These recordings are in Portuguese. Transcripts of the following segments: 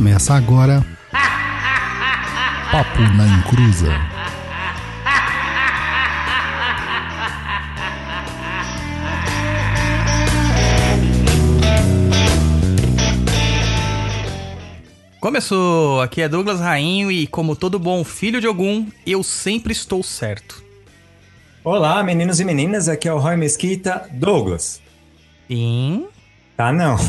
Começa agora. Papo na Encruza. Começou! Aqui é Douglas Rainho e, como todo bom filho de algum, eu sempre estou certo. Olá, meninos e meninas, aqui é o Roy Mesquita, Douglas. Sim. Tá não.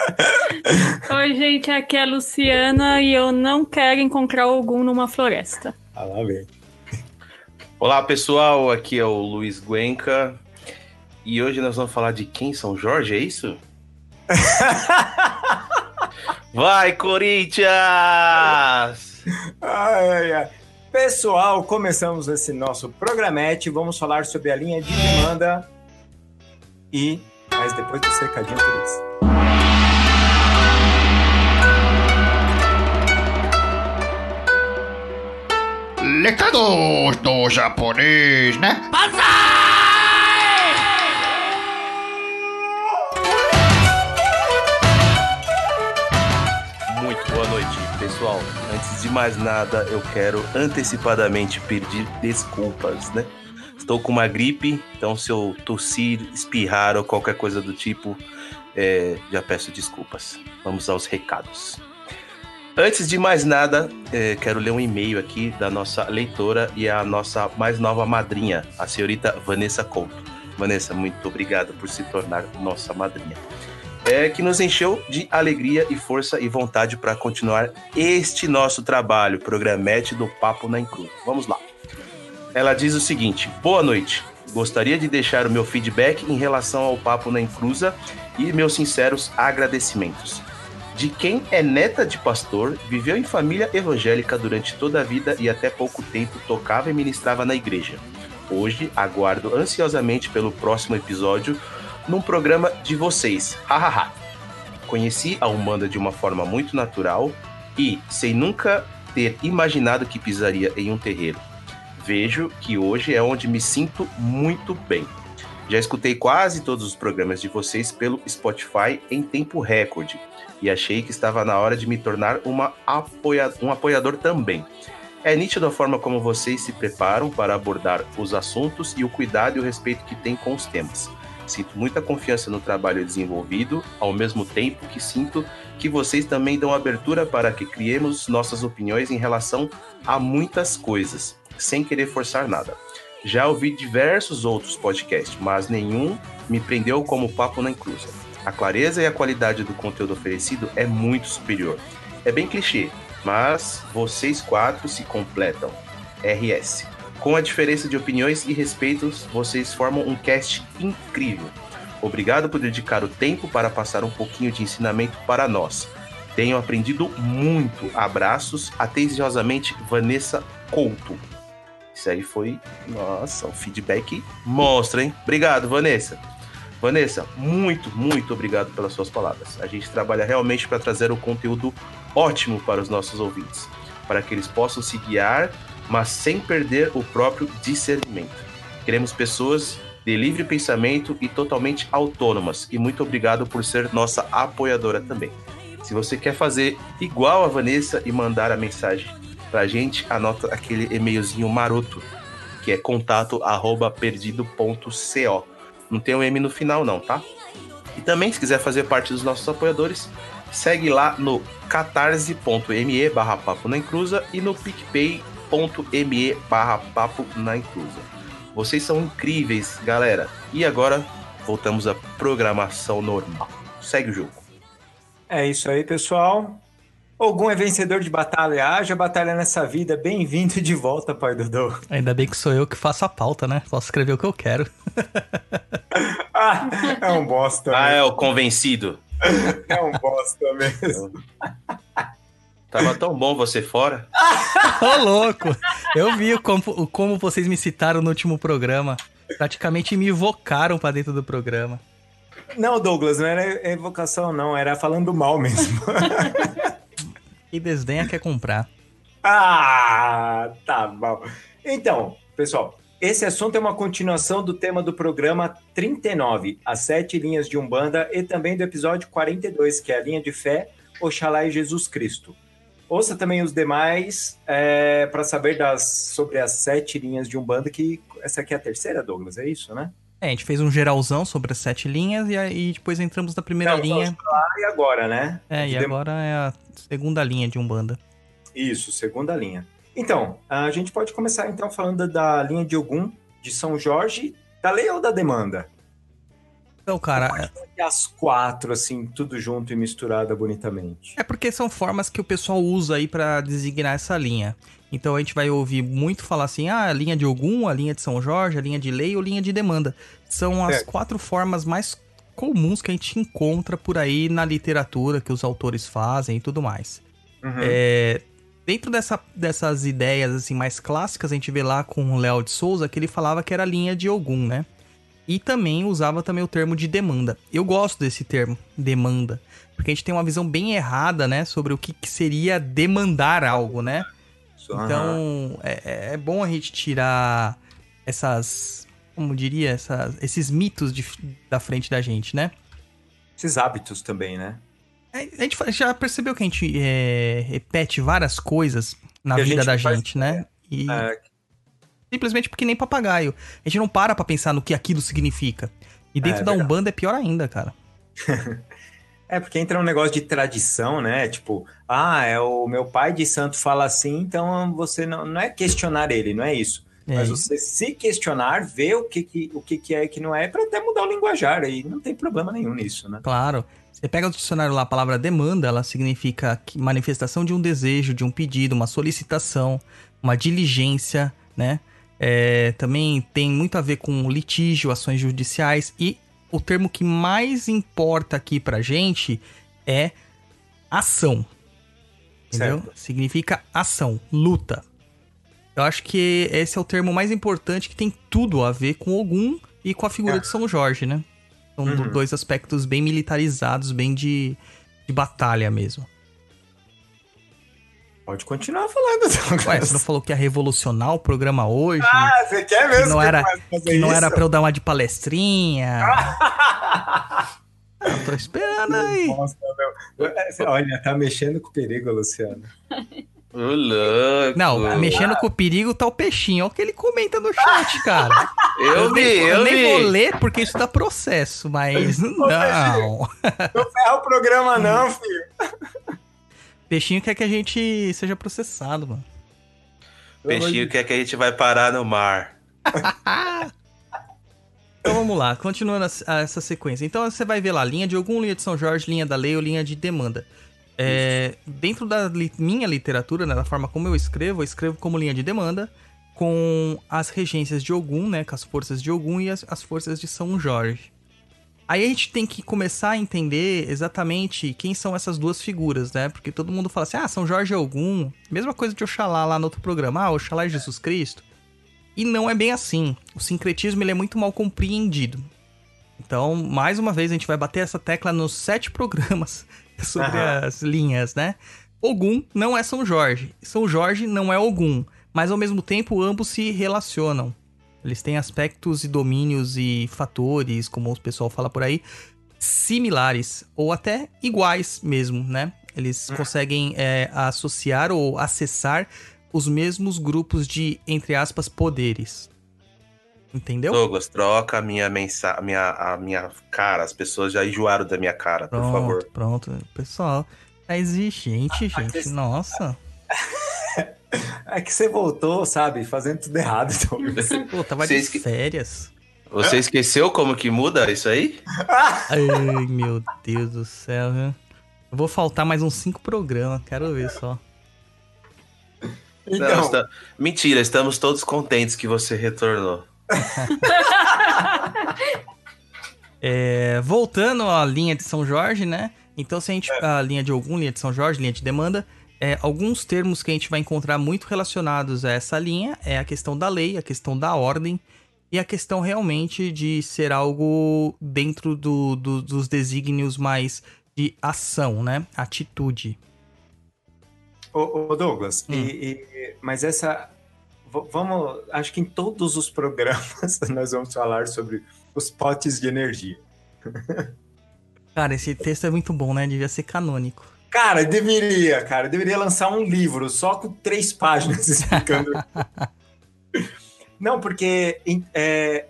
Oi, gente, aqui é a Luciana e eu não quero encontrar algum numa floresta. Ah, lá vem. Olá pessoal, aqui é o Luiz Guenca e hoje nós vamos falar de quem São Jorge, é isso? Vai, Corinthians! Ai, ai, ai. Pessoal, começamos esse nosso programete. Vamos falar sobre a linha de demanda e. Mas depois do cercadinho por isso. Lecados do japonês, né? Muito boa noite, pessoal. Antes de mais nada, eu quero antecipadamente pedir desculpas, né? Estou com uma gripe, então se eu tossir, espirrar ou qualquer coisa do tipo, é, já peço desculpas. Vamos aos recados. Antes de mais nada, é, quero ler um e-mail aqui da nossa leitora e a nossa mais nova madrinha, a senhorita Vanessa Couto. Vanessa, muito obrigado por se tornar nossa madrinha. É que nos encheu de alegria e força e vontade para continuar este nosso trabalho, programete do Papo na Encruz. Vamos lá. Ela diz o seguinte: Boa noite. Gostaria de deixar o meu feedback em relação ao Papo na Encruza e meus sinceros agradecimentos. De quem é neta de pastor, viveu em família evangélica durante toda a vida e até pouco tempo tocava e ministrava na igreja. Hoje aguardo ansiosamente pelo próximo episódio num programa de vocês. Hahaha. Conheci a Umbanda de uma forma muito natural e, sem nunca ter imaginado que pisaria em um terreiro. Vejo que hoje é onde me sinto muito bem. Já escutei quase todos os programas de vocês pelo Spotify em tempo recorde e achei que estava na hora de me tornar apoia um apoiador também. É nítido a forma como vocês se preparam para abordar os assuntos e o cuidado e o respeito que têm com os temas. Sinto muita confiança no trabalho desenvolvido, ao mesmo tempo que sinto que vocês também dão abertura para que criemos nossas opiniões em relação a muitas coisas, sem querer forçar nada. Já ouvi diversos outros podcasts, mas nenhum me prendeu como Papo na Encruza. A clareza e a qualidade do conteúdo oferecido é muito superior. É bem clichê, mas vocês quatro se completam. RS. Com a diferença de opiniões e respeitos, vocês formam um cast incrível. Obrigado por dedicar o tempo para passar um pouquinho de ensinamento para nós. Tenho aprendido muito. Abraços. Atenciosamente, Vanessa Couto. Isso aí foi, nossa, um feedback monstro, hein? Obrigado, Vanessa. Vanessa, muito, muito obrigado pelas suas palavras. A gente trabalha realmente para trazer um conteúdo ótimo para os nossos ouvintes, para que eles possam se guiar, mas sem perder o próprio discernimento. Queremos pessoas de livre pensamento e totalmente autônomas. E muito obrigado por ser nossa apoiadora também. Se você quer fazer igual a Vanessa e mandar a mensagem pra gente, anota aquele e-mailzinho maroto, que é contato arroba perdido.co. Não tem um M no final não, tá? E também, se quiser fazer parte dos nossos apoiadores, segue lá no catarse.me barra papo na encruza e no picpay.me barra papo na encruza. Vocês são incríveis, galera. E agora, voltamos à programação normal. Segue o jogo. É isso aí, pessoal. Algum é vencedor de batalha, haja batalha nessa vida. Bem-vindo de volta, pai Dodô. Ainda bem que sou eu que faço a pauta, né? Posso escrever o que eu quero. Ah, é um bosta. Ah, mesmo. é o convencido. É um bosta mesmo. Tava tão bom você fora. Ô, louco! Eu vi como, como vocês me citaram no último programa. Praticamente me invocaram pra dentro do programa. Não, Douglas, não era evocação, não. Era falando mal mesmo. E desdenha quer comprar. ah, tá bom. Então, pessoal, Esse assunto é uma continuação do tema do programa 39, as sete linhas de Umbanda, e também do episódio 42, que é a linha de fé, Oxalá e Jesus Cristo. Ouça também os demais é, para saber das, sobre as sete linhas de Umbanda, que essa aqui é a terceira, Douglas, é isso, né? É, a gente fez um geralzão sobre as sete linhas e aí depois entramos na primeira Não, linha. lá e agora, né? É, e Dem- agora é a segunda linha de Umbanda. Isso, segunda linha. Então, a gente pode começar então falando da linha de Ogum, de São Jorge, da lei ou da demanda? Então, cara, as quatro, assim, tudo junto e misturada bonitamente. é porque são formas que o pessoal usa aí pra designar essa linha. Então a gente vai ouvir muito falar assim: ah, a linha de Ogum, a linha de São Jorge, a linha de lei ou linha de demanda. São as quatro formas mais comuns que a gente encontra por aí na literatura que os autores fazem e tudo mais. Uhum. É, dentro dessa- dessas ideias assim mais clássicas, a gente vê lá com o Léo de Souza que ele falava que era linha de Ogum, né? E também usava também o termo de demanda. Eu gosto desse termo, demanda, porque a gente tem uma visão bem errada, né, sobre o que, que seria demandar algo, né? Então, é, é bom a gente tirar essas, como diria, essas, esses mitos de- da frente da gente, né? Esses hábitos também, né? A gente já percebeu que a gente é, repete várias coisas na Que vida gente da faz gente, né? E É, simplesmente porque nem papagaio. A gente não para pra pensar no que aquilo significa. E dentro É, da. Umbanda é pior ainda, cara. É, porque entra um negócio de tradição, né? Tipo, ah, é o meu pai de santo fala assim, então você não, não é questionar ele, não é isso. É, Mas você se questionar, ver o que, que, o que, que é e que não é, para até mudar o linguajar, aí não tem problema nenhum nisso, né? Claro. Você pega o dicionário lá, a palavra demanda, ela significa manifestação de um desejo, de um pedido, uma solicitação, uma diligência, né? É, também tem muito a ver com litígio, ações judiciais e o termo que mais importa aqui pra gente é ação. Entendeu? Certo. Significa ação, luta. Eu acho que esse é o termo mais importante que tem tudo a ver com Ogum e com a figura É. de São Jorge, né? São do- Uhum. dois aspectos bem militarizados, bem de, de batalha mesmo. Pode continuar falando, Douglas. Ué, você não falou que ia revolucionar o programa hoje? Ah, você quer mesmo que não eu era, que não isso? era pra eu dar uma de palestrinha? eu tô esperando aí. Nossa, meu. Olha, tá mexendo com perigo, Luciano. Ô, louco. Não, mexendo com o perigo tá o peixinho. Olha o que ele comenta no chat, cara. Eu vi, nem, eu nem vou ler porque isso dá processo, mas não. Não ferra o programa, não, filho. Peixinho quer que a gente seja processado, mano. Peixinho quer que a gente vai parar no mar. Então vamos lá, continuando a- a essa sequência. Então você vai ver lá, linha de algum, linha de São Jorge, linha da lei ou linha de demanda. É, dentro da li- minha literatura, né, da forma como eu escrevo, eu escrevo como linha de demanda, com as regências de Ogum, né, com as forças de Ogum e as, as forças de São Jorge. Aí a gente tem que começar a entender exatamente quem são essas duas figuras, né? Porque todo mundo fala assim, ah, São Jorge é Ogum. Mesma coisa de Oxalá lá no outro programa, ah, Oxalá é Jesus Cristo. E não é bem assim. O sincretismo ele é muito mal compreendido. Então, mais uma vez, a gente vai bater essa tecla nos sete programas sobre Aham. as linhas, né? Ogum não é São Jorge. São Jorge não é Ogum. Mas, ao mesmo tempo, ambos se relacionam. Eles têm aspectos e domínios e fatores, como o pessoal fala por aí, similares. Ou até iguais mesmo, né? Eles conseguem é, associar ou acessar os mesmos grupos de, entre aspas, poderes. Entendeu? Douglas, troca a minha mensagem, a minha, a minha cara. As pessoas já enjoaram da minha cara, por Pronto, favor. pronto. Pessoal, tá exigente, gente. questão- Nossa. É que você voltou, sabe, fazendo tudo errado. Douglas. Pô, tava de Vocês que- férias. Você esqueceu como que muda isso aí? Ai, meu Deus do céu, viu? Eu vou faltar mais uns cinco programas, quero ver só. Não, Então, está- Mentira, estamos todos contentes que você retornou. É, voltando à linha de São Jorge, né? Então, se a gente. A linha de algum, linha de São Jorge, linha de demanda. É, alguns termos que a gente vai encontrar muito relacionados a essa linha é a questão da lei, a questão da ordem e a questão realmente de ser algo dentro do- do- dos desígnios mais de ação, né? Atitude. ô, ô, Douglas, Hum. e- e- mas essa. Vamos. Acho que em todos os programas nós vamos falar sobre os potes de energia. Cara, esse texto é muito bom, né? Devia ser canônico. Cara, deveria, cara, deveria lançar um livro só com três páginas explicando. Não, porque é,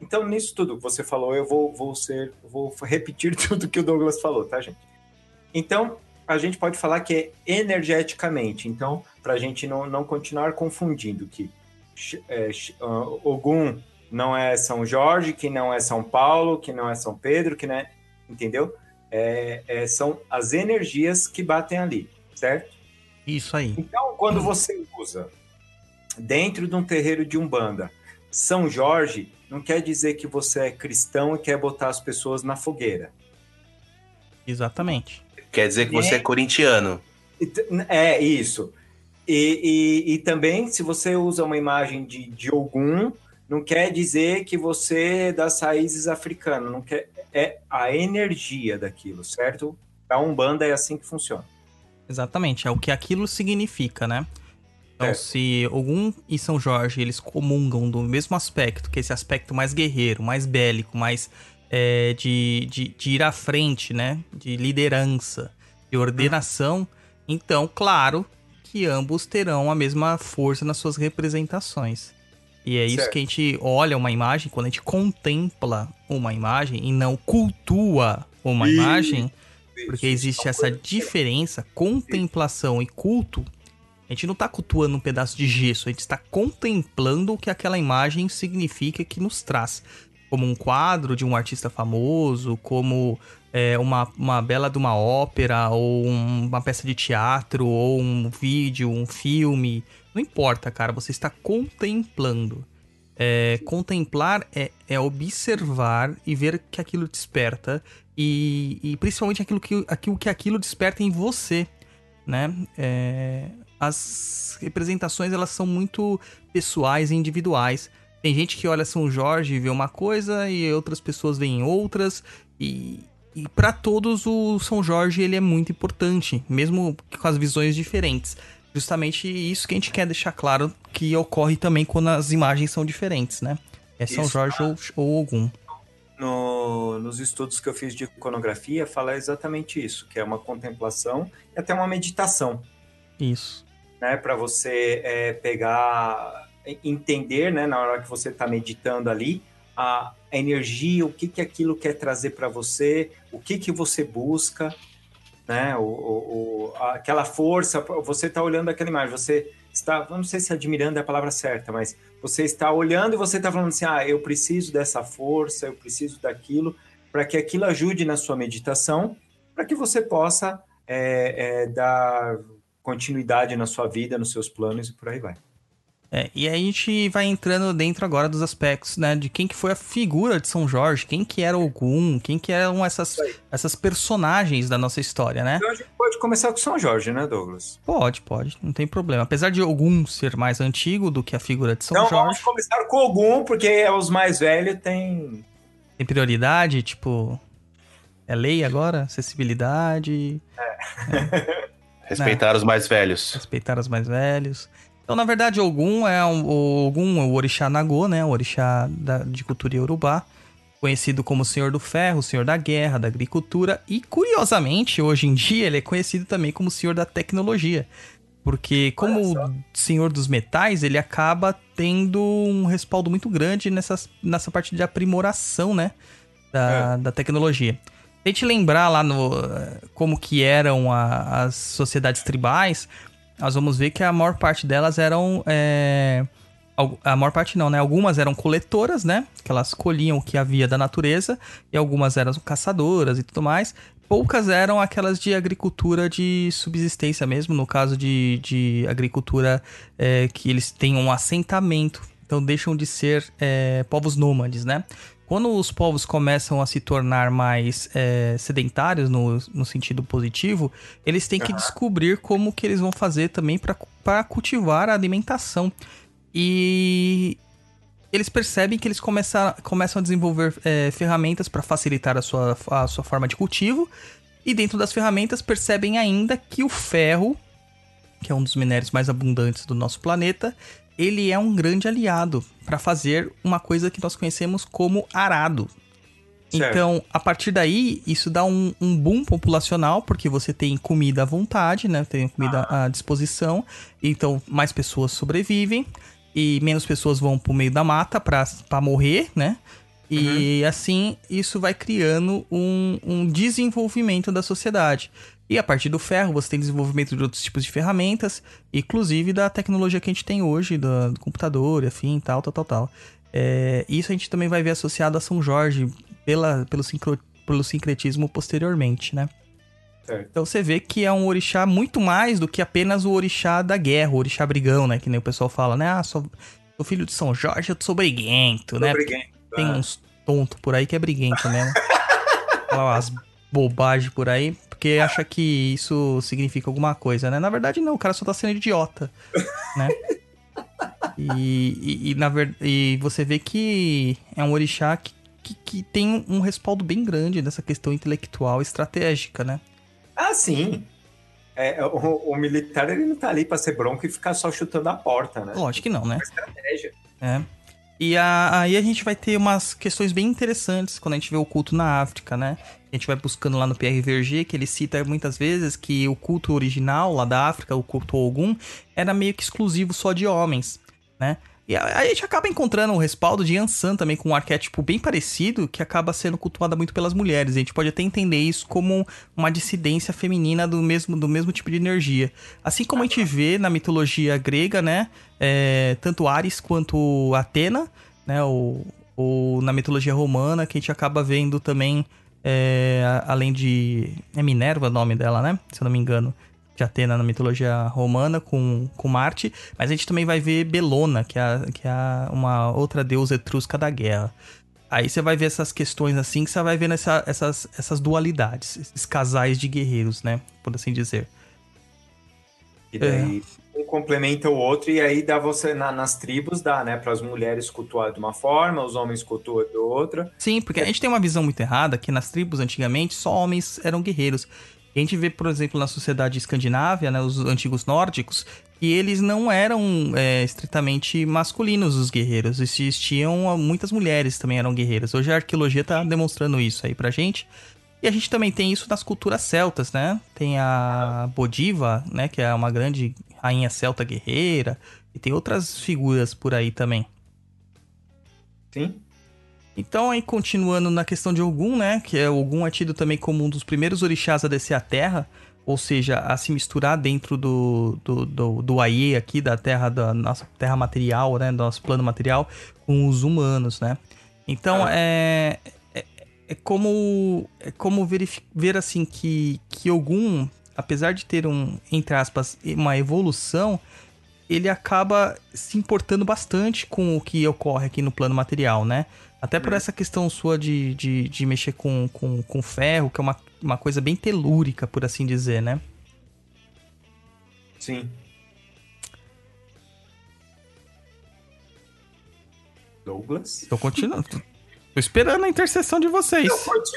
então nisso tudo que você falou, eu vou, vou ser, vou repetir tudo que o Douglas falou, tá, gente? Então a gente pode falar que é energeticamente. Então, para a gente não, não continuar confundindo que é, ah, Ogum não é São Jorge, que não é São Paulo, que não é São Pedro, que não é, entendeu? É, é, são as energias que batem ali, certo? Isso aí. Então, quando você usa dentro de um terreiro de umbanda São Jorge, não quer dizer que você é cristão e quer botar as pessoas na fogueira. Exatamente. Quer dizer que você é corintiano. E t- É isso. E, e, e também, se você usa uma imagem de, de Ogum, não quer dizer que você é das raízes africanas. Não quer, é a energia daquilo, certo? A Umbanda é assim que funciona. Exatamente, é o que aquilo significa, né? Então, Certo. se Ogum e São Jorge eles comungam do mesmo aspecto, que é esse aspecto mais guerreiro, mais bélico, mais é, de, de, de ir à frente, né? De liderança, de ordenação, então, claro que ambos terão a mesma força nas suas representações. E é isso Certo. que a gente olha uma imagem, quando a gente contempla uma imagem e não cultua uma Isso. imagem, porque Isso, existe são essa diferença, contemplação e culto. A gente não tá cultuando um pedaço de gesso, a gente está contemplando o que aquela imagem significa que nos traz. Como um quadro de um artista famoso, como é, uma, uma bela de uma ópera, ou um- uma peça de teatro, ou um vídeo, um filme. Não importa, cara, você está contemplando. É, contemplar é, é observar e ver que aquilo desperta e, e principalmente aquilo que, aquilo que aquilo desperta em você, né? É, as representações elas são muito pessoais e individuais. Tem gente que olha São Jorge e vê uma coisa e outras pessoas veem outras e, e para todos o São Jorge ele é muito importante, mesmo com as visões diferentes. Justamente isso que a gente quer deixar claro que ocorre também quando as imagens são diferentes, né? É São Isso. Jorge ou, ou Ogum. no- nos estudos que eu fiz de iconografia, fala exatamente isso, que é uma contemplação e até uma meditação, Isso. né? Para você é, pegar, entender, né? Na hora que você está meditando ali, a energia, o que que aquilo quer trazer para você, o que que você busca, né? O, o- o- aquela força, você está olhando aquela imagem, você está, não sei se admirando é a palavra certa, mas você está olhando e você está falando assim, ah, eu preciso dessa força, eu preciso daquilo, para que aquilo ajude na sua meditação, para que você possa é, é, dar continuidade na sua vida, nos seus planos e por aí vai. É, e aí a gente vai entrando dentro agora dos aspectos, né? De quem que foi a figura de São Jorge, quem que era Ogum, quem que eram essas, essas personagens da nossa história, né? Então a gente pode começar com São Jorge, né, Douglas? Pode, pode, não tem problema. Apesar de Ogum ser mais antigo do que a figura de São então vamos Jorge, começar com Ogum, porque é os mais velhos têm tem prioridade, tipo... É lei agora? Acessibilidade, Respeitar os mais velhos. respeitar os mais velhos. Então, na verdade, Ogum é um, o Ogum é o orixá Nagô, né? O orixá da, de cultura iorubá. Conhecido como Senhor do Ferro, Senhor da Guerra, da Agricultura. E, curiosamente, hoje em dia, ele é conhecido também como Senhor da Tecnologia. Porque, como o Senhor dos Metais, ele acaba tendo um respaldo muito grande nessa, nessa parte de aprimoração, né? Da, da tecnologia. Gente lembrar lá no como que eram a- as sociedades tribais, nós vamos ver que a maior parte delas eram. é, a maior parte não, né? Algumas eram coletoras, né? Que elas colhiam o que havia da natureza, e algumas eram caçadoras e tudo mais. Poucas eram aquelas de agricultura de subsistência mesmo, no caso de, de agricultura é, que eles têm um assentamento, então deixam de ser é, povos nômades, né? Quando os povos começam a se tornar mais é, sedentários no, no sentido positivo, eles têm que descobrir como que eles vão fazer também para cultivar a alimentação. E eles percebem que eles começam, começam a desenvolver é, ferramentas para facilitar a sua, a sua forma de cultivo. E dentro das ferramentas percebem ainda que o ferro, que é um dos minérios mais abundantes do nosso planeta, ele é um grande aliado para fazer uma coisa que nós conhecemos como arado. Certo. Então, a partir daí, isso dá um, um boom populacional, porque você tem comida à vontade, né? Tem comida à disposição. Então, mais pessoas sobrevivem e menos pessoas vão pro meio da mata pra morrer, né? E assim, isso vai criando um, um desenvolvimento da sociedade. E a partir do ferro, você tem desenvolvimento de outros tipos de ferramentas, inclusive da tecnologia que a gente tem hoje, do, do computador, afim, tal, tal, tal, tal. É, isso a gente também vai ver associado a São Jorge pela, pelo, sincro, pelo sincretismo posteriormente, né? Certo. Então você vê que é um orixá muito mais do que apenas o orixá da guerra, o orixá brigão, né? Que nem o pessoal fala, né? Ah, sou, sou filho de São Jorge, eu sou briguento, né? Obrigado. Tem uns tontos por aí que é briguento mesmo. Fala umas bobagens por aí, porque acha que isso significa alguma coisa, né? Na verdade, não, o cara só tá sendo idiota, né? E, e, e na ver... e você vê que é um orixá que, que, que tem um respaldo bem grande nessa questão intelectual estratégica, né? Ah, sim. É, o, o militar ele não tá ali pra ser bronco e ficar só chutando a porta, né? Lógico que não, né? Estratégia. É. E a- aí a gente vai ter umas questões bem interessantes quando a gente vê o culto na África, né? A gente vai buscando lá no Pierre Verger, que ele cita muitas vezes que o culto original lá da África, o culto Ogum, era meio que exclusivo só de homens, né? E a- a gente acaba encontrando o respaldo de Yansan também com um arquétipo bem parecido, que acaba sendo cultuada muito pelas mulheres. A gente pode até entender isso como uma dissidência feminina do mesmo, do mesmo tipo de energia. Assim como a gente vê na mitologia grega, né? é, tanto Ares quanto Atena, né? Ou, ou na mitologia romana, que a gente acaba vendo também, é, além de. É Minerva o nome dela, né? Se eu não me engano. De Atena na mitologia romana com, com Marte. Mas a gente também vai ver Belona, que é, a- que é uma outra deusa etrusca da guerra. Aí você vai ver essas questões assim, que você vai vendo essa- essas, essas dualidades, esses casais de guerreiros, né? Por assim dizer. E daí um complementa o outro, e aí dá você na- nas tribos, dá, né? Para as mulheres cultuar de uma forma, os homens cultuam de outra. Sim, porque a gente tem uma visão muito errada que nas tribos antigamente só homens eram guerreiros. A gente vê, por exemplo, na sociedade escandinávia, né, os antigos nórdicos, que eles não eram é, estritamente masculinos, os guerreiros. Existiam muitas mulheres também eram guerreiras. Hoje a arqueologia tá demonstrando isso aí pra gente. E a gente também tem isso nas culturas celtas, né? Tem a Bodiva, né, que é uma grande rainha celta guerreira. E tem outras figuras por aí também. Sim. Então, aí continuando na questão de Ogum, né? Que é Ogum é tido também como um dos primeiros orixás a descer a terra, ou seja, a se misturar dentro do, do, do, do Aie aqui, da terra, da nossa terra material, né? Do nosso plano material, com os humanos, né? Então, Ah. é, é, é como, é como ver assim que, que Ogum, apesar de ter um, entre aspas, uma evolução, ele acaba se importando bastante com o que ocorre aqui no plano material, né? Até por essa questão sua de, de, de mexer com, com, com ferro, que é uma, uma coisa bem telúrica, por assim dizer, né? Sim. Douglas? Tô continuando. Tô tô esperando a intercessão de vocês.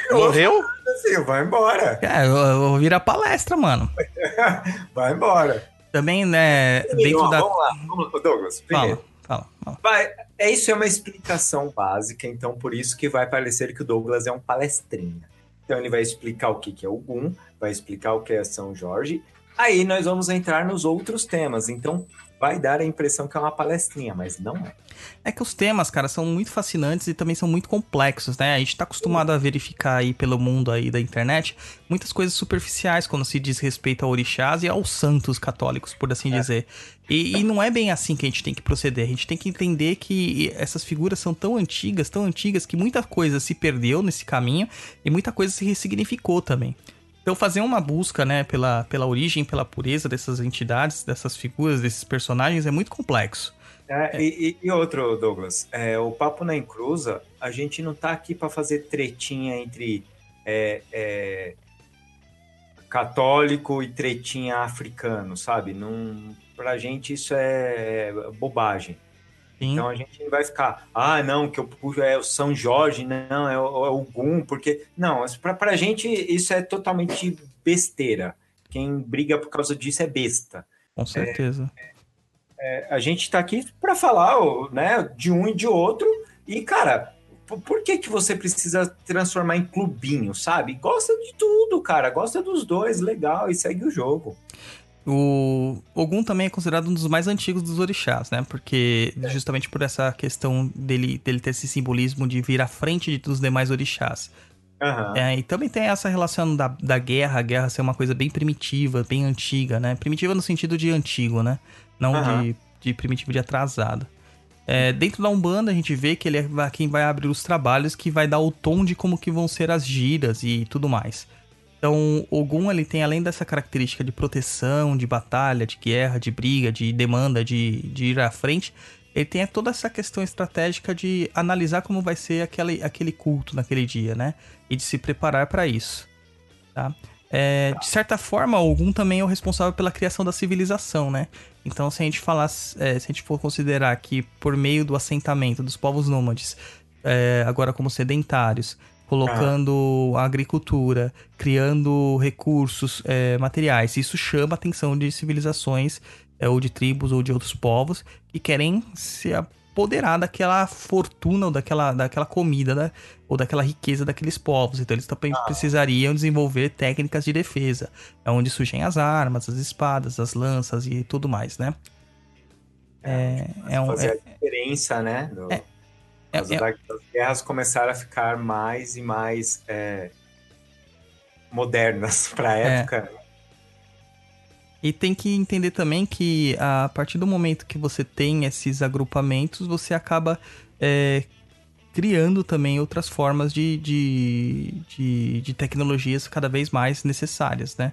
Morreu? Assim, vai embora. É, eu, eu vou virar palestra, mano. Vai embora. Também, né, dentro Ó, da... Vamos lá, vamos lá. Douglas, primeiro. Fala, fala, fala. Vai, é isso é uma explicação básica, então por isso que vai parecer que o Douglas é um palestrinha. Então ele vai explicar o que, que é o Gum, vai explicar o que é São Jorge. Aí nós vamos entrar nos outros temas. Então vai dar a impressão que é uma palestrinha, mas não é. É que os temas, cara, são muito fascinantes e também são muito complexos, né? A gente tá acostumado a verificar aí pelo mundo aí da internet muitas coisas superficiais quando se diz respeito a orixás e aos santos católicos, por assim dizer. E, e não é bem assim que a gente tem que proceder. A gente tem que entender que essas figuras são tão antigas, tão antigas, que muita coisa se perdeu nesse caminho e muita coisa se ressignificou também. Então fazer uma busca, né, pela, pela origem, pela pureza dessas entidades, dessas figuras, desses personagens é muito complexo. É, E, e- e outro, Douglas, é, o Papo na Encruza, a gente não tá aqui para fazer tretinha entre é, é, católico e tretinha africano, sabe? Não, pra gente isso é bobagem. Sim. Então a gente não vai ficar, ah, não, que eu puxo é o São Jorge, não, é o, é o Gum, porque. Não, pra, pra gente isso é totalmente besteira. Quem briga por causa disso é besta. Com certeza. É, a gente tá aqui para falar né, de um e de outro. E, cara, por, por que, que você precisa transformar em clubinho, sabe? Gosta de tudo, cara. Gosta dos dois, legal, e segue o jogo. O Ogum também é considerado um dos mais antigos dos orixás, né? Porque justamente por essa questão dele, dele ter esse simbolismo de vir à frente dos demais orixás. Aham. É, e também tem essa relação da, da guerra, a guerra ser uma coisa bem primitiva, bem antiga, né? Primitiva no sentido de antigo, né? Não Aham. de, de primitivo de atrasado. É, dentro da Umbanda, a gente vê que ele é quem vai abrir os trabalhos, que vai dar o tom de como que vão ser as giras e tudo mais. Então, Ogum, ele tem além dessa característica de proteção, de batalha, de guerra, de briga, de demanda, de, de ir à frente, ele tem toda essa questão estratégica de analisar como vai ser aquele, aquele culto naquele dia, né? E de se preparar para isso, tá? É, de certa forma, Ogum também é o responsável pela criação da civilização, né? Então, se a gente falar, é, se a gente for considerar que por meio do assentamento dos povos nômades, é, agora como sedentários, colocando a agricultura, criando recursos é, materiais, isso chama a atenção de civilizações é, ou de tribos ou de outros povos que querem se apoderar daquela fortuna ou daquela, daquela comida né? ou daquela riqueza daqueles povos. Então eles também precisariam desenvolver técnicas de defesa, é onde surgem as armas, as espadas, as lanças e tudo mais, né? É, é um, Fazer é- a diferença, né? do- É, por causa é- da- das guerras começaram a ficar mais e mais é, modernas para a É. época. E tem que entender também que a partir do momento que você tem esses agrupamentos, você acaba é, criando também outras formas de, de, de, de tecnologias cada vez mais necessárias, né?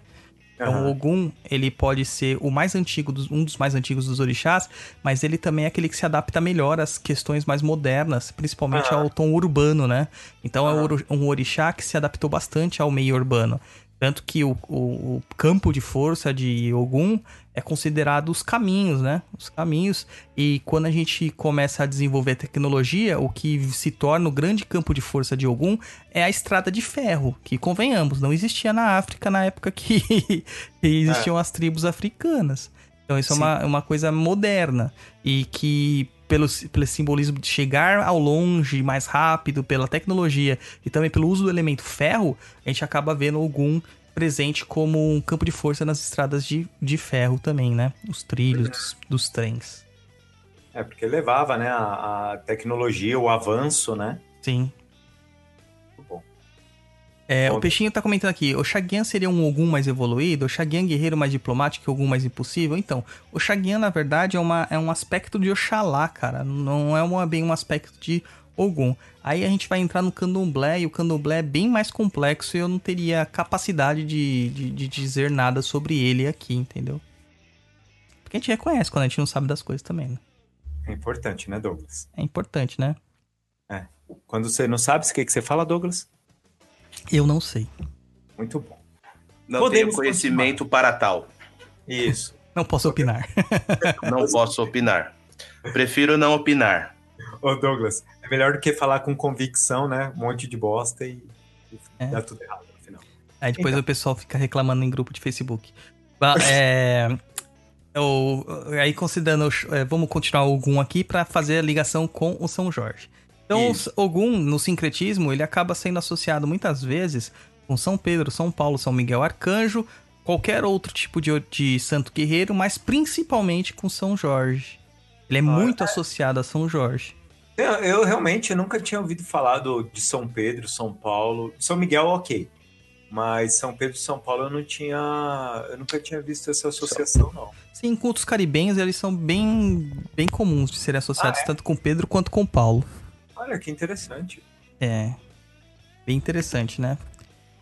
Então, o Aham. Ogum, ele pode ser o mais antigo, dos, um dos mais antigos dos orixás, mas ele também é aquele que se adapta melhor às questões mais modernas, principalmente Aham. ao tom urbano, né? Então, é Aham. um oro- um orixá que se adaptou bastante ao meio urbano. Tanto que o, o- o campo de força de Ogum é considerado os caminhos, né? Os caminhos. E quando a gente começa a desenvolver tecnologia, o que se torna o grande campo de força de Ogum é a estrada de ferro, que convenhamos, não existia na África na época que existiam as tribos africanas. Então isso é Sim. uma, uma coisa moderna e que pelo, pelo simbolismo de chegar ao longe mais rápido, pela tecnologia e também pelo uso do elemento ferro, a gente acaba vendo Ogum presente como um campo de força nas estradas de, de ferro também, né? Os trilhos dos, dos trens. É, porque levava, né, a, a tecnologia, o avanço, né? Sim. É, o Peixinho tá comentando aqui, o Shagan seria um Ogum mais evoluído? O Shagan guerreiro mais diplomático e Ogum mais impossível? Então, o Shagan, na verdade, é, uma, é um aspecto de Oxalá, cara. Não é uma, bem um aspecto de Ogum. Aí a gente vai entrar no candomblé, e o candomblé é bem mais complexo e eu não teria capacidade de, de, de dizer nada sobre ele aqui, entendeu? Porque a gente reconhece quando a gente não sabe das coisas também, né? É importante, né, Douglas? É importante, né? Quando você não sabe, o que, que você fala, Douglas? Eu não sei. Muito bom. Não Podemos tenho conhecimento para tal. Isso. Não posso opinar. Não posso opinar. Prefiro não opinar. Ô, Douglas, é melhor do que falar com convicção, né? Um monte de bosta e, e É. dá tudo errado no final. Aí depois Então. o pessoal fica reclamando em grupo de Facebook. É, eu- aí considerando, é, vamos continuar o Ogum aqui para fazer a ligação com o São Jorge. Então, Isso. Ogum, no sincretismo, ele acaba sendo associado muitas vezes com São Pedro, São Paulo, São Miguel Arcanjo, qualquer outro tipo de, de santo guerreiro, mas principalmente com São Jorge. Ele é muito associado a São Jorge. Eu, eu realmente nunca tinha ouvido falar do, de São Pedro, São Paulo. São Miguel, ok. Mas São Pedro e São Paulo eu não tinha. Eu nunca tinha visto essa associação, não. Sim, cultos caribenhos, eles são bem, bem comuns de serem associados Ah, é? tanto com Pedro quanto com Paulo. Olha que interessante. É. Bem interessante, né?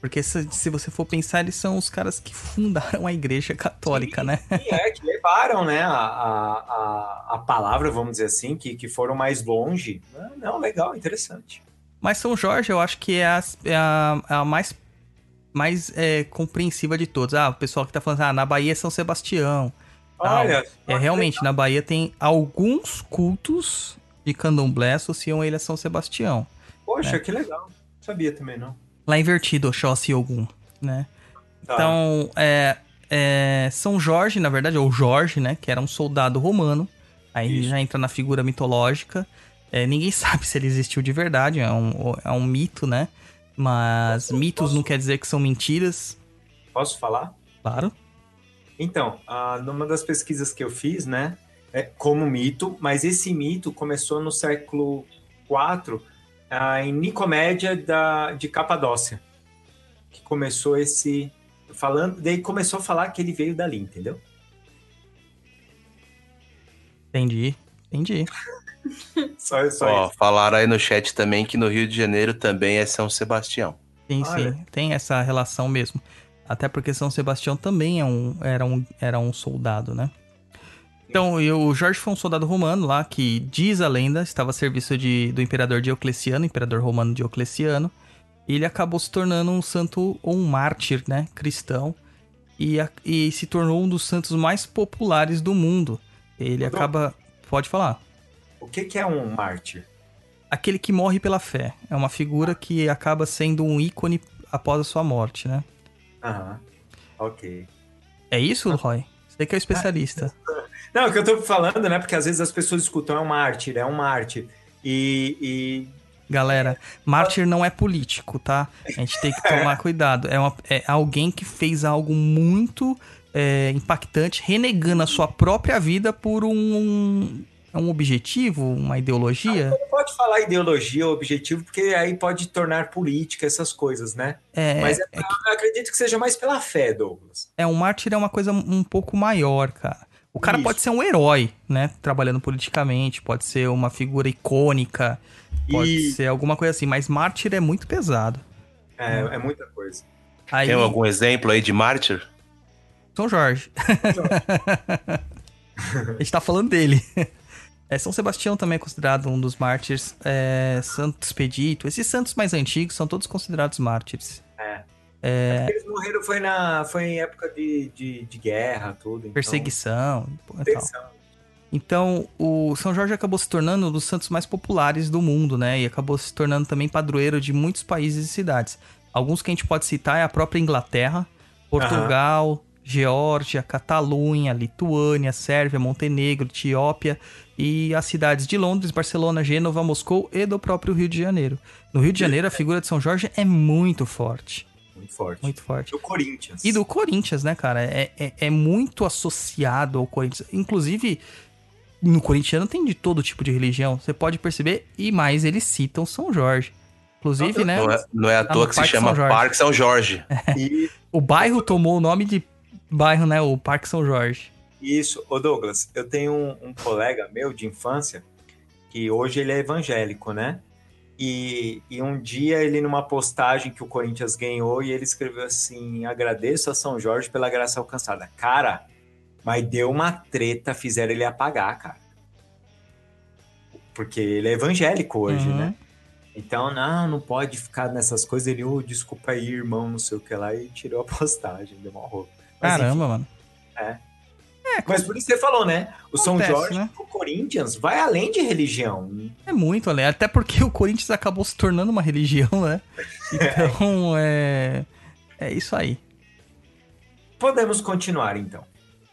Porque se, se você for pensar, eles são os caras que fundaram a igreja católica, né? E é, que levaram, né, a, a, a, palavra, vamos dizer assim, que, que foram mais longe. Não, não, legal, interessante. Mas São Jorge, eu acho que é a, é a, a mais, mais é, compreensiva de todos. Ah, o pessoal que tá falando, ah, na Bahia é São Sebastião. Olha, É, realmente, na Bahia tem alguns cultos de candomblé associam ele a São Sebastião. Poxa, É. que legal. Não sabia também, não. Lá invertido, Oxóssi e Ogum, né? Tá. Então, é, é, São Jorge, na verdade, ou Jorge, né? Que era um soldado romano. Aí Isso. já entra na figura mitológica. É, ninguém sabe se ele existiu de verdade, é um, é um mito, né? Mas Posso- mitos posso- não quer dizer que são mentiras, Posso falar? claro. Então, ah, numa das pesquisas que eu fiz, né, é como mito, mas esse mito começou no século IV, ah, em Nicomédia da, de Capadócia, que começou esse falando, daí começou a falar que ele veio dali, entendeu? Entendi, entendi. Só, só Ó, isso. falaram aí no chat também que no Rio de Janeiro também é São Sebastião. Sim, Olha. sim, tem essa relação mesmo. Até porque São Sebastião também é um, era, um, era um soldado, né? Então, o Jorge foi um soldado romano lá que, diz a lenda, estava a serviço de, do imperador Diocleciano, imperador romano Diocleciano. E ele acabou se tornando um santo ou um mártir, né? Cristão. E, a- e se tornou um dos santos mais populares do mundo. Ele Rodolfo. acaba. Pode falar. O que, que é um mártir? Aquele que morre pela fé. É uma figura que acaba sendo um ícone após a sua morte, né? Aham, ok. É isso, Roy? Você que é o especialista. Não, o que eu tô falando, né, porque às vezes as pessoas escutam, é um mártir, é um mártir, e... e Galera, mártir não é político, tá? A gente tem que tomar cuidado. É, uma- é alguém que fez algo muito é, impactante, renegando a sua própria vida por um, um objetivo, uma ideologia. Não pode falar ideologia ou objetivo, porque aí pode tornar política essas coisas, né? É, Mas é, é, eu acredito que seja mais pela fé, Douglas. é um mártir é uma coisa um pouco maior, cara. O cara Isso. pode ser um herói, né? Trabalhando politicamente, pode ser uma figura icônica, pode E ser alguma coisa assim, mas mártir é muito pesado. é, é muita coisa. Aí, Tem algum exemplo aí de mártir? São Jorge. A gente tá falando dele. É, São Sebastião também é considerado um dos mártires. É, Santo Expedito. Esses santos mais antigos são todos considerados mártires. É. Eles morreram foi, na, foi em época de, de, de guerra, tudo. Então, Perseguição perseguição. Então, o São Jorge acabou se tornando um dos santos mais populares do mundo, né? E acabou se tornando também padroeiro de muitos países e cidades. Alguns que a gente pode citar é a própria Inglaterra, Portugal, Geórgia, Catalunha, Lituânia, Sérvia, Montenegro, Etiópia e as cidades de Londres, Barcelona, Gênova, Moscou e do próprio Rio de Janeiro. No Rio de Janeiro, a figura de São Jorge é muito forte. Muito forte. Muito forte. Do Corinthians. E do Corinthians, né, cara? É, é, é muito associado ao Corinthians. Inclusive, no corintiano tem de todo tipo de religião. Você pode perceber. E mais, eles citam São Jorge. Inclusive, né? Não é, não é à Tá toa que se Parque chama São. Parque São Jorge. E O bairro tomou o nome de bairro, né? O Parque São Jorge. isso, ô Douglas, eu tenho um, um colega meu de infância que hoje ele é evangélico, né? E, e um dia ele, numa postagem que o Corinthians ganhou, e ele escreveu assim: agradeço a São Jorge pela graça alcançada. Cara, mas deu uma treta, fizeram ele apagar, cara. Porque ele é evangélico hoje, Uhum. né? Então, não, não pode ficar nessas coisas. Ele, ô, desculpa aí, irmão, não sei o que lá, e tirou a postagem, deu uma roupa. Mas, Caramba, mano. Mas por isso você falou, né? O São Acontece, Jorge né? pro Corinthians vai além de religião. É muito além. Até porque o Corinthians acabou se tornando uma religião, né? Então, é. É isso aí. Podemos continuar, então.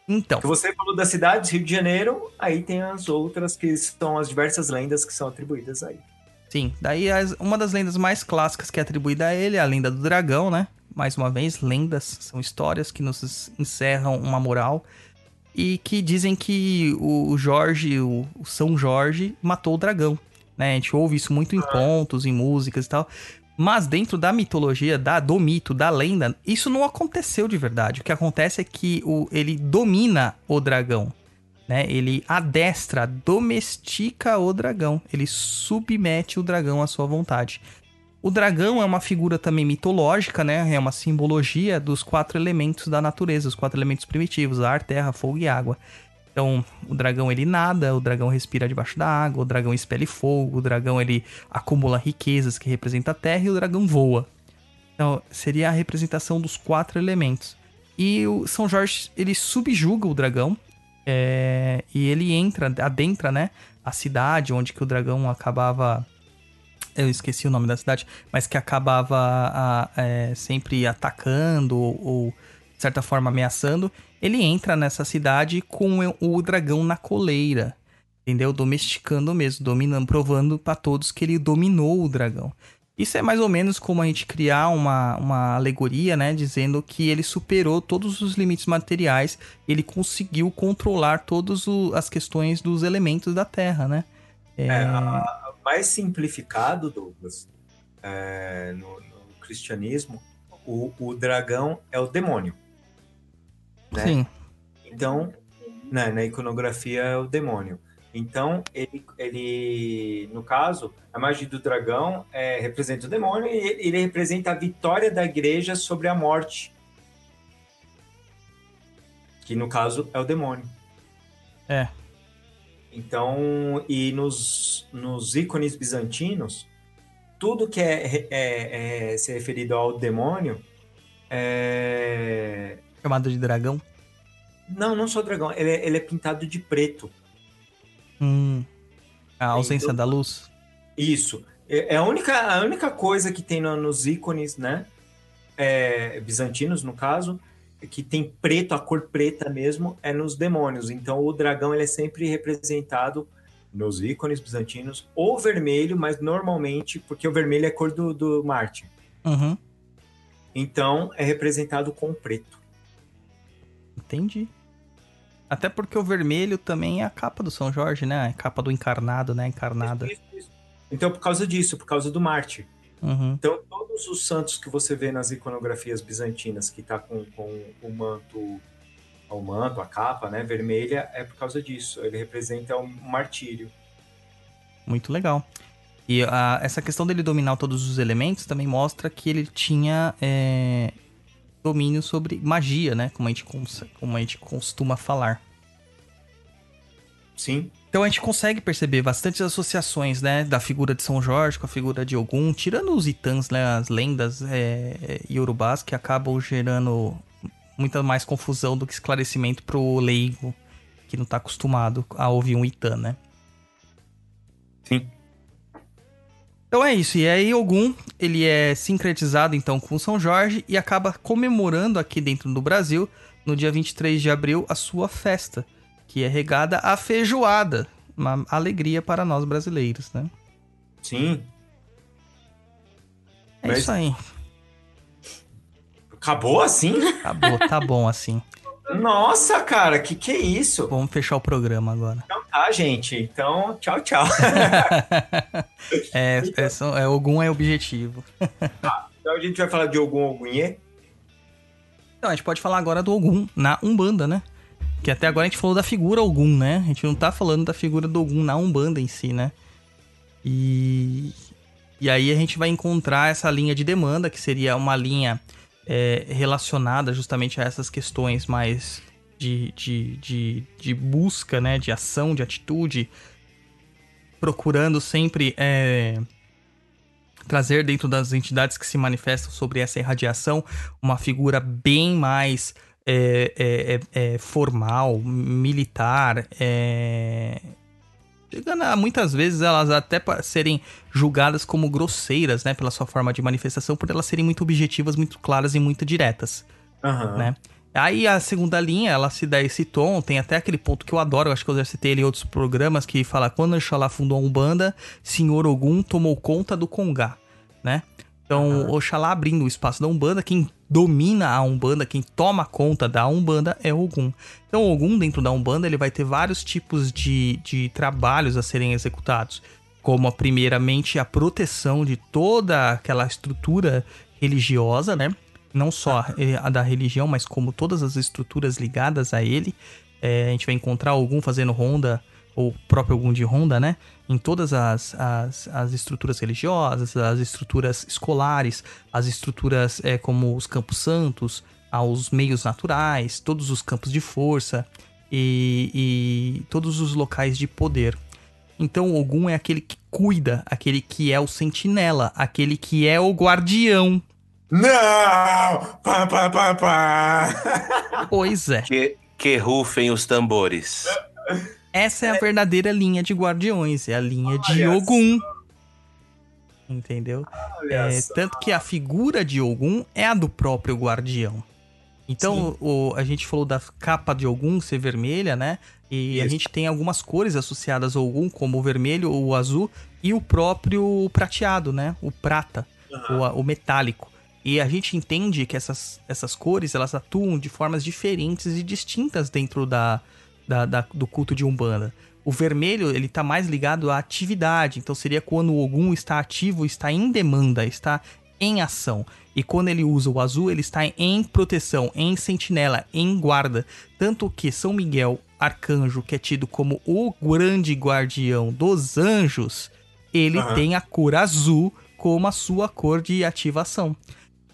Então, você falou das cidades, Rio de Janeiro, aí tem as outras que são as diversas lendas que são atribuídas aí. sim. Daí, uma das lendas mais clássicas que é atribuída a ele é a lenda do dragão, né? Mais uma vez, lendas são histórias que nos encerram uma moral. E que dizem que o Jorge, o São Jorge, matou o dragão. Né? A gente ouve isso muito em contos, em músicas e tal. Mas dentro da mitologia, da, do mito, da lenda, isso não aconteceu de verdade. O que acontece é que o, ele domina o dragão. Né? Ele adestra, domestica o dragão. Ele submete o dragão à sua vontade. O dragão é uma figura também mitológica, né? É uma simbologia dos quatro elementos da natureza, os quatro elementos primitivos: ar, terra, fogo e água. Então, o dragão ele nada, o dragão respira debaixo da água, o dragão expele fogo, o dragão ele acumula riquezas que representa a terra e o dragão voa. Então, seria a representação dos quatro elementos. E o São Jorge, ele subjuga o dragão é, e ele entra, adentra, né, a cidade onde que o dragão acabava eu esqueci o nome da cidade, mas que acabava a- é, sempre atacando ou, de certa forma ameaçando, ele entra nessa cidade com o dragão na coleira. Entendeu? Domesticando mesmo, dominando, provando para todos que ele dominou o dragão. Isso é mais ou menos como a gente criar uma, uma alegoria, né? Dizendo que ele superou todos os limites materiais, ele conseguiu controlar todas as questões dos elementos da Terra, né? É, é a, mais simplificado, Douglas, é, no, no, cristianismo, o, o, dragão é o demônio. Né? Sim. Então, né, na iconografia é o demônio. Então, ele, ele, no caso, a magia do dragão é, representa o demônio e ele, ele representa a vitória da igreja sobre a morte. Que no caso é o demônio. É. Então, e nos, nos ícones bizantinos, tudo que é, é, é se referido ao demônio é. Chamado de dragão? Não, não só dragão. Ele, é, ele é pintado de preto. Hum. A ausência então, da luz. Isso. É, é a única, a única coisa que tem no, nos ícones, né? É, bizantinos, no caso, que tem preto, a cor preta mesmo, é nos demônios. Então o dragão ele é sempre representado nos ícones bizantinos ou vermelho, mas normalmente, porque o vermelho é a cor do, do Marte. Uhum. Então é representado com preto. Entendi. Até porque o vermelho também é a capa do São Jorge, né? A capa do encarnado, né? Encarnada. Isso, isso, isso. Então, por causa disso, por causa do Marte. Uhum. Então, todos os santos que você vê nas iconografias bizantinas, que tá com, com o manto, o manto, a capa, né, vermelha, é por causa disso. Ele representa o martírio. Muito legal. E a, essa questão dele dominar todos os elementos também mostra que ele tinha é, domínio sobre magia, né? Como a gente, como a gente costuma falar. Sim. Então a gente consegue perceber bastantes associações, né, da figura de São Jorge com a figura de Ogum, tirando os itãs, né, as lendas é, iorubás que acabam gerando muita mais confusão do que esclarecimento pro leigo que não tá acostumado a ouvir um itã, né? Sim. Então é isso, e aí Ogum, ele é sincretizado então com São Jorge e acaba comemorando aqui dentro do Brasil, no dia 23 de abril, a sua festa, que é regada a feijoada, uma alegria para nós brasileiros, né? Sim. É Mas... isso aí. Acabou assim? Acabou, tá bom assim. Nossa, cara, que que é isso? Vamos fechar o programa agora. Então tá, gente. Então, tchau, tchau. é, é, é, Ogum é objetivo. Tá, então a gente vai falar de Ogum Ogunhê? Então, a gente pode falar agora do Ogum na Umbanda, né? Que até agora a gente falou da figura Ogum, né? A gente não tá falando da figura do Ogum na Umbanda em si, né? E... E aí a gente vai encontrar essa linha de demanda, que seria uma linha é, relacionada justamente a essas questões mais de, de, de, de, busca, né, de ação, de atitude, procurando sempre é, trazer dentro das entidades que se manifestam sobre essa irradiação uma figura bem mais é, é, é, é formal, militar, é, chegando a muitas vezes elas até serem julgadas como grosseiras, né, pela sua forma de manifestação, por elas serem muito objetivas, muito claras e muito diretas, uhum. né? Aí a segunda linha, ela se dá esse tom, tem até aquele ponto que eu adoro, eu acho que eu já citei ele em outros programas, que fala, quando Oxalá fundou a Umbanda, Senhor Ogum tomou conta do Congá, né? Então. Oxalá abrindo o espaço da Umbanda, quem domina a Umbanda, quem toma conta da Umbanda é o Ogum. Então, o Ogum, dentro da Umbanda, ele vai ter vários tipos de, de trabalhos a serem executados. Como, primeiramente, a proteção de toda aquela estrutura religiosa, né? Não só a da religião, mas como todas as estruturas ligadas a ele. É, a gente vai encontrar Ogum fazendo ronda ou próprio Ogum de Ronda, né? Em todas as, as, as estruturas religiosas, as estruturas escolares, as estruturas é, como os campos santos, aos meios naturais, todos os campos de força e, e todos os locais de poder. Então o Ogum é aquele que cuida, aquele que é o sentinela, aquele que é o guardião. Não! Pá, pá, pá, pá. Pois é. Que, que rufem os tambores. Essa é a verdadeira linha de guardiões, é a linha de Ogum. Entendeu? É, tanto que a figura de Ogum é a do próprio guardião. Então, o, a gente falou da capa de Ogum ser vermelha, né? E a Isso. gente tem algumas cores associadas ao Ogum, como o vermelho, o azul e o próprio prateado, né? O prata, o, a- o metálico. E a gente entende que essas, essas cores, elas atuam de formas diferentes e distintas dentro da, da- da- do culto de Umbanda. O vermelho, ele tá mais ligado à atividade, então seria quando o Ogum está ativo, está em demanda, está em ação. E quando ele usa o azul, ele está em proteção, em sentinela, em guarda. Tanto que São Miguel, arcanjo, que é tido como o grande guardião dos anjos, ele Aham. tem a cor azul como a sua cor de ativação.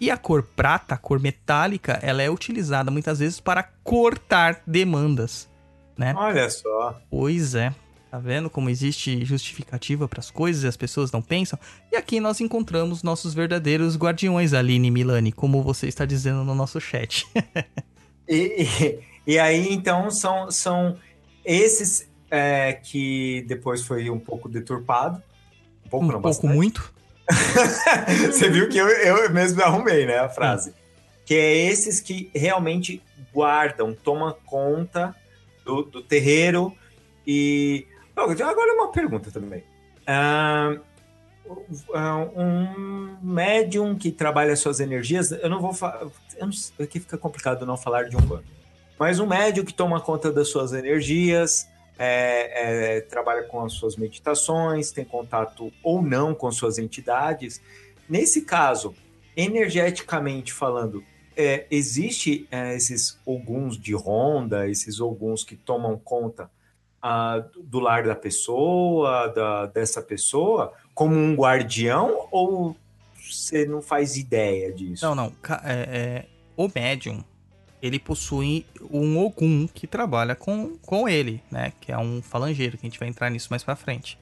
E a cor prata, a cor metálica, ela é utilizada muitas vezes para cortar demandas, né? Olha só. Pois é. Tá vendo como existe justificativa para as coisas e as pessoas não pensam? E aqui nós encontramos nossos verdadeiros guardiões, Aline Milani, como você está dizendo no nosso chat. E, e, e aí, então, são, são esses é, que depois foi um pouco deturpado. Um pouco, um não, pouco muito. Você viu que eu, eu mesmo arrumei, né, a frase. Que é esses que realmente guardam, tomam conta do, do terreiro. E. Agora uma pergunta também. Um médium que trabalha suas energias, eu não vou falar. Aqui fica complicado não falar de um bando. Mas um médium que toma conta das suas energias, é, é, trabalha com as suas meditações, tem contato ou não com suas entidades. Nesse caso, energeticamente falando, é, existe é, esses alguns de ronda, esses alguns que tomam conta ah, do lar da pessoa, da, dessa pessoa, como um guardião, ou você não faz ideia disso? Não, não. é- é, o médium, ele possui um Ogum que trabalha com, com ele, né? Que é um falangeiro, que a gente vai entrar nisso mais pra frente.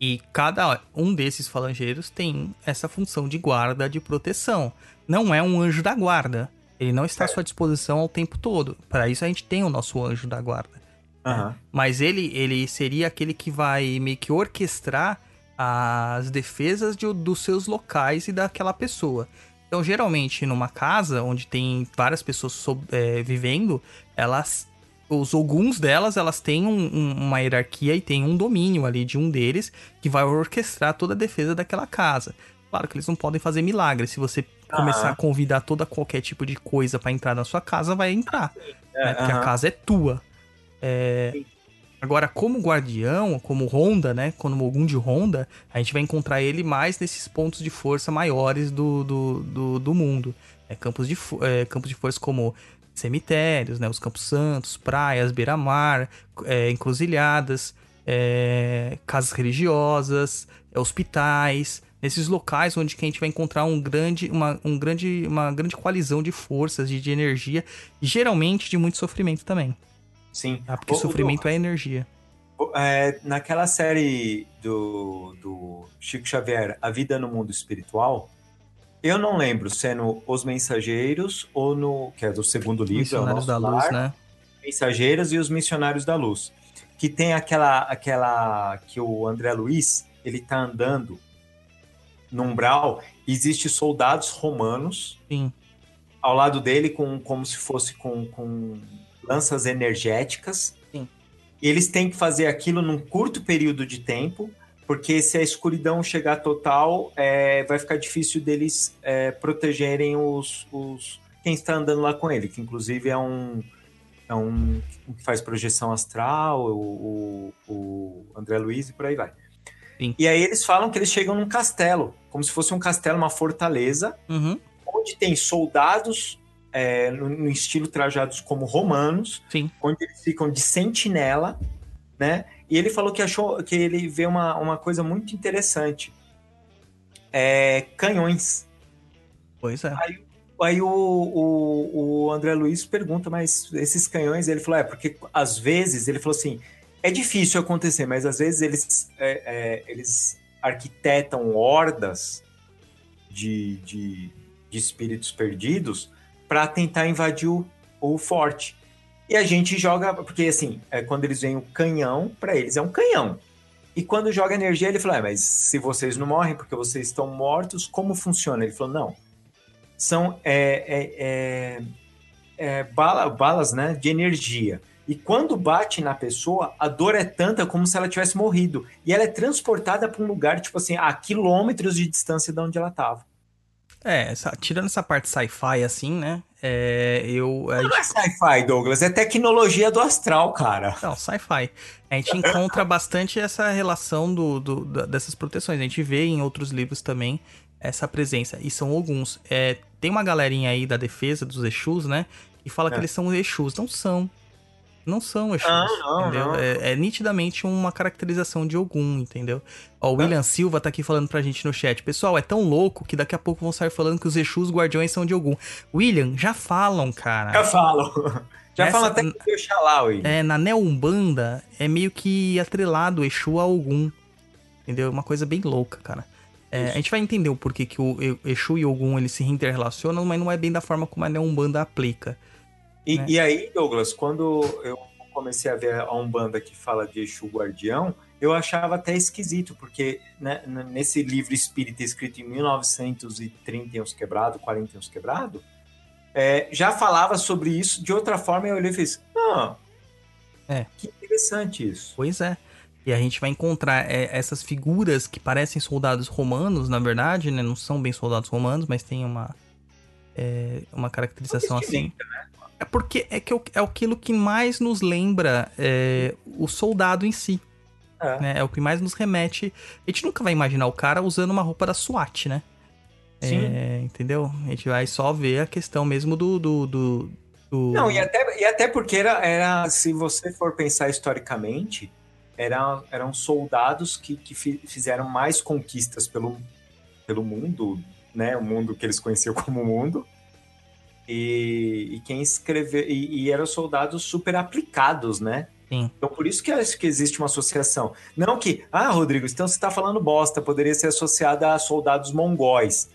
E cada um desses falangeiros tem essa função de guarda, de proteção. Não é um anjo da guarda. Ele não está à sua disposição ao tempo todo. Para isso a gente tem o nosso anjo da guarda. Aham. Mas ele, ele seria aquele que vai meio que orquestrar as defesas de- dos seus locais e daquela pessoa. Então, geralmente, numa casa onde tem várias pessoas sob- é, vivendo, elas. Os alguns delas, elas têm um- um- uma hierarquia e tem um domínio ali de um deles que vai orquestrar toda a defesa daquela casa. Claro que eles não podem fazer milagres. Se você começar a convidar toda qualquer tipo de coisa pra entrar na sua casa, vai entrar. né? Porque a casa é tua. É, Agora, como guardião, como Honda, né? Como algum de Honda, a gente vai encontrar ele mais nesses pontos de força maiores do, do, do, do mundo. É, campos, de, é, campos de força como cemitérios, né? Os campos santos, praias, beira-mar, é, encruzilhadas, é, casas religiosas, é, hospitais. Nesses locais onde que a gente vai encontrar um grande, uma, um grande, uma grande coalizão de forças e de energia, geralmente de muito sofrimento também. Sim. Tá? Porque ô, sofrimento é energia. É, naquela série do, do Chico Xavier, A Vida no Mundo Espiritual, eu não lembro sendo Os Mensageiros ou no. que é do segundo livro, é o Missionários Nosso da Luz, Lar, né? Mensageiros e os Missionários da Luz. Que tem aquela. aquela que o André Luiz ele tá andando no umbral, existe soldados romanos Sim. ao lado dele com como se fosse com, com lanças energéticas. Sim. Eles têm que fazer aquilo num curto período de tempo, porque se a escuridão chegar total, é, vai ficar difícil deles é, protegerem os, os quem está andando lá com ele, que inclusive é um é um que faz projeção astral, o, o, o André Luiz e por aí vai. Sim. E aí eles falam que eles chegam num castelo, como se fosse um castelo, uma fortaleza, Uhum. onde tem soldados é, no, no estilo trajados como romanos, Sim. onde eles ficam de sentinela, né? E ele falou que achou que ele vê uma, uma coisa muito interessante. É, canhões. Pois é. Aí o, o, o André Luiz pergunta, mas esses canhões, ele falou, é, porque às vezes, ele falou assim, é difícil acontecer, mas às vezes eles, é, é, eles arquitetam hordas de, de, de espíritos perdidos para tentar invadir o, o forte. E a gente joga, porque assim, é, quando eles veem o canhão, para eles é um canhão. E quando joga energia, ele falou, é, mas se vocês não morrem porque vocês estão mortos, como funciona? Ele falou, não, são é, é, é, é, bala, balas né, de energia. E quando bate na pessoa, a dor é tanta como se ela tivesse morrido. E ela é transportada para um lugar, tipo assim, a quilômetros de distância de onde ela estava. É, essa- tirando essa parte sci-fi assim, né? É, eu. Não gente- é sci-fi, Douglas, é tecnologia do astral, cara. Não, sci-fi. A gente encontra bastante essa relação do, do- dessas proteções. A gente vê em outros livros também essa presença. E são alguns. É, tem uma galerinha aí da defesa dos Exus, né? Que fala que É. eles são Exus. Não são. Não são Exus. Não, não, entendeu? não. É, é nitidamente uma caracterização de Ogum, entendeu? Ó, o William Silva tá aqui falando pra gente no chat. Pessoal, é tão louco que daqui a pouco vão sair falando que os Exus guardiões são de Ogum. William, já falam, cara. Já falo. Já Essa- falo até que eu Oxalá, Will. É, na Neo-Umbanda é meio que atrelado Exu a Ogum. Entendeu? É Uma coisa bem louca, cara. É, a gente vai entender o porquê que o Exu e Ogum eles se interrelacionam, mas não é bem da forma como a Neo-Umbanda aplica. E, né? e aí, Douglas, quando eu comecei a ver a Umbanda que fala de Exu Guardião, eu achava até esquisito, porque né, nesse livro espírita escrito em 1930 e uns quebrado, 40 e uns quebrado, é, já falava sobre isso de outra forma e eu olhei e fiz, ah, É. que interessante isso. Pois é. E a gente vai encontrar é, essas figuras que parecem soldados romanos, na verdade, né? Não são bem soldados romanos, mas tem uma, é, uma caracterização assim. É porque é, que é é aquilo que mais nos lembra é, o soldado em si. É. né? É o que mais nos remete. A gente nunca vai imaginar o cara usando uma roupa da SWAT, né? Sim. É, entendeu? A gente vai só ver a questão mesmo do. do, do, do- Não, e até, e até porque era, era, se você for pensar historicamente, era, eram soldados que, que fi- fizeram mais conquistas pelo, pelo mundo, né? O mundo que eles conheciam como mundo. E, e quem escreveu. E, e eram soldados super aplicados, né? Sim. Então, por isso que acho que existe uma associação. Não que, ah, Rodrigo, então você está falando bosta, poderia ser associada a soldados mongóis.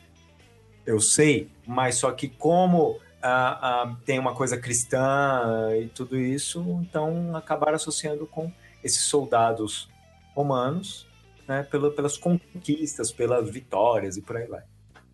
Eu sei, mas só que como ah, ah, tem uma coisa cristã e tudo isso, então acabaram associando com esses soldados romanos, né, pela- pelas conquistas, pelas vitórias e por aí vai.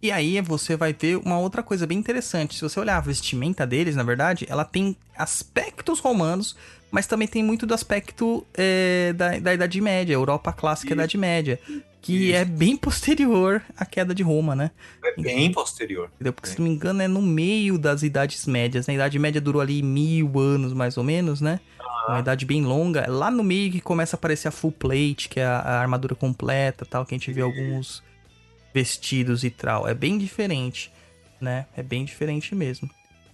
E aí você vai ver uma outra coisa bem interessante. Se você olhar a vestimenta deles, na verdade, ela tem aspectos romanos, mas também tem muito do aspecto é, da, da Idade Média, Europa clássica. Idade Média, que Isso. é bem posterior à queda de Roma, né? É bem posterior. Entendeu? Porque, se não me engano, é no meio das Idades Médias. né? A Idade Média durou ali mil anos, mais ou menos, né? Uma idade bem longa. É Lá no meio que começa a aparecer a full plate, que é a, a armadura completa tal, que a gente vê alguns vestidos e tal. É bem diferente, né? É bem diferente mesmo.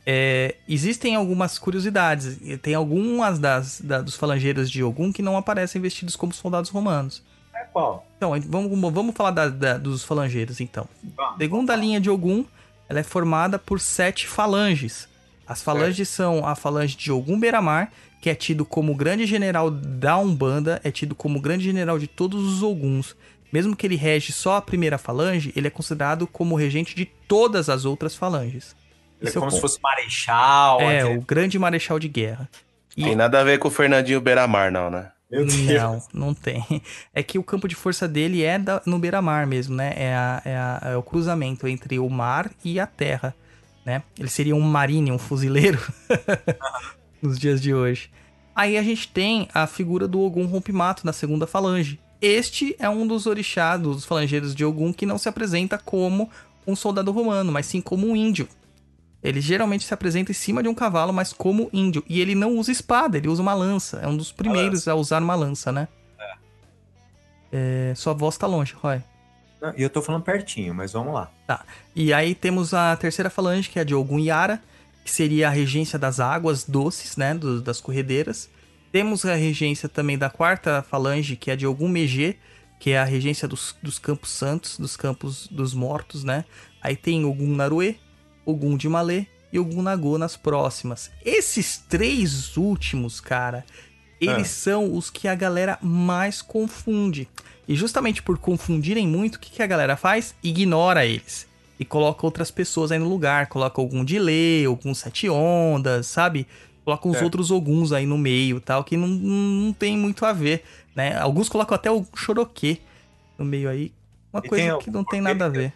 É, existem algumas curiosidades. E Tem algumas das, da- dos falangeiros de Ogum que não aparecem vestidos como soldados romanos. É qual? Então, vamos, vamos falar da- da- dos falangeiros, então. Vamos. Segundo a linha de Ogum, ela é formada por sete falanges. As falanges são a falange de Ogum Beramar, que é tido como grande general da Umbanda, é tido como grande general de todos os Oguns. Mesmo que ele rege só a primeira falange, ele é considerado como o regente de todas as outras falanges. Ele é Esse como o se fosse marechal. É, aquele- o grande marechal de guerra. E- Tem nada a ver com o Fernandinho Beiramar, não, né? Meu Deus. Não, não tem. É que o campo de força dele é da- no beira-mar mesmo, né? É, a- é a- é o cruzamento entre o mar e a terra, né? Ele seria um marine, um fuzileiro nos dias de hoje. Aí a gente tem a figura do Ogum Rompimato na segunda falange. Este é um dos orixás, dos falangeiros de Ogum, que não se apresenta como um soldado romano, mas sim como um índio. Ele geralmente se apresenta em cima de um cavalo, mas como índio. E ele não usa espada, ele usa uma lança. É um dos primeiros a usar uma lança, né? É, sua voz tá longe, Roy. E eu tô falando pertinho, mas vamos lá. E aí temos a terceira falange, que é a de Ogum Yara, que seria a regência das águas doces, né? do- das corredeiras. Temos a regência também da quarta falange, que é de Ogum Megê, que é a regência dos, dos campos santos, dos campos dos mortos, né? Aí tem Ogum Naruê, Ogum de Malê e Ogum Nagô nas próximas. Esses três últimos, cara, eles Ah. são os que a galera mais confunde. E justamente por confundirem muito, o que, que a galera faz? Ignora eles. E coloca outras pessoas aí no lugar. Coloca algum delay, algum sete ondas, sabe? Coloca uns Certo. outros alguns aí no meio tal, que não, não, tem muito a ver, né? Alguns colocam até o choroquê no meio aí. Uma E coisa que não tem nada a ver.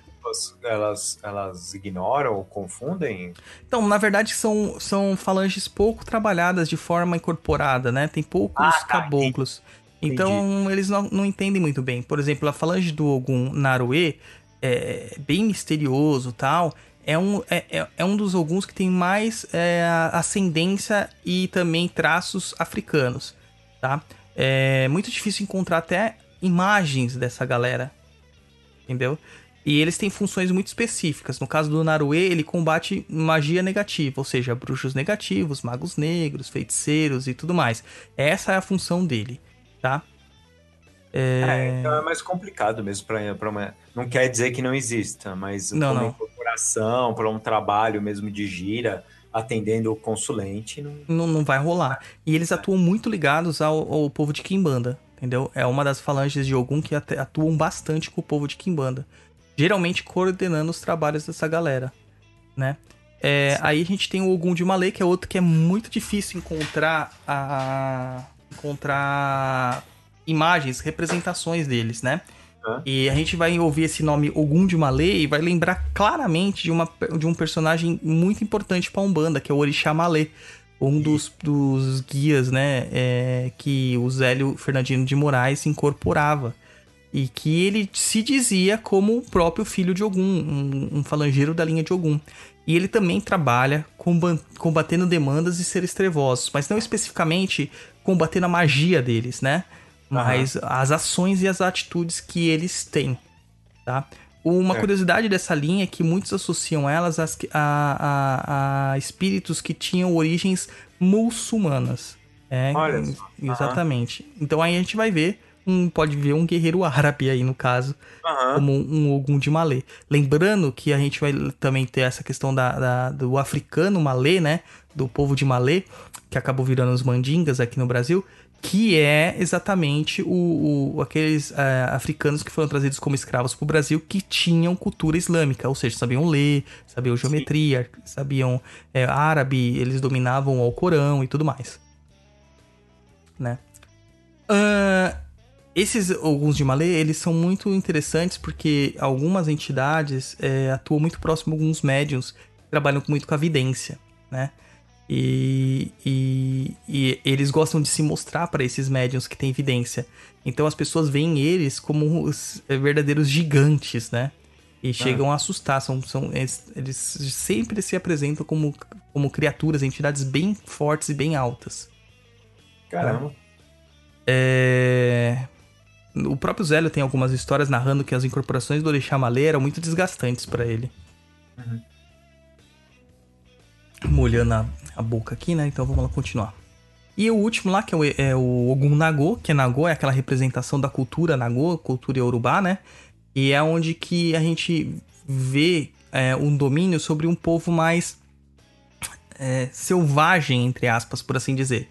elas, elas ignoram ou confundem? Então, na verdade, são, são falanges pouco trabalhadas de forma incorporada, né? Tem poucos Ah, tá, caboclos. Então, eles não, não entendem muito bem. Por exemplo, a falange do Ogum Naruê é bem misterioso tal. É um, é, é- é um dos Oguns que tem mais é, ascendência e também traços africanos, tá? É muito difícil encontrar até imagens dessa galera, entendeu? E eles têm funções muito específicas. No caso do Naruê, ele combate magia negativa, ou seja, bruxos negativos, magos negros, feiticeiros e tudo mais. Essa é a função dele, tá? É, então é mais complicado mesmo para uma. Não quer dizer que não exista, mas Não, não. Para um trabalho mesmo de gira, atendendo o consulente, não. não, não vai rolar. E eles atuam muito ligados ao, ao povo de Kimbanda, entendeu? É uma das falanges de Ogum que atuam bastante com o povo de Kimbanda. Geralmente coordenando os trabalhos dessa galera, né? É, aí a gente tem o Ogum de Malê, que é outro que é muito difícil encontrar a encontrar imagens, representações deles, né? E a gente vai ouvir esse nome Ogum de Malê e vai lembrar claramente de, uma, de um personagem muito importante para Umbanda, que é o Orixá Malê. Um dos, dos guias, né, é, que o Zélio Fernandino de Moraes incorporava. E que ele se dizia como o próprio filho de Ogum, um, um falangeiro da linha de Ogum. E ele também trabalha comba- combatendo demandas e seres trevosos, mas não especificamente combatendo a magia deles, né? Mas as ações e as atitudes que eles têm, tá? Uma É. curiosidade dessa linha é que muitos associam elas a, a- a espíritos que tinham origens muçulmanas. É, Olha exatamente. Então aí a gente vai ver, um, pode ver um guerreiro árabe aí no caso, Aham. como um Ogum de Malê. Lembrando que a gente vai também ter essa questão da, da- do africano Malê, né? Do povo de Malê, que acabou virando os mandingas aqui no Brasil, que é exatamente o, o- aqueles é, africanos que foram trazidos como escravos para o Brasil que tinham cultura islâmica, ou seja, sabiam ler, sabiam geometria, sabiam é, árabe, eles dominavam o Alcorão e tudo mais. Né? Ah, esses alguns de Malê, eles são muito interessantes porque algumas entidades é, atuam muito próximo a alguns médiums que trabalham muito com a vidência, né? E, e- e eles gostam de se mostrar para esses médiums que têm evidência. Então as pessoas veem eles como os eh, verdadeiros gigantes, né? E chegam a assustar. São, são, eles, eles sempre se apresentam como, como criaturas, entidades bem fortes e bem altas. Caramba. É... O próprio Zélio tem algumas histórias narrando que as incorporações do Orixá Malê eram muito desgastantes pra ele. Uhum. Molhando a, a boca aqui, né? Então vamos lá continuar. E o último lá, que é o, é o Ogum Nagô, que é Nagô, é aquela representação da cultura Nagô, cultura Yorubá, né? E é onde que a gente vê é, um domínio sobre um povo mais é, selvagem, entre aspas, por assim dizer.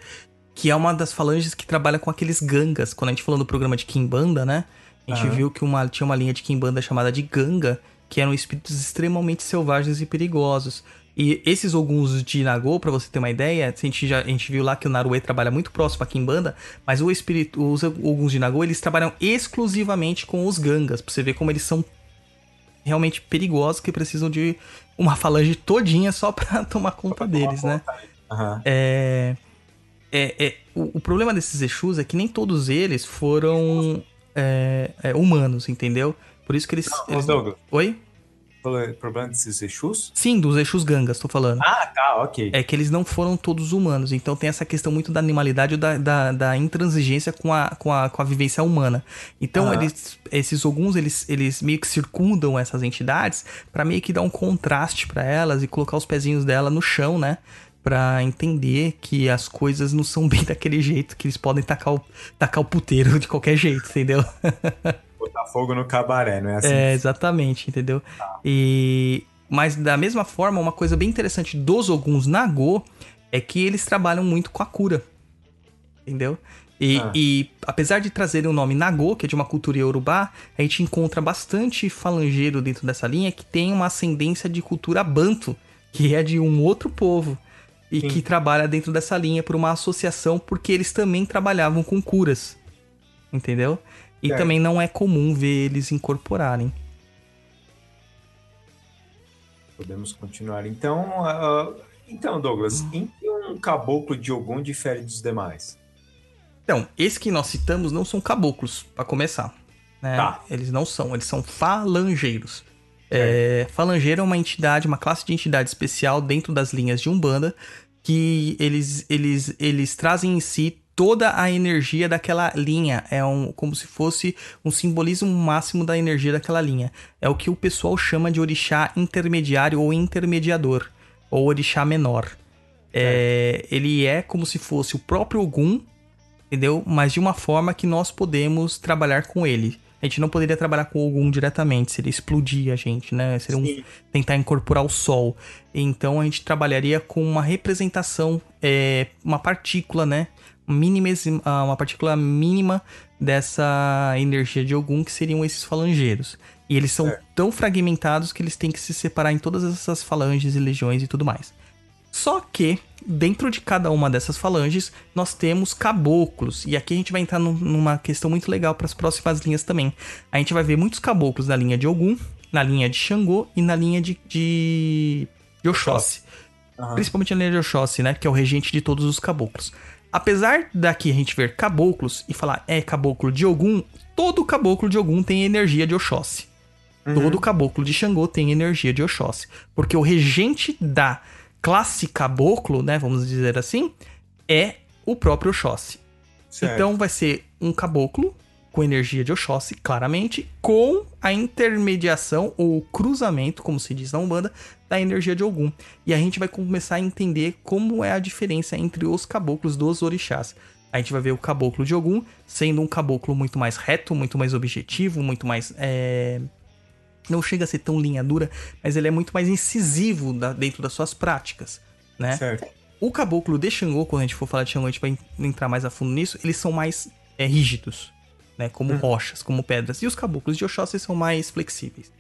Que é uma das falanges que trabalha com aqueles gangas. Quando a gente falou no programa de Kimbanda, né? A gente Aham. viu que uma, tinha uma linha de Kimbanda chamada de Ganga, que eram espíritos extremamente selvagens e perigosos. E esses Oguns de Nagô, pra você ter uma ideia, a gente, já, a gente viu lá que o Naruê trabalha muito próximo a Kimbanda, mas o espírito, os Oguns de Nagô, eles trabalham exclusivamente com os Gangas, pra você ver como eles são realmente perigosos, que precisam de uma falange todinha só pra tomar conta deles, né? Aham. É, é, é, o, o problema desses Exus é que nem todos eles foram é, é, humanos, entendeu? Por isso que eles. Ô, eles- Oi? Falou- problema desses Exus? Sim, dos Exus Gangas, tô falando. Ah, tá, ok. É que eles não foram todos humanos, então tem essa questão muito da animalidade ou da, da, da intransigência com a, com, a, com a vivência humana. Então, Aham. eles, esses alguns eles, eles meio que circundam essas entidades pra meio que dar um contraste pra elas e colocar os pezinhos dela no chão, né? Pra entender que as coisas não são bem daquele jeito, que eles podem tacar o, tacar o puteiro de qualquer jeito, entendeu? Botar fogo no cabaré, não é assim? É, exatamente, entendeu? E mas da mesma forma, uma coisa bem interessante dos Oguns Nagô é que eles trabalham muito com a cura. Entendeu? E, Ah. e apesar de trazerem o nome Nagô, que é de uma cultura iorubá, a gente encontra bastante falangeiro dentro dessa linha que tem uma ascendência de cultura banto, que é de um outro povo. E Sim. que trabalha dentro dessa linha por uma associação, porque eles também trabalhavam com curas. Entendeu? E Certo. também não é comum ver eles incorporarem. Podemos continuar. Então, ah, então Douglas, em que um caboclo de Ogum difere dos demais? Então, esses que nós citamos não são caboclos, pra começar. né? Tá. Eles não são, eles são falangeiros. É, falangeiro é uma entidade, uma classe de entidade especial dentro das linhas de Umbanda, que eles, eles, eles trazem em si toda a energia daquela linha. É um, como se fosse um simbolismo máximo da energia daquela linha. É o que o pessoal chama de orixá intermediário ou intermediador, ou orixá menor. É, ele é como se fosse o próprio Ogum, entendeu? Mas de uma forma que nós podemos trabalhar com ele. A gente não poderia trabalhar com o Ogum diretamente, seria explodir a gente, né? Seria um, tentar incorporar o sol. Então a gente trabalharia com uma representação, é, uma partícula, né? Mínima, uma partícula mínima dessa energia de Ogum, que seriam esses falangeiros. E eles são tão fragmentados que eles têm que se separar em todas essas falanges e legiões e tudo mais. Só que, dentro de cada uma dessas falanges, nós temos caboclos. E aqui a gente vai entrar num- numa questão muito legal para as próximas linhas também. A gente vai ver muitos caboclos na linha de Ogum, na linha de Xangô e na linha de, de, de Oxóssi. Aham. Principalmente na linha de Oxóssi, né? Que é o regente de todos os caboclos. Apesar daqui a gente ver caboclos e falar é caboclo de Ogum, todo caboclo de Ogum tem energia de Oxóssi. Todo caboclo de Xangô tem energia de Oxóssi. Porque o regente da classe caboclo, né? Vamos dizer assim, é o próprio Oxóssi. Certo. Então vai ser um caboclo com energia de Oxóssi, claramente, com a intermediação ou cruzamento, como se diz na Umbanda, da energia de Ogum. E a gente vai começar a entender como é a diferença entre os caboclos dos orixás. A gente vai ver o caboclo de Ogum sendo um caboclo muito mais reto, muito mais objetivo, muito mais. é, Não chega a ser tão linha dura, mas ele é muito mais incisivo da- dentro das suas práticas, né? Certo. O caboclo de Xangô, quando a gente for falar de Xangô, a gente vai en- entrar mais a fundo nisso, eles são mais é, rígidos, né? Como rochas, como pedras. E os caboclos de Oxóssi são mais flexíveis.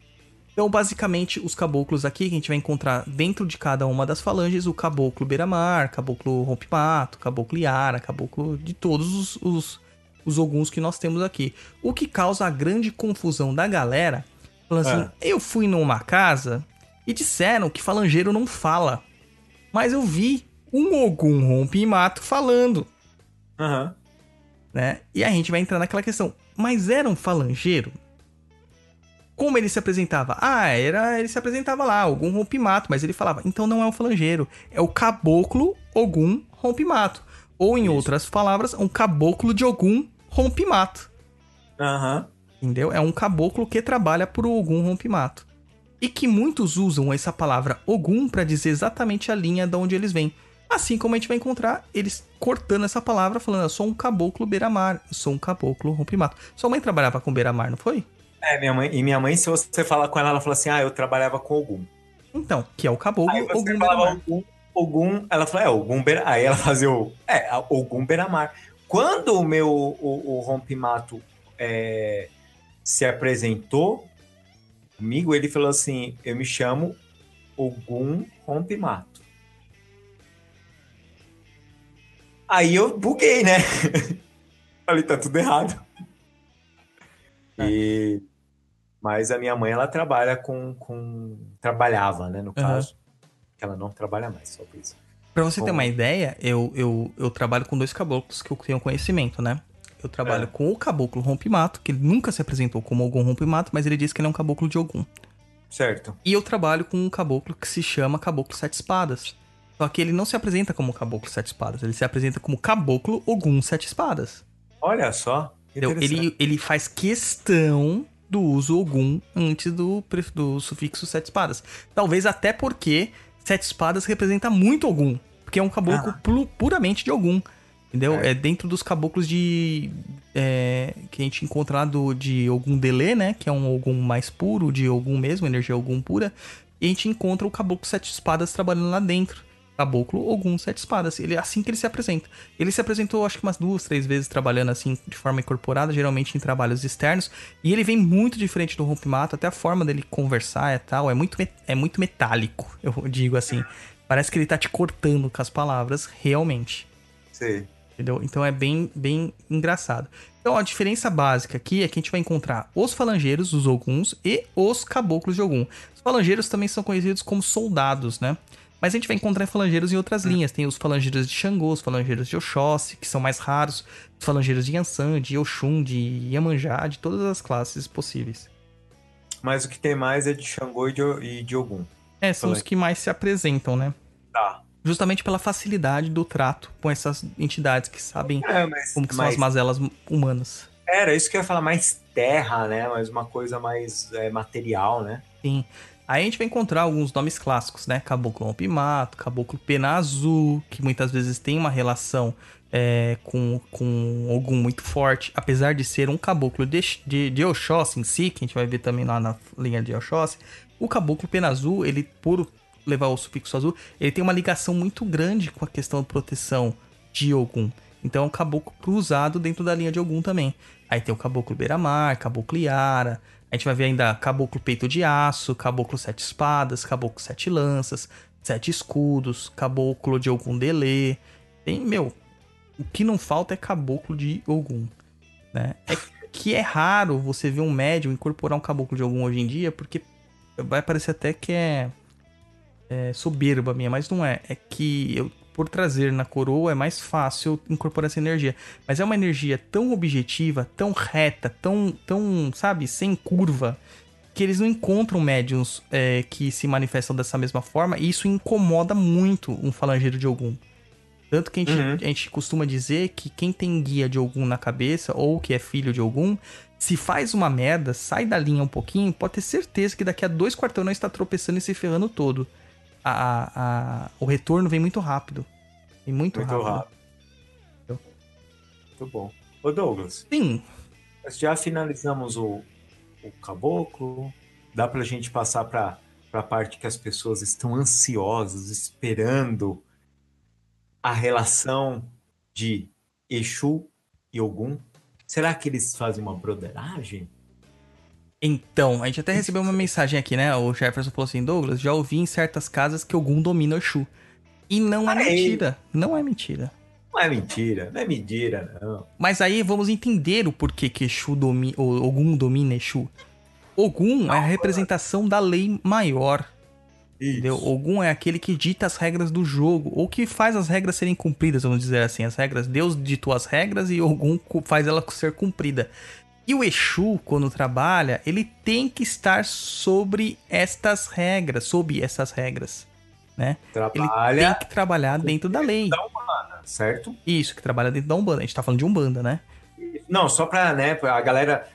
Então, basicamente, os caboclos aqui que a gente vai encontrar dentro de cada uma das falanges, o caboclo beira-mar, caboclo rompe-mato, caboclo iara, caboclo de todos os, os, os oguns que nós temos aqui. O que causa a grande confusão da galera, falando assim, eu fui numa casa e disseram que falangeiro não fala. Mas eu vi um Ogum rompe-mato falando, Aham. né? E a gente vai entrar naquela questão. Mas era um falangeiro? Como ele se apresentava? Ah, era, ele se apresentava lá, Ogum rompe-mato, mas ele falava, então não é um falangeiro, é o caboclo Ogum rompe-mato. Ou em outras palavras, um caboclo de Ogum rompe-mato. Aham. Entendeu? É um caboclo que trabalha por Ogum rompe-mato. E que muitos usam essa palavra Ogum para dizer exatamente a linha de onde eles vêm. Assim como a gente vai encontrar eles cortando essa palavra, falando, eu sou um caboclo beira-mar, eu sou um caboclo rompe-mato. Sua mãe trabalhava com beira-mar, não foi? É, minha mãe. E minha mãe, se você falar com ela, ela fala assim: ah, eu trabalhava com Ogum. Então, que é o caboclo Aí Ogum falava beira-mar. Ogum, Ogum, ela falou, é, Ogum Beira... Aí ela fazia o... É, Ogum Beira-Mar. Quando o meu, o, o Rompimato é, se apresentou comigo, ele falou assim, eu me chamo Ogum Rompimato. Aí eu buguei, né? Falei, tá tudo errado. E... Mas a minha mãe, ela trabalha com... com... Trabalhava, né, no caso. Que ela não trabalha mais, só por isso. Pra você ter Bom. uma ideia, eu, eu, eu trabalho com dois caboclos que eu tenho conhecimento, né? Eu trabalho É. com o caboclo rompe-mato, que ele nunca se apresentou como Ogum rompe-mato, mas ele disse que ele é um caboclo de Ogum. Certo. E eu trabalho com um caboclo que se chama Caboclo Sete Espadas. Só que ele não se apresenta como Caboclo Sete Espadas, ele se apresenta como Caboclo Ogum Sete Espadas. Olha só. Ele, ele faz questão do uso Ogum antes do, do sufixo Sete Espadas. Talvez até porque Sete Espadas representa muito Ogum. Porque é um caboclo pu- puramente de Ogum. Entendeu? É. É dentro dos caboclos de. é, que a gente encontra lá do, de Ogum Delê, né? Que é um Ogum mais puro, de Ogum mesmo, energia Ogum pura. E a gente encontra o caboclo Sete Espadas trabalhando lá dentro. Caboclo Ogum Sete Espadas. Ele assim que ele se apresenta. Ele se apresentou, acho que umas duas, três vezes trabalhando assim de forma incorporada, geralmente em trabalhos externos. E ele vem muito diferente do rompimato, até a forma dele conversar e tal. É muito, é muito metálico, eu digo assim. Parece que ele tá te cortando com as palavras, realmente. Sei. Entendeu? Então é bem, bem engraçado. Então a diferença básica aqui é que a gente vai encontrar os falangeiros, os Oguns, e os caboclos de Ogum. Os falangeiros também são conhecidos como soldados, né? Mas a gente vai encontrar falangeiros em outras linhas. Tem os falangeiros de Xangô, os falangeiros de Oxóssi, que são mais raros. Os falangeiros de Yansan, de Oxum, de Iemanjá, de todas as classes possíveis. Mas o que tem mais é de Xangô e de, e de Ogum. É, são os que mais se apresentam, né? Tá. Justamente pela facilidade do trato com essas entidades que sabem É, mas, como que são mas as mazelas humanas. era isso que eu ia falar, mais terra, né? Mais uma coisa mais é, material, né? Sim. Aí a gente vai encontrar alguns nomes clássicos, né? Caboclo Rompimato, Caboclo Pena Azul, que muitas vezes tem uma relação é, com, com Ogum muito forte, apesar de ser um caboclo de, de, de Oxóssi em si, que a gente vai ver também lá na linha de Oxóssi. O Caboclo Pena Azul, ele, por levar o sufixo azul, ele tem uma ligação muito grande com a questão de proteção de Ogum. Então é um caboclo cruzado dentro da linha de Ogum também. Aí tem o caboclo Beira-Mar, caboclo Iara. A gente vai ver ainda caboclo Peito de Aço, caboclo Sete Espadas, caboclo Sete Lanças, Sete Escudos, caboclo de Ogum Delê. Tem, meu, o que não falta é caboclo de Ogum. Né? É que é raro você ver um médium incorporar um caboclo de Ogum hoje em dia, porque vai parecer até que é, é soberba minha, mas não é. É que eu, por trazer na coroa é mais fácil incorporar essa energia. Mas é uma energia tão objetiva, tão reta, tão, tão sabe, sem curva, que eles não encontram médiums é, que se manifestam dessa mesma forma, e isso incomoda muito um falangeiro de algum. Tanto que a gente, Uhum. a gente costuma dizer que quem tem guia de algum na cabeça, ou que é filho de algum, se faz uma merda, sai da linha um pouquinho, pode ter certeza que daqui a dois quarteirões está tropeçando e se ferrando todo. A, a- o retorno vem muito rápido. Vem muito, Muito rápido. rápido. Muito bom. Ô Douglas, Sim, nós já finalizamos o, o caboclo. Dá pra gente passar pra, pra parte que as pessoas estão ansiosas, esperando a relação de Exu e Ogum. Será que eles fazem uma broderagem? Então, a gente até recebeu uma mensagem aqui, né? O Jefferson falou assim: Douglas, já ouvi em certas casas que Ogum domina Exu. E não é mentira. Não é mentira. Não é mentira, não é mentira, não. Mas aí vamos entender o porquê que Exu domi Ogum domina Exu. Ogum é a representação da lei maior. Entendeu? Ogum é aquele que dita as regras do jogo, ou que faz as regras serem cumpridas, vamos dizer assim. As regras, Deus ditou as regras e Ogum faz ela ser cumprida. E o Exu, quando trabalha, ele tem que estar sobre estas regras, sob essas regras, né? Ele Trabalha, tem que trabalhar dentro da lei. certo? Isso, que trabalha dentro da Umbanda. A gente tá falando de Umbanda, né? Não, só pra, né, a galera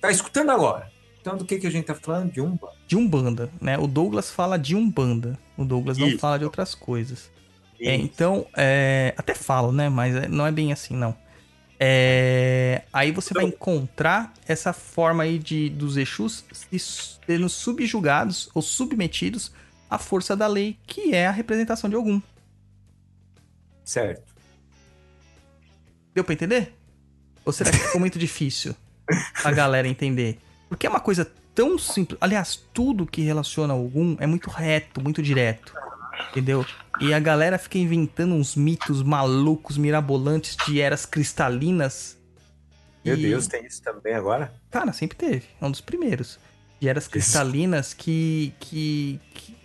tá escutando agora. Então, do que, que a gente tá falando? De um De Umbanda, né? O Douglas fala de Umbanda. O Douglas não Isso. fala de outras coisas. É, então, é, até falo, né? Mas é- não é bem assim, não. É, aí você vai encontrar essa forma aí de dos Exus se- sendo subjugados ou submetidos à força da lei, que é a representação de algum. Certo. Deu pra entender? Ou será que ficou muito difícil a galera entender? Porque é uma coisa tão simples. Aliás, tudo que relaciona a algum é muito reto, muito direto. Entendeu? E a galera fica inventando uns mitos malucos, mirabolantes de eras cristalinas. Meu E, Deus, tem isso também agora? Cara, sempre teve. É um dos primeiros. De eras cristalinas que. que, que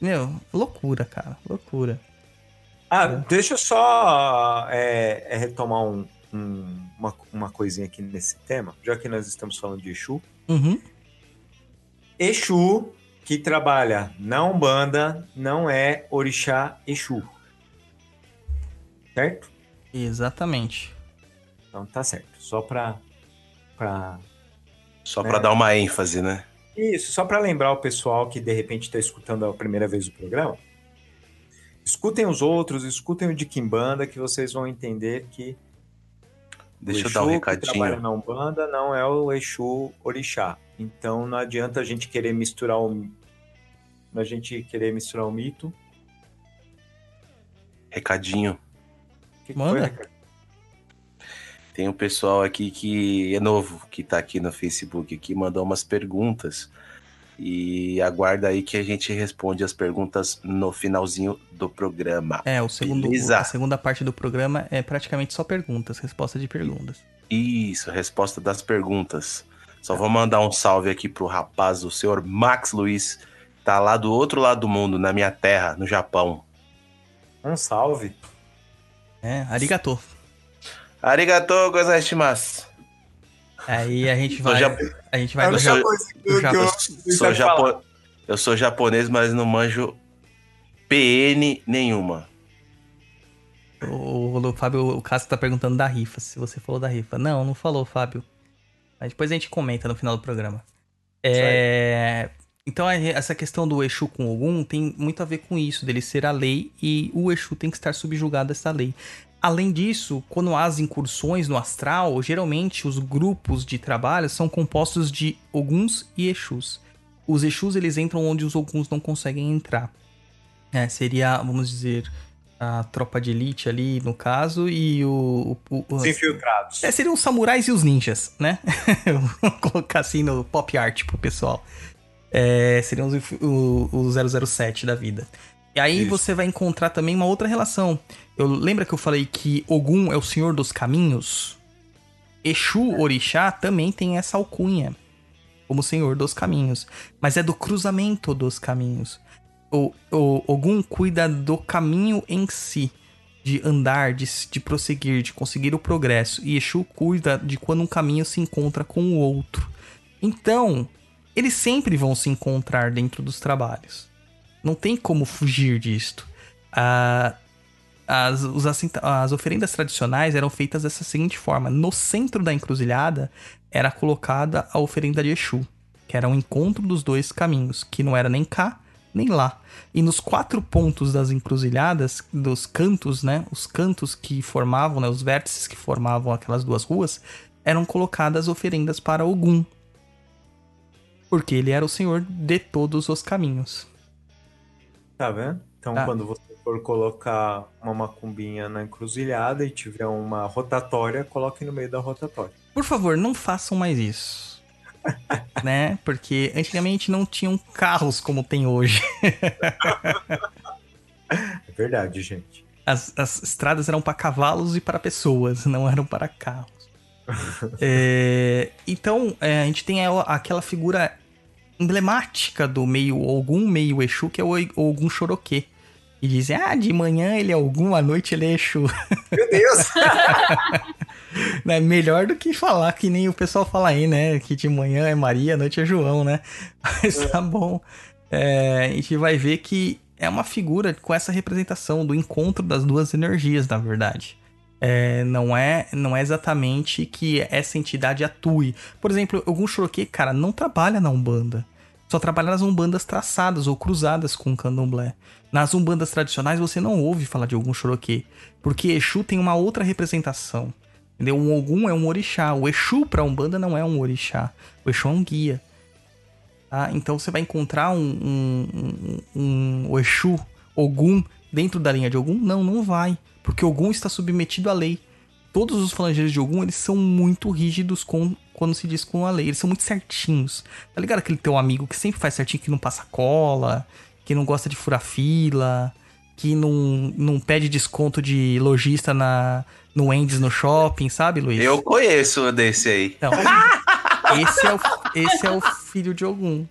meu, loucura, cara. Loucura. Ah, É. deixa eu só é, é, retomar um- um- uma, uma coisinha aqui nesse tema, já que nós estamos falando de Exu. Uhum. Exu, que trabalha na Umbanda, não é Orixá Exu. Certo? Exatamente. Então tá certo. Só pra. pra... Só É. pra dar uma ênfase, né? Isso, só pra lembrar o pessoal que de repente está escutando a primeira vez o programa. Escutem os outros, escutem o de Kimbanda, que vocês vão entender que Deixa o eu dar um Exu que trabalha recadinho. na Umbanda não é o Exu Orixá. Então não adianta a gente querer misturar o a gente querer misturar o mito. Recadinho. O que que Manda. foi? Tem um pessoal aqui que é novo, que tá aqui no Facebook, que mandou umas perguntas. E aguarda aí que a gente responde as perguntas no finalzinho do programa. É, o segundo, Beleza. a segunda parte do programa é praticamente só perguntas, resposta de perguntas. Isso, resposta das perguntas. Só vou mandar um salve aqui pro rapaz, o senhor Max Luiz, tá lá do outro lado do mundo, na minha terra, no Japão. Um salve. É, arigato. Arigatou gozaimasu. Aí a gente vai. jap- A gente vai sou, japo... eu sou japonês, mas não manjo PN nenhuma. O, o Fábio, o Cássio tá perguntando da rifa, se você falou da rifa. Não, não falou, Fábio. Mas depois a gente comenta no final do programa. É... Então essa questão do Exu com Ogum tem muito a ver com isso, dele ser a lei e o Exu tem que estar subjugado a essa lei. Além disso, quando há as incursões no astral, geralmente os grupos de trabalho são compostos de Oguns e Exus. Os Exus eles entram onde os Oguns não conseguem entrar. É, seria, vamos dizer, a tropa de elite ali, no caso, e o. o- o- Os infiltrados. é, seriam os samurais e os ninjas, né? Vou colocar assim no pop art pro pessoal. É, seriam os, o, o 007 da vida. E aí Isso. você vai encontrar também uma outra relação. Eu lembra que eu falei que Ogum é o senhor dos caminhos? Exu Orixá também tem essa alcunha como senhor dos caminhos, mas é do cruzamento dos caminhos. O, o Ogum cuida do caminho em si, de andar, de, de prosseguir, de conseguir o progresso. E Exu cuida de quando um caminho se encontra com o outro. Então, eles sempre vão se encontrar dentro dos trabalhos. Não tem como fugir disto. Ah, as, os as oferendas tradicionais eram feitas dessa seguinte forma: no centro da encruzilhada era colocada a oferenda de Exu, que era o encontro dos dois caminhos, que não era nem cá nem lá. E nos quatro pontos das encruzilhadas, dos cantos, né, os cantos que formavam, né, os vértices que formavam aquelas duas ruas, eram colocadas oferendas para Ogum, porque ele era o senhor de todos os caminhos. Tá vendo? Então, Tá. quando você for colocar uma macumbinha na encruzilhada e tiver uma rotatória, coloque no meio da rotatória. Por favor, não façam mais isso. né? Porque antigamente não tinham carros como tem hoje. É verdade, gente. As, as estradas eram para cavalos e para pessoas, não eram para carros. É, então, é, a gente tem aquela figura emblemática do meio Ogum, meio Exu, que é o Ogum Choroquê. E dizem, ah, de manhã ele é Ogum, à noite ele é Exu. Meu Deus! né? Melhor do que falar que nem o pessoal fala aí, né? Que de manhã é Maria, à noite é João, né? Mas tá bom. É, a gente vai ver que é uma figura com essa representação do encontro das duas energias, na verdade. É, não é não é exatamente que essa entidade atue. Por exemplo, algum Shoroke, cara, não trabalha na Umbanda. Só trabalha nas Umbandas traçadas ou cruzadas com o Candomblé. Nas Umbandas tradicionais você não ouve falar de algum Shoroke, porque Exu tem uma outra representação. Entendeu? Um Ogum é um orixá. O Exu pra Umbanda não é um orixá. O Exu é um guia. Tá? Então você vai encontrar um, um, um, um- Exu, Ogum, dentro da linha de Ogum? Não, não vai. Porque Ogum está submetido à lei. Todos os falangeiros de Ogum, eles são muito rígidos com, quando se diz com a lei. Eles são muito certinhos. Tá ligado aquele teu amigo que sempre faz certinho, que não passa cola, que não gosta de furar fila, que não, não pede desconto de lojista na, no Wendy's no shopping, sabe, Luiz? Eu conheço desse aí. Então, esse é, o, esse é o filho de Ogum.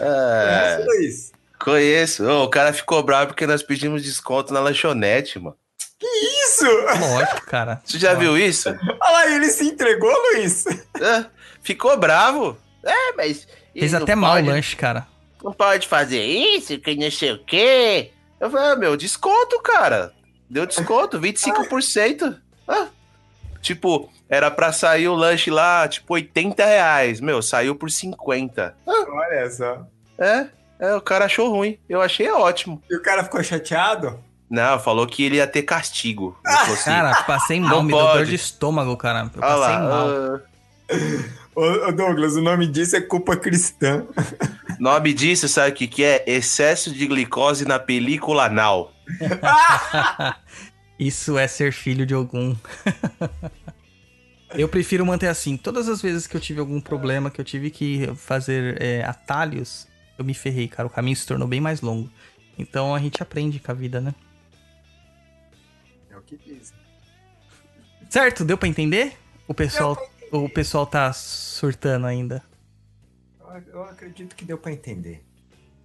É, É, Luiz. conheço. Ô, o cara ficou bravo porque nós pedimos desconto na lanchonete, mano. Isso! Lógico, cara. Você já viu isso? Olha lá, ele se entregou, Luiz. É, ficou bravo. É, mas. Fez até mal o pode- lanche, cara. Não pode fazer isso, que não sei o quê. Eu falei, ah, meu, desconto, cara. Deu desconto, 25%. Ah. Tipo, era pra sair o lanche lá, tipo, 80 reais. Meu, saiu por 50. Olha só. É, é, o cara achou ruim. Eu achei ótimo. E o cara ficou chateado? Não, falou que ele ia ter castigo. Falou assim, Cara, passei mal, me deu dor de estômago, cara. Eu olha passei lá, mal. ah, Ô, ô, Douglas, o nome disso é culpa cristã. nome disso, sabe o que, que é? Excesso de glicose na película anal. Isso é ser filho de algum. Eu prefiro manter assim. Todas as vezes que eu tive algum problema, que eu tive que fazer é, atalhos, eu me ferrei, cara. O caminho se tornou bem mais longo. Então a gente aprende com a vida, né? Que dizem. Certo? Deu pra entender? O pessoal, o pessoal tá surtando ainda. Eu, eu acredito que deu pra entender.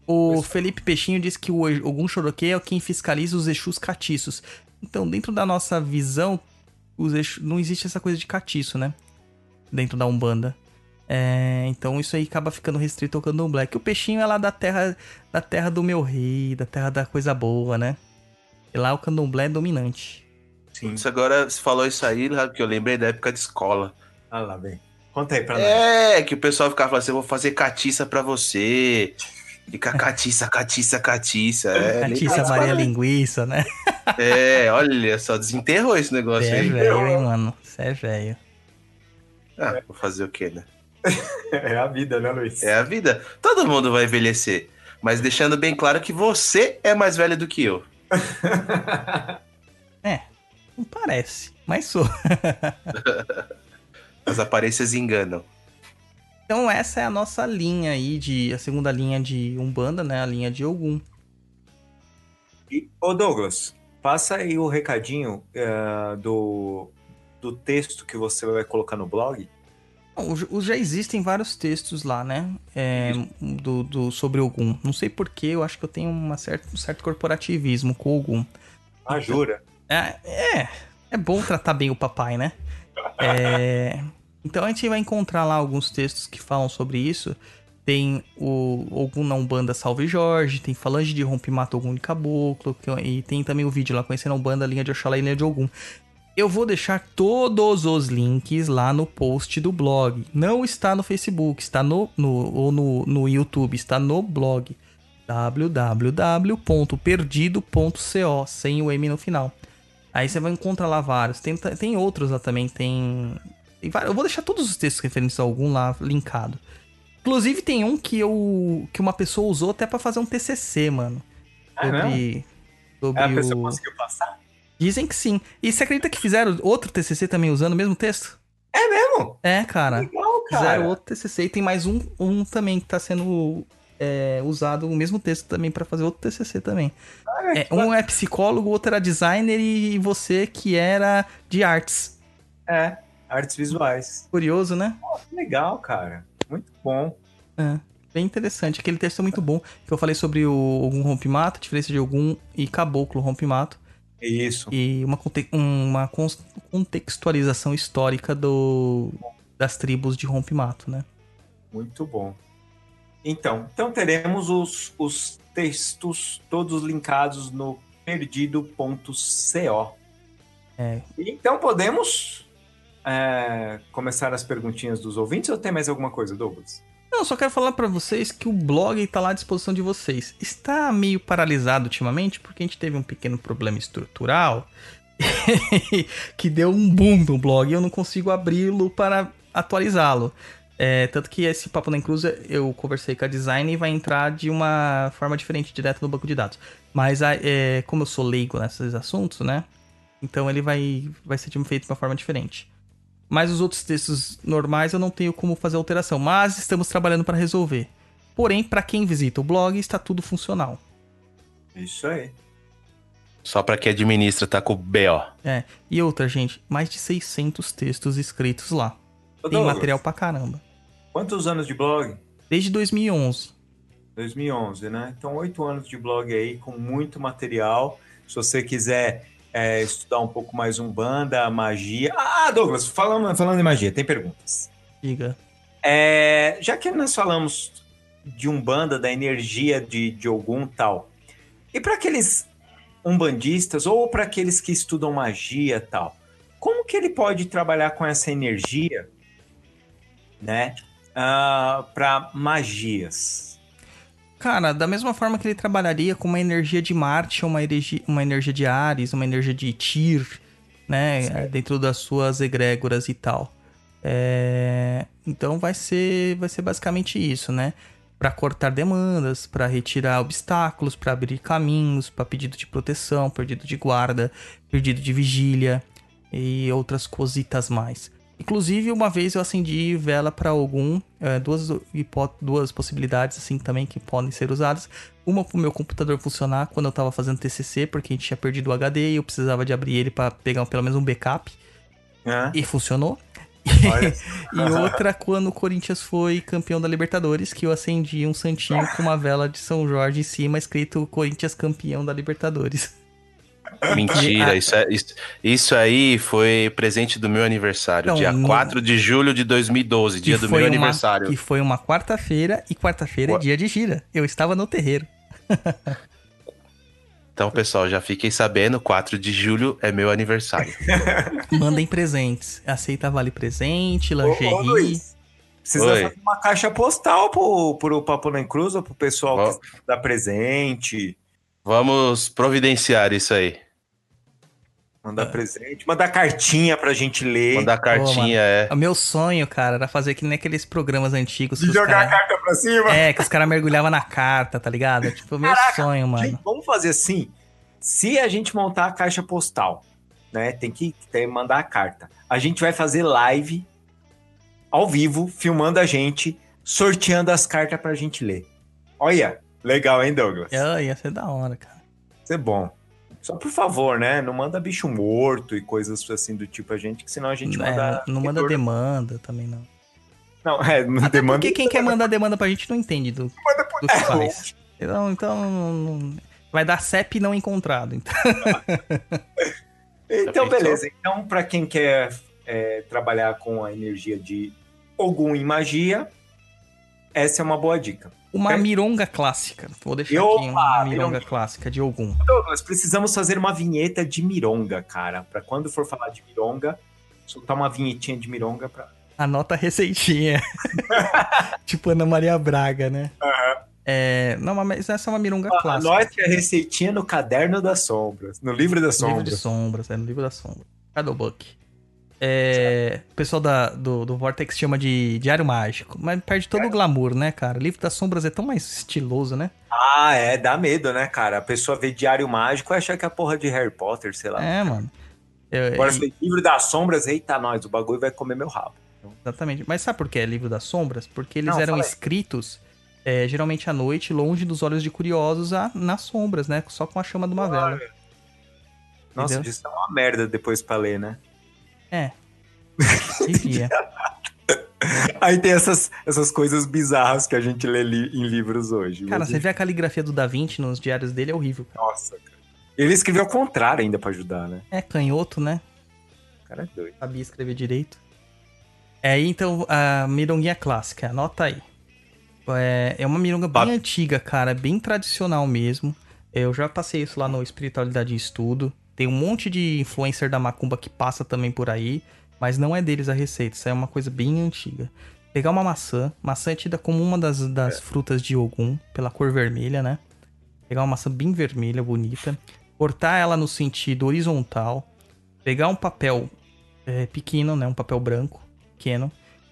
O Felipe Peixinho disse que o Ogum Choroque é quem fiscaliza os Exus catiços. Então, dentro da nossa visão, os Exu, não existe essa coisa de catiço, né? Dentro da Umbanda. É, então isso aí acaba ficando restrito ao candomblé. Que o peixinho é lá da terra, da terra do meu rei, da terra da coisa boa, né? E lá o candomblé é dominante. Sim. Isso agora, você falou isso aí, que eu lembrei da época de escola. Ah lá, bem. Conta aí pra nós. É, que o pessoal ficava falando assim, eu vou fazer catiça pra você. Fica catiça, catiça, catiça. É, Catiça Maria Linguiça, né? É, olha só, desenterrou esse negócio é aí. velho, hein, mano? Você é velho. Ah, vou fazer o quê, né? É a vida, né, Luiz? É a vida. Todo mundo vai envelhecer. Mas deixando bem claro que você é mais velho do que eu. Não parece, mas sou. As aparências enganam. Então essa é a nossa linha aí de a segunda linha de Umbanda, né? A linha de Ogum. E, ô Douglas, passa aí o recadinho eh, do, do texto que você vai colocar no blog. Bom, já existem vários textos lá, né? É, do, do- sobre Ogum. Não sei porquê, eu acho que eu tenho uma certa, um certo corporativismo com Ogum. Ah, jura? É, é, é bom tratar bem o papai, né? É, então a gente vai encontrar lá alguns textos que falam sobre isso. Tem o Ogum na Umbanda Salve Jorge, tem Falange de Rompimato Ogum de Caboclo, e tem também o vídeo lá conhecendo a Umbanda, linha de Oxalá e linha de Ogum. Eu vou deixar todos os links lá no post do blog. Não está no Facebook, está no, no, ou no, no YouTube, está no blog www.perdido.co, sem o M no final. Aí você vai encontrar lá vários. Tem, tem outros lá também, tem. Eu vou deixar todos os textos referentes a algum lá linkado. Inclusive tem um que eu. que uma pessoa usou até pra fazer um TCC, mano. Ah, não? Sobre. Sobre É, a pessoa o... conseguiu passar? Dizem que sim. E você acredita que fizeram outro TCC também usando o mesmo texto? É mesmo? É, cara. Legal, cara. Fizeram outro TCC e tem mais um, um também que tá sendo é, usado o mesmo texto também pra fazer outro TCC também. Cara, É, um é psicólogo, outro era designer e você que era de artes. É, artes visuais. Curioso, né? Legal, cara. Muito bom. É, bem interessante. Aquele texto é muito bom. Que eu falei sobre o Ogum Rompimato, diferença de Ogum e Caboclo Rompimato. Isso. E uma, uma contextualização histórica do, das tribos de Rompimato, né? Muito bom. Então, então teremos os, os textos todos linkados no perdido.co. É. Então podemos é, começar as perguntinhas dos ouvintes ou tem mais alguma coisa, Douglas? Não, só quero falar pra vocês que o blog tá lá à disposição de vocês. Está meio paralisado ultimamente porque a gente teve um pequeno problema estrutural que deu um boom no blog e eu não consigo abri-lo para atualizá-lo. É, tanto que esse Papo na Encruza eu conversei com a design e vai entrar de uma forma diferente, direto no banco de dados. Mas a- é, como eu sou leigo nesses assuntos, né? Então ele vai, vai ser feito de uma forma diferente. Mas os outros textos normais eu não tenho como fazer alteração, mas estamos trabalhando para resolver. Porém, para quem visita o blog, está tudo funcional. Isso aí. Só pra quem administra, tá com o B.O. É. E outra, gente, mais de 600 textos escritos lá. Ô, Tem Douglas, material pra caramba. Quantos anos de blog? Desde 2011. 2011, né? Então, oito anos de blog aí com muito material. Se você quiser é, estudar um pouco mais Umbanda, magia. Ah, Douglas, falando, falando de magia, tem perguntas. Diga. É, já que nós falamos de Umbanda, da energia de, de e tal, e para aqueles umbandistas ou para aqueles que estudam magia e tal, como que ele pode trabalhar com essa energia, né, para magias? Cara, da mesma forma que ele trabalharia com uma energia de Marte, uma energia, uma energia de Ares, uma energia de Tyr, né? Certo. Dentro das suas egrégoras e tal. É, Então vai ser, vai ser basicamente isso, né? Para cortar demandas, para retirar obstáculos, para abrir caminhos, para pedido de proteção, pedido de guarda, pedido de vigília e outras cositas mais. Inclusive, uma vez eu acendi vela para algum, é, duas, duas possibilidades assim também que podem ser usadas. Uma pro meu computador funcionar quando eu tava fazendo TCC, porque a gente tinha perdido o HD e eu precisava de abrir ele para pegar pelo menos um backup. Hã? E funcionou. E outra quando o Corinthians foi campeão da Libertadores, que eu acendi um santinho com uma vela de São Jorge em cima, escrito Corinthians campeão da Libertadores. Mentira, isso, é- isso, isso aí foi presente do meu aniversário, Não, dia não- 4 de julho de 2012, dia Que do meu uma- aniversário. Que foi uma quarta-feira, e quarta-feira é dia de gira. Eu estava no terreiro. Então, pessoal, já fiquem sabendo, 4 de julho é meu aniversário. Mandem presentes. Aceita vale presente, Ô, ô, lingerie. Luiz, precisa Oi. fazer uma caixa postal pro, pro Papo na Cruz ou pro pessoal Ó. que dá presente, Vamos providenciar isso aí. Mandar presente, mandar cartinha pra gente ler. Mandar cartinha, é. O meu sonho, cara, era fazer que nem aqueles programas antigos. E os jogar a cara- carta pra cima. É, que os caras mergulhavam na carta, tá ligado? Tipo, o meu sonho, mano. Gente, vamos fazer assim. Se a gente montar a caixa postal, né? Tem que tem que mandar a carta. A gente vai fazer live ao vivo, filmando a gente, sorteando as cartas pra gente ler. Olha, legal, hein, Douglas? Ah, ia ser da hora, cara. Isso é bom. Só por favor, né? Não manda bicho morto e coisas assim do tipo a gente, que senão a gente É, manda. não manda retorno. demanda também, não. Não, é, não Até demanda. porque quem quer mandar demanda pra gente não entende do, manda por- do que É, faz. Então, então não- vai dar CEP não encontrado. Então. Então, beleza. Então, para quem quer é, trabalhar com a energia de Ogum em magia, essa é uma boa dica. Uma É. mironga clássica. Vou deixar Opa, aqui uma mironga mironguinha. clássica de algum. Douglas, precisamos fazer uma vinheta de mironga, cara. Para quando for falar de mironga, soltar uma vinhetinha de mironga pra. Anota a receitinha. tipo Ana Maria Braga, né? É, não, mas essa é uma mironga clássica. Anote a receitinha no caderno das sombras, no livro das Livro de sombras. sombras, é no livro da sombra. Shadowbook. É, o pessoal da- do, do Vortex chama de Diário Mágico, mas perde todo o glamour, né, cara? O livro das sombras é tão mais estiloso, né? Ah, é, dá medo, né, cara? A pessoa vê Diário Mágico e acha que é a porra de Harry Potter, sei lá. É, mano. É, Agora, e- vê livro das sombras, eita, nós, o bagulho vai comer meu rabo. exatamente. Mas sabe por que é livro das sombras? Porque eles Não, eram fala aí. escritos é, geralmente à noite, longe dos olhos de curiosos, a- nas sombras, né? Só com a chama de uma vela. Nossa, Entendeu? isso é uma merda depois pra ler, né? É. Devia. Aí tem essas, essas coisas bizarras que a gente lê li- em livros hoje. Cara, você vê a caligrafia do Da Vinci nos diários dele, é horrível. cara. Nossa, cara. Ele escreveu ao contrário ainda pra ajudar, né? É canhoto, né? O cara é doido. sabia escrever direito. É, então, a mironguinha clássica, anota aí. É, é uma mironga bem Tá. antiga, cara, bem tradicional mesmo. Eu já passei isso lá no Espiritualidade em Estudo. Tem um monte de influencer da Macumba que passa também por aí, mas não é deles a receita, isso é uma coisa bem antiga. Pegar uma maçã, maçã é tida como uma das, das frutas de Ogum, pela cor vermelha, né? Pegar uma maçã bem vermelha, bonita, cortar ela no sentido horizontal, pegar um papel é, pequeno, né? Um papel branco, pequeno.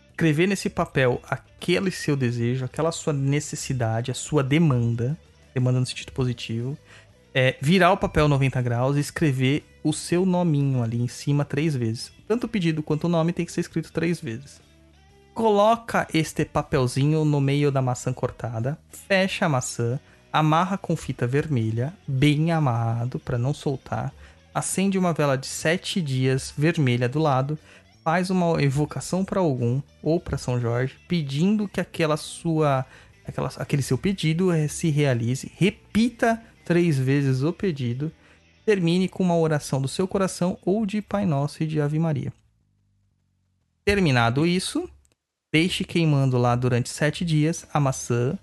Escrever nesse papel aquele seu desejo, aquela sua necessidade, a sua demanda, demanda no sentido positivo. É, virar o papel 90 graus e escrever o seu nominho ali em cima três vezes. Tanto o pedido quanto o nome tem que ser escrito três vezes. Coloca este papelzinho no meio da maçã cortada, fecha a maçã, amarra com fita vermelha, bem amarrado para não soltar, acende uma vela de sete dias vermelha do lado, faz uma evocação para algum ou para São Jorge, pedindo que aquela sua, aquela, aquele seu pedido eh, se realize. Repita três vezes o pedido. Termine com uma oração do seu coração ou de Pai Nosso e de Ave Maria. Terminado isso, deixe queimando lá durante sete dias a maçã.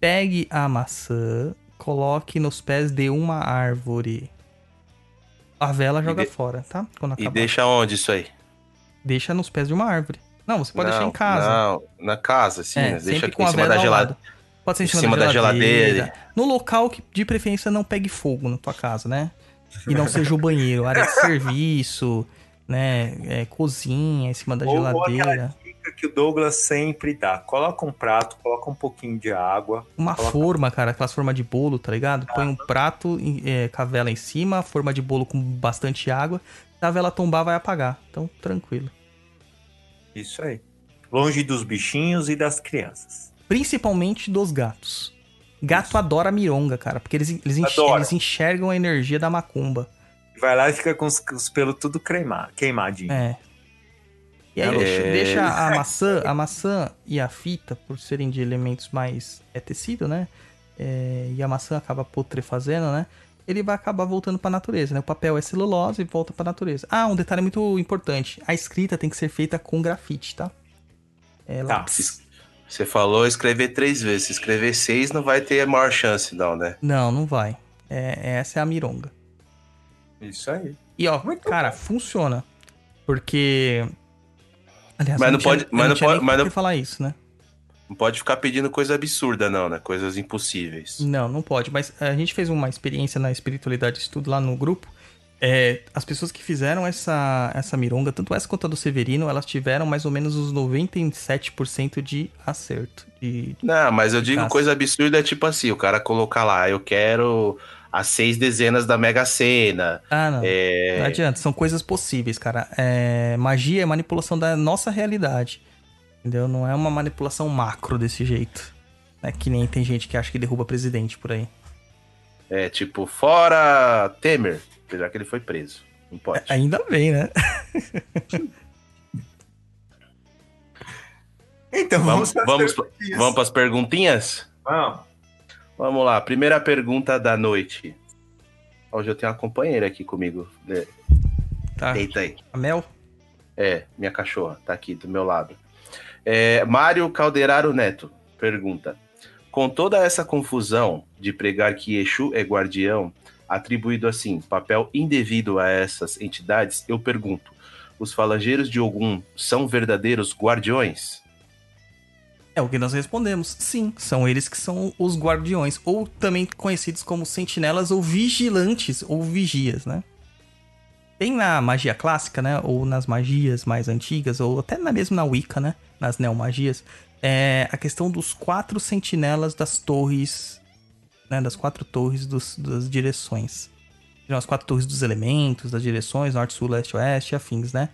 Pegue a maçã, coloque nos pés de uma árvore. A vela E joga de- fora, tá? Quando E acabar. deixa onde isso aí? Deixa nos pés de uma árvore. Não, você pode não, deixar em casa. Não, na casa, sim. É, né? Deixa aqui com em cima da ao geladeira. lado. Pode ser em em cima, cima da, da geladeira. geladeira. No local que de preferência não pegue fogo na tua casa, né? E não seja o banheiro, área de serviço, né? É, cozinha em cima da Ou- ou geladeira. Dica que o Douglas sempre dá. Coloca um prato, coloca um pouquinho de água. Uma Coloca- forma, cara, aquelas formas de bolo, tá ligado? Põe um prato é, com a vela em cima, forma de bolo com bastante água. Se a vela tombar, vai apagar. Então, tranquilo. Isso aí. Longe dos bichinhos e das crianças. Principalmente dos gatos. Gato adora mironga, cara, porque eles, eles, enx- Adora. eles enxergam a energia da macumba. Vai lá e fica com os, os pelos tudo queimadinho. É. E aí É. deixa, a maçã, a maçã e a fita, por serem de elementos mais é tecido, né? É, e a maçã acaba putrefazendo, né? Ele vai acabar voltando pra natureza, né? O papel é celulose e volta pra natureza. Ah, um detalhe muito importante. A escrita tem que ser feita com grafite, tá? É Tá. Você falou escrever três vezes. Se escrever seis, não vai ter a maior chance, não, né? Não, não vai. É, essa é a mironga. Isso aí. E ó, Muito cara, funciona. Porque. Aliás, Mas eu não tinha- pode- eu mas não tinha pode- mas não- que falar isso, né? Não pode ficar pedindo coisa absurda, não, né? Coisas impossíveis. Não, não pode. Mas a gente fez uma experiência na espiritualidade estudo lá no grupo. É, as pessoas que fizeram essa, essa mironga, tanto essa quanto a do Severino, elas tiveram mais ou menos os 97% de acerto. De, Não, mas eu digo Caça. coisa absurda, tipo assim, o cara colocar lá, eu quero as seis dezenas da Mega Sena. Ah, não. É, Não adianta, são coisas possíveis, cara. É, magia é manipulação da nossa realidade. Entendeu? Não é uma manipulação macro desse jeito. É que nem tem gente que acha que derruba presidente por aí. é tipo, fora Temer, apesar que ele foi preso. Não pode. Ainda bem, né? Então Vamos, vamos vamos, vamos para as perguntinhas? Vamos. Vamos lá, primeira pergunta da noite. Hoje eu tenho uma companheira aqui comigo. É, Tá. Deita aí. A Mel? É, minha cachorra, tá aqui do meu lado. É, Mário Calderaro Neto pergunta: Com toda essa confusão de pregar que Exu é guardião, atribuído assim papel indevido a essas entidades, eu pergunto: os falangeiros de Ogum são verdadeiros guardiões? É o que nós respondemos. Sim, são eles que são os guardiões, ou também conhecidos como sentinelas ou vigilantes ou vigias, né? Tem na magia clássica, né? Ou nas magias mais antigas, ou até na mesmo na Wicca, né? Nas neomagias, é a questão dos quatro sentinelas das torres, né? Das quatro torres dos- das direções. As quatro torres dos elementos, das direções, norte, sul, leste, oeste, afins, né?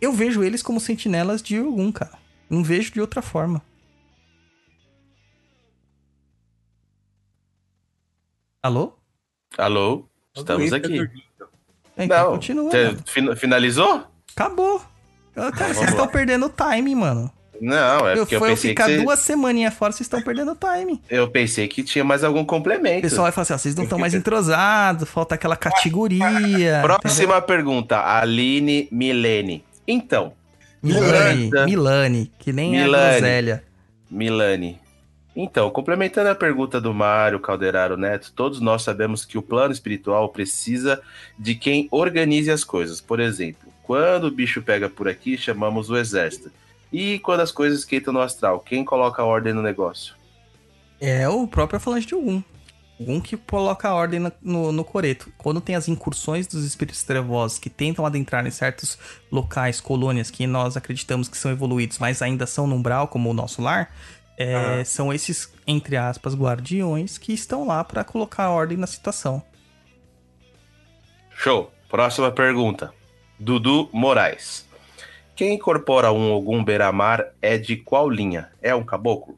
Eu vejo eles como sentinelas de Ogum, cara. Não vejo de outra forma. Alô? Alô? Estamos aqui. É, então Não, continua. finalizou? Acabou. Cara, vocês estão perdendo o time, mano. Não, é eu, porque eu pensei que ficar você- duas semaninhas fora, vocês estão perdendo o time. eu pensei que tinha mais algum O complemento. pessoal vai falar assim, ó, vocês não estão mais entrosados, falta aquela categoria. entendeu? Próxima pergunta, Aline Milene. Então, Milani, Miranda. Milani, que nem é a Milani. groselha. Milani. Então, complementando a pergunta do Mário Calderaro Neto, todos nós sabemos que o plano espiritual precisa de quem organize as coisas. Por exemplo, quando o bicho pega por aqui, chamamos o exército. E quando as coisas esquentam no astral, quem coloca a ordem no negócio? É o próprio Falange de Ogum. Ogum que coloca a ordem na- no, no coreto. Quando tem as incursões dos espíritos trevosos que tentam adentrar em certos locais, colônias que nós acreditamos que são evoluídos, mas ainda são no umbral, como o nosso lar, é, Ah. são esses, entre aspas, guardiões que estão lá para colocar a ordem na situação. Show. Próxima pergunta. Dudu Moraes. Quem incorpora um Ogum Beramar é de qual linha? É um caboclo?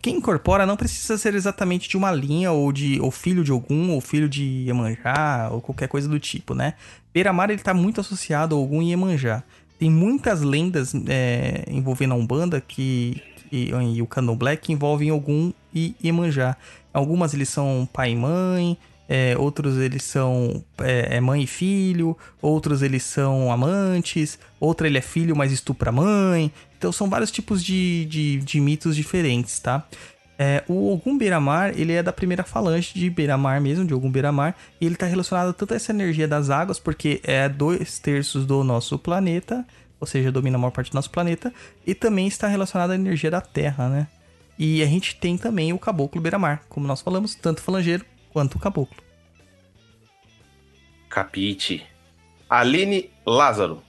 Quem incorpora não precisa ser exatamente de uma linha ou de ou filho de Ogum, ou filho de Iemanjá, ou qualquer coisa do tipo, né? Beira-Mar ele tá muito associado a e Iemanjá. Tem muitas lendas é, envolvendo a Umbanda que, que- e o Candomblé que envolvem Ogum e Iemanjá. Algumas eles são pai e mãe, é, outros eles são é, é mãe e filho, outros eles são amantes, outra ele é filho, mas estupra mãe. Então são vários tipos de, de, de mitos diferentes, tá? É, o Ogum Beiramar, ele é da primeira falange de Beiramar mesmo, de Ogum Beiramar, e ele tá relacionado tanto a essa energia das águas, porque é dois terços do nosso planeta, ou seja, domina a maior parte do nosso planeta, e também está relacionado à energia da terra, né? E a gente tem também o Caboclo Beiramar, como nós falamos, tanto falangeiro quanto o caboclo. Capite. Aline Lázaro.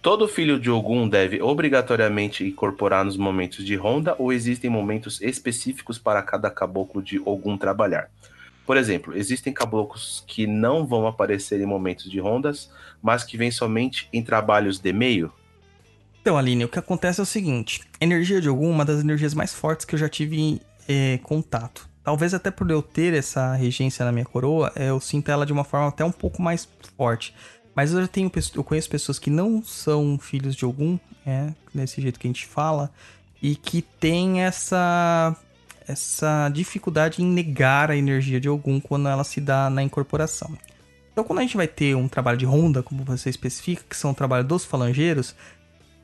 Todo filho de Ogum deve obrigatoriamente incorporar nos momentos de ronda ou existem momentos específicos para cada caboclo de Ogum trabalhar? Por exemplo, existem caboclos que não vão aparecer em momentos de rondas, mas que vêm somente em trabalhos de meio? Então, Aline, o que acontece é o seguinte: a energia de Ogum é uma das energias mais fortes que eu já tive é, contato. Talvez até por eu ter essa regência na minha coroa, é, eu sinto ela de uma forma até um pouco mais forte. Mas eu tenho, eu conheço pessoas que não são filhos de Ogum, é, desse jeito que a gente fala, e que tem essa essa dificuldade em negar a energia de Ogum quando ela se dá na incorporação. Então, quando a gente vai ter um trabalho de ronda, como você especifica, que são o trabalho dos falangeiros,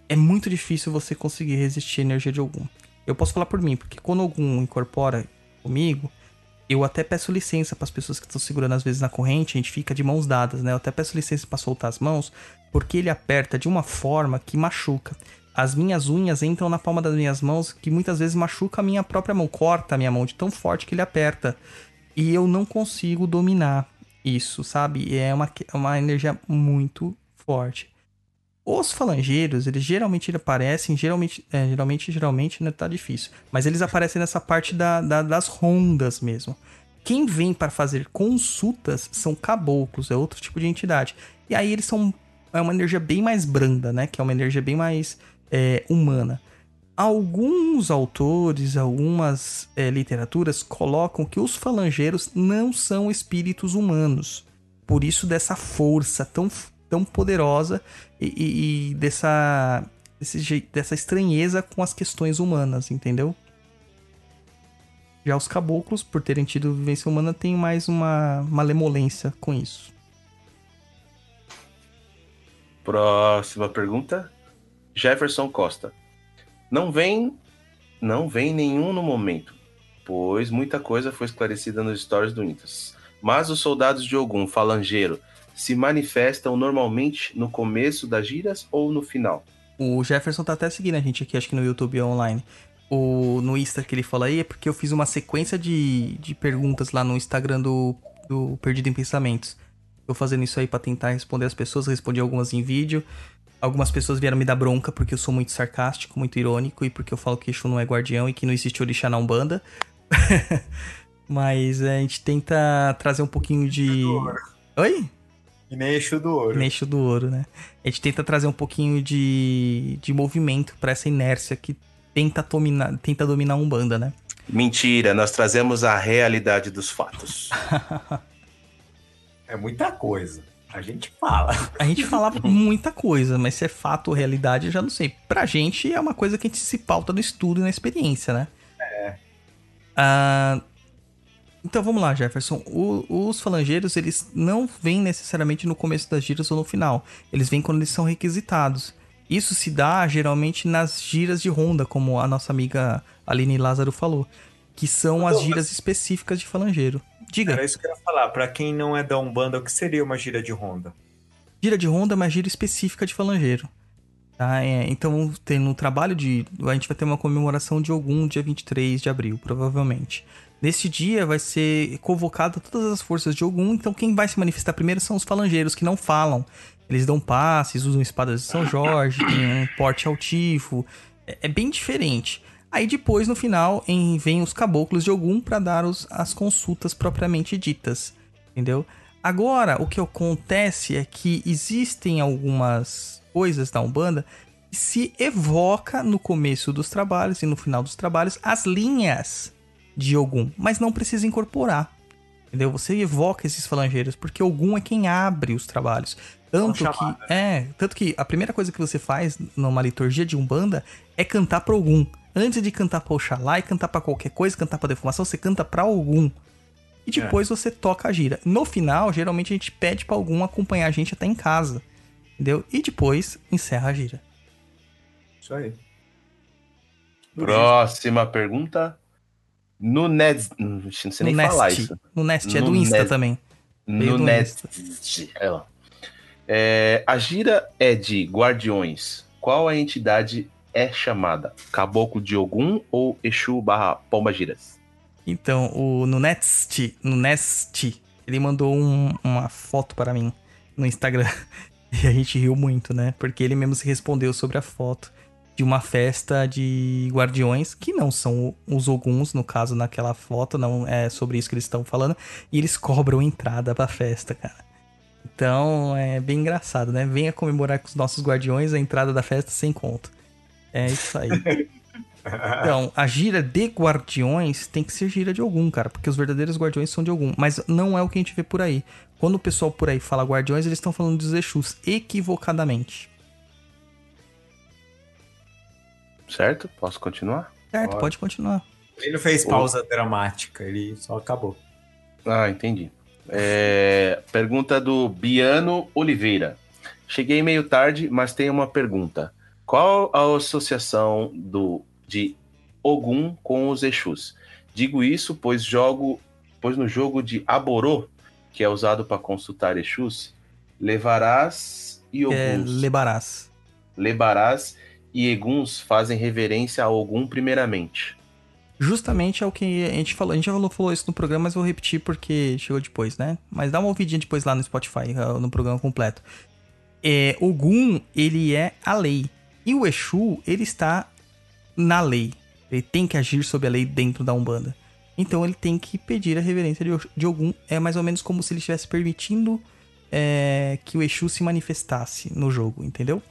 é muito difícil você conseguir resistir à energia de Ogum. Eu posso falar por mim, porque quando Ogum incorpora comigo, eu até peço licença para as pessoas que estão segurando às vezes na corrente, a gente fica de mãos dadas, né? Eu até peço licença para soltar as mãos, porque ele aperta de uma forma que machuca as minhas unhas entram na palma das minhas mãos, que muitas vezes machuca a minha própria mão, corta a minha mão de tão forte que ele aperta. E eu não consigo dominar isso, sabe? É uma, é uma energia muito forte. Os falangeiros, eles geralmente aparecem, geralmente, é, geralmente, geralmente, né, tá difícil. Mas eles aparecem nessa parte da, da, das rondas mesmo. Quem vem para fazer consultas são caboclos, é outro tipo de entidade. E aí eles são é uma energia bem mais branda, né? Que é uma energia bem mais é, humana. Alguns autores, algumas é, literaturas colocam que os falangeiros não são espíritos humanos. Por isso, dessa força tão, tão poderosa e, e, e dessa, desse, dessa estranheza com as questões humanas, entendeu? Já os caboclos, por terem tido vivência humana, têm mais uma malemolência com isso. Próxima pergunta. Jefferson Costa. Não vem, não vem nenhum no momento, pois muita coisa foi esclarecida nos stories do Intas. Mas os soldados de Ogum, falangeiro, se manifestam normalmente no começo das giras ou no final? O Jefferson tá até seguindo a gente aqui, acho que no YouTube online. O, no Insta que ele fala aí é porque eu fiz uma sequência de, de perguntas lá no Instagram do, do Perdido em Pensamentos. Tô fazendo isso aí para tentar responder as pessoas, respondi algumas em vídeo. Algumas pessoas vieram me dar bronca porque eu sou muito sarcástico, muito irônico e porque eu falo que Exu não é guardião e que não existe orixá na Umbanda. Mas a gente tenta trazer um pouquinho de. Oi? E nem Exu do ouro. Nem Exu do ouro, né? A gente tenta trazer um pouquinho de, de movimento para essa inércia que tenta dominar, tenta dominar a Umbanda, né? Mentira, nós trazemos a realidade dos fatos. é muita coisa. A gente fala. A gente fala muita coisa, mas se é fato ou realidade, eu já não sei. Pra gente é uma coisa que a gente se pauta no estudo e na experiência, né? É. Ah, então vamos lá, Jefferson. O, os falangeiros, eles não vêm necessariamente no começo das giras ou no final. Eles vêm quando eles são requisitados. Isso se dá geralmente nas giras de ronda, como a nossa amiga Aline Lázaro falou. Que são as giras específicas de falangeiro. Diga. Era isso que eu ia falar. Pra quem não é da Umbanda, o que seria uma gira de ronda? Gira de ronda é uma gira específica de falangeiro. Tá? É, então, tem no trabalho de. A gente vai ter uma comemoração de algum dia 23 de abril, provavelmente. Nesse dia vai ser convocada todas as forças de Ogum, então quem vai se manifestar primeiro são os falangeiros que não falam. Eles dão passes, usam espadas de São Jorge, tem um porte altivo. É, é bem diferente. Aí depois, no final, em, vem os caboclos de Ogum para dar os, as consultas propriamente ditas, entendeu? Agora, o que acontece é que existem algumas coisas da Umbanda que se evoca no começo dos trabalhos e no final dos trabalhos as linhas de Ogum, mas não precisa incorporar. Entendeu? Você evoca esses falangeiros, porque Ogum é quem abre os trabalhos. Tanto que, é, tanto que a primeira coisa que você faz numa liturgia de Umbanda é cantar para Ogum. Antes de cantar pra Oxalá e cantar para qualquer coisa, cantar pra defumação, você canta pra algum. E é. depois é. você toca a gira. No final, geralmente a gente pede pra algum acompanhar a gente até em casa. Entendeu? E depois encerra a gira. Isso aí. Próxima pergunta. No Nest. Não sei nem falar isso. No Nest, é do Insta Nest. também. no Nest. É, é, a gira é de guardiões. Qual a entidade é chamada? Caboclo de Ogum ou Exu barra Pomba Giras? Então, o, no Nest, no Nest, ele mandou um, uma foto para mim no Instagram. E a gente riu muito, né? Porque ele mesmo se respondeu sobre a foto de uma festa de guardiões, que não são os Oguns, no caso, naquela foto, não é sobre isso que eles estão falando. E eles cobram entrada pra festa, cara. Então é bem engraçado, né? Venha comemorar com os nossos guardiões a entrada da festa sem conto. É isso aí. Então, a gira de guardiões tem que ser gira de algum, cara, porque os verdadeiros guardiões são de algum, mas não é o que a gente vê por aí. Quando o pessoal por aí fala guardiões, eles estão falando dos Exus equivocadamente. Certo? Posso continuar? Certo, Pode. pode continuar. Ele não fez pausa dramática, ele só acabou. Ah, entendi. É, pergunta do Biano Oliveira. Cheguei meio tarde, mas tenho uma pergunta. Qual a associação do de Ogum com os Exus? Digo isso pois jogo, pois no jogo de Aborô, que é usado para consultar Exus, levarás e É, Oguns, Lebarás. lebarás e Eguns fazem reverência a Ogum primeiramente. Justamente é o que a gente falou. A gente já falou, falou isso no programa, mas vou repetir porque chegou depois, né? Mas dá uma ouvidinha depois lá no Spotify, ah, no programa completo. É, Ogum, ele é a lei. E o Exu, ele está na lei. Ele tem que agir sob a lei dentro da Umbanda. Então ele tem que pedir a reverência de Ogum. É mais ou menos como se ele estivesse permitindo é, que o Exu se manifestasse no jogo, entendeu?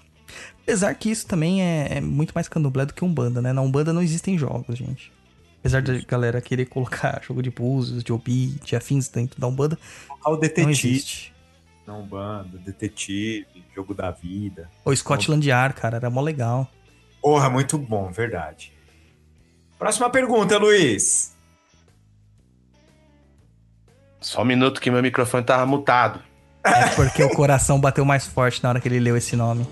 Apesar que isso também é, é muito mais candomblé do que Umbanda, né? Na Umbanda não existem jogos, gente. Apesar da galera querer colocar jogo de búzios, de obi, de afins dentro da Umbanda, O não detetive, existe. não banda, detetive, jogo da vida. O Scotland Yard, cara, era mó legal. Porra, muito bom, verdade. Próxima pergunta, Luiz. Só um minuto que meu microfone tava mutado. É porque o coração bateu mais forte na hora que ele leu esse nome.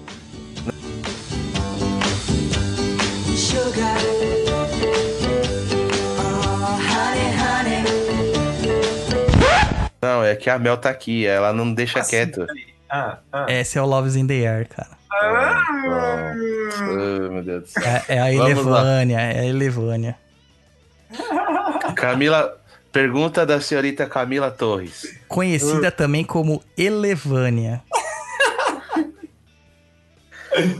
É que a Mel tá aqui, ela não deixa Assim, quieto. Ah, ah. Esse é o Loves in the Air, cara. Ah, meu Deus do céu. É, é a. Elevânia, é a Elevânia. Camila, pergunta da senhorita Camila Torres. Conhecida também como Elevânia.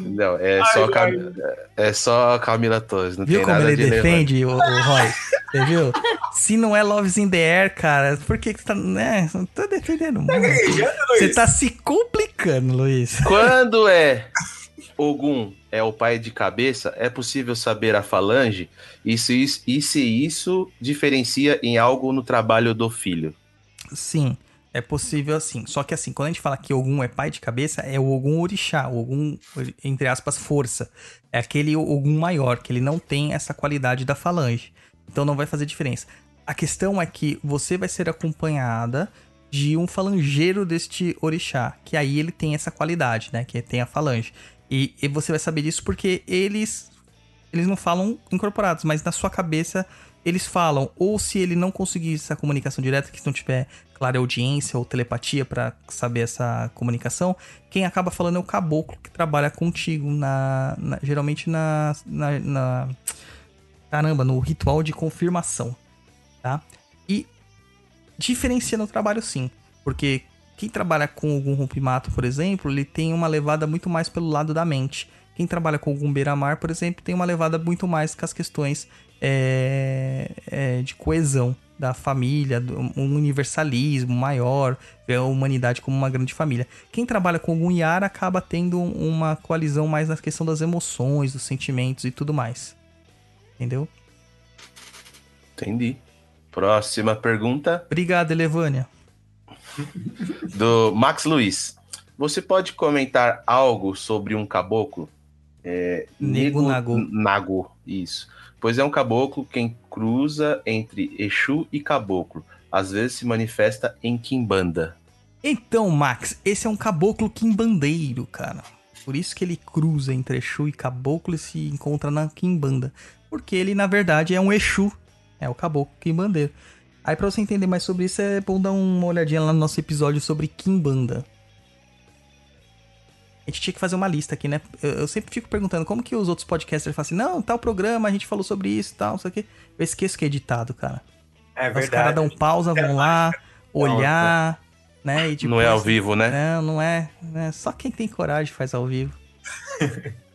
Não, é só, a Cam... é só a Camila Torres, não Viu tem como nada ele de defende, o, o Roy? Você viu? Se não é Loves in the Air, cara, por que que você tá, né? Não tá defendendo muito. Você tá se complicando, Luiz. Quando é Ogum é o pai de cabeça, é possível saber a falange e se isso, e se isso diferencia em algo no trabalho do filho. Sim, é possível assim. Só que assim, quando a gente fala que Ogum é pai de cabeça, é o Ogum orixá, o Ogum, entre aspas, força. É aquele Ogum maior, que ele não tem essa qualidade da falange. Então não vai fazer diferença. A questão é que você vai ser acompanhada de um falangeiro deste orixá, que aí ele tem essa qualidade, né? Que tem a falange. E, e você vai saber disso porque eles eles não falam incorporados, mas na sua cabeça eles falam. Ou se ele não conseguir essa comunicação direta, que não tiver clara audiência ou telepatia pra saber essa comunicação, quem acaba falando é o caboclo que trabalha contigo, na, na- geralmente na, na, na- Caramba, no ritual de confirmação, tá? E diferencia no trabalho sim, porque quem trabalha com algum rompimato, por exemplo, ele tem uma levada muito mais pelo lado da mente. Quem trabalha com algum beira-mar, por exemplo, tem uma levada muito mais com as questões é, é, de coesão da família, um universalismo maior, a humanidade como uma grande família. Quem trabalha com algum Yara acaba tendo uma coalizão mais na questão das emoções, dos sentimentos e tudo mais. Entendeu? Entendi. Próxima pergunta Obrigado, Elevânia. do Max Luiz. Você pode comentar algo sobre um caboclo? É, Nego Nago. Nago, isso. Pois é um caboclo quem cruza entre Exu e caboclo. Às vezes se manifesta em Kimbanda. Então, Max, esse é um caboclo quimbandeiro, cara. Por isso que ele cruza entre Exu e caboclo e se encontra na quimbanda. Porque ele, na verdade, é um Exu. É o caboclo quimbandeiro. Aí, pra você entender mais sobre isso, é bom dar uma olhadinha lá no nosso episódio sobre quimbanda. A gente tinha que fazer uma lista aqui, né? Eu, eu sempre fico perguntando como que os outros podcasters falam assim, não, tal programa, a gente falou sobre isso e tal, isso aqui. Eu esqueço que é editado, cara. É Os caras verdade. dão pausa, vão lá, olhar, né? E depois, Não é ao vivo, né? Não, não é, né? Só quem tem coragem faz ao vivo.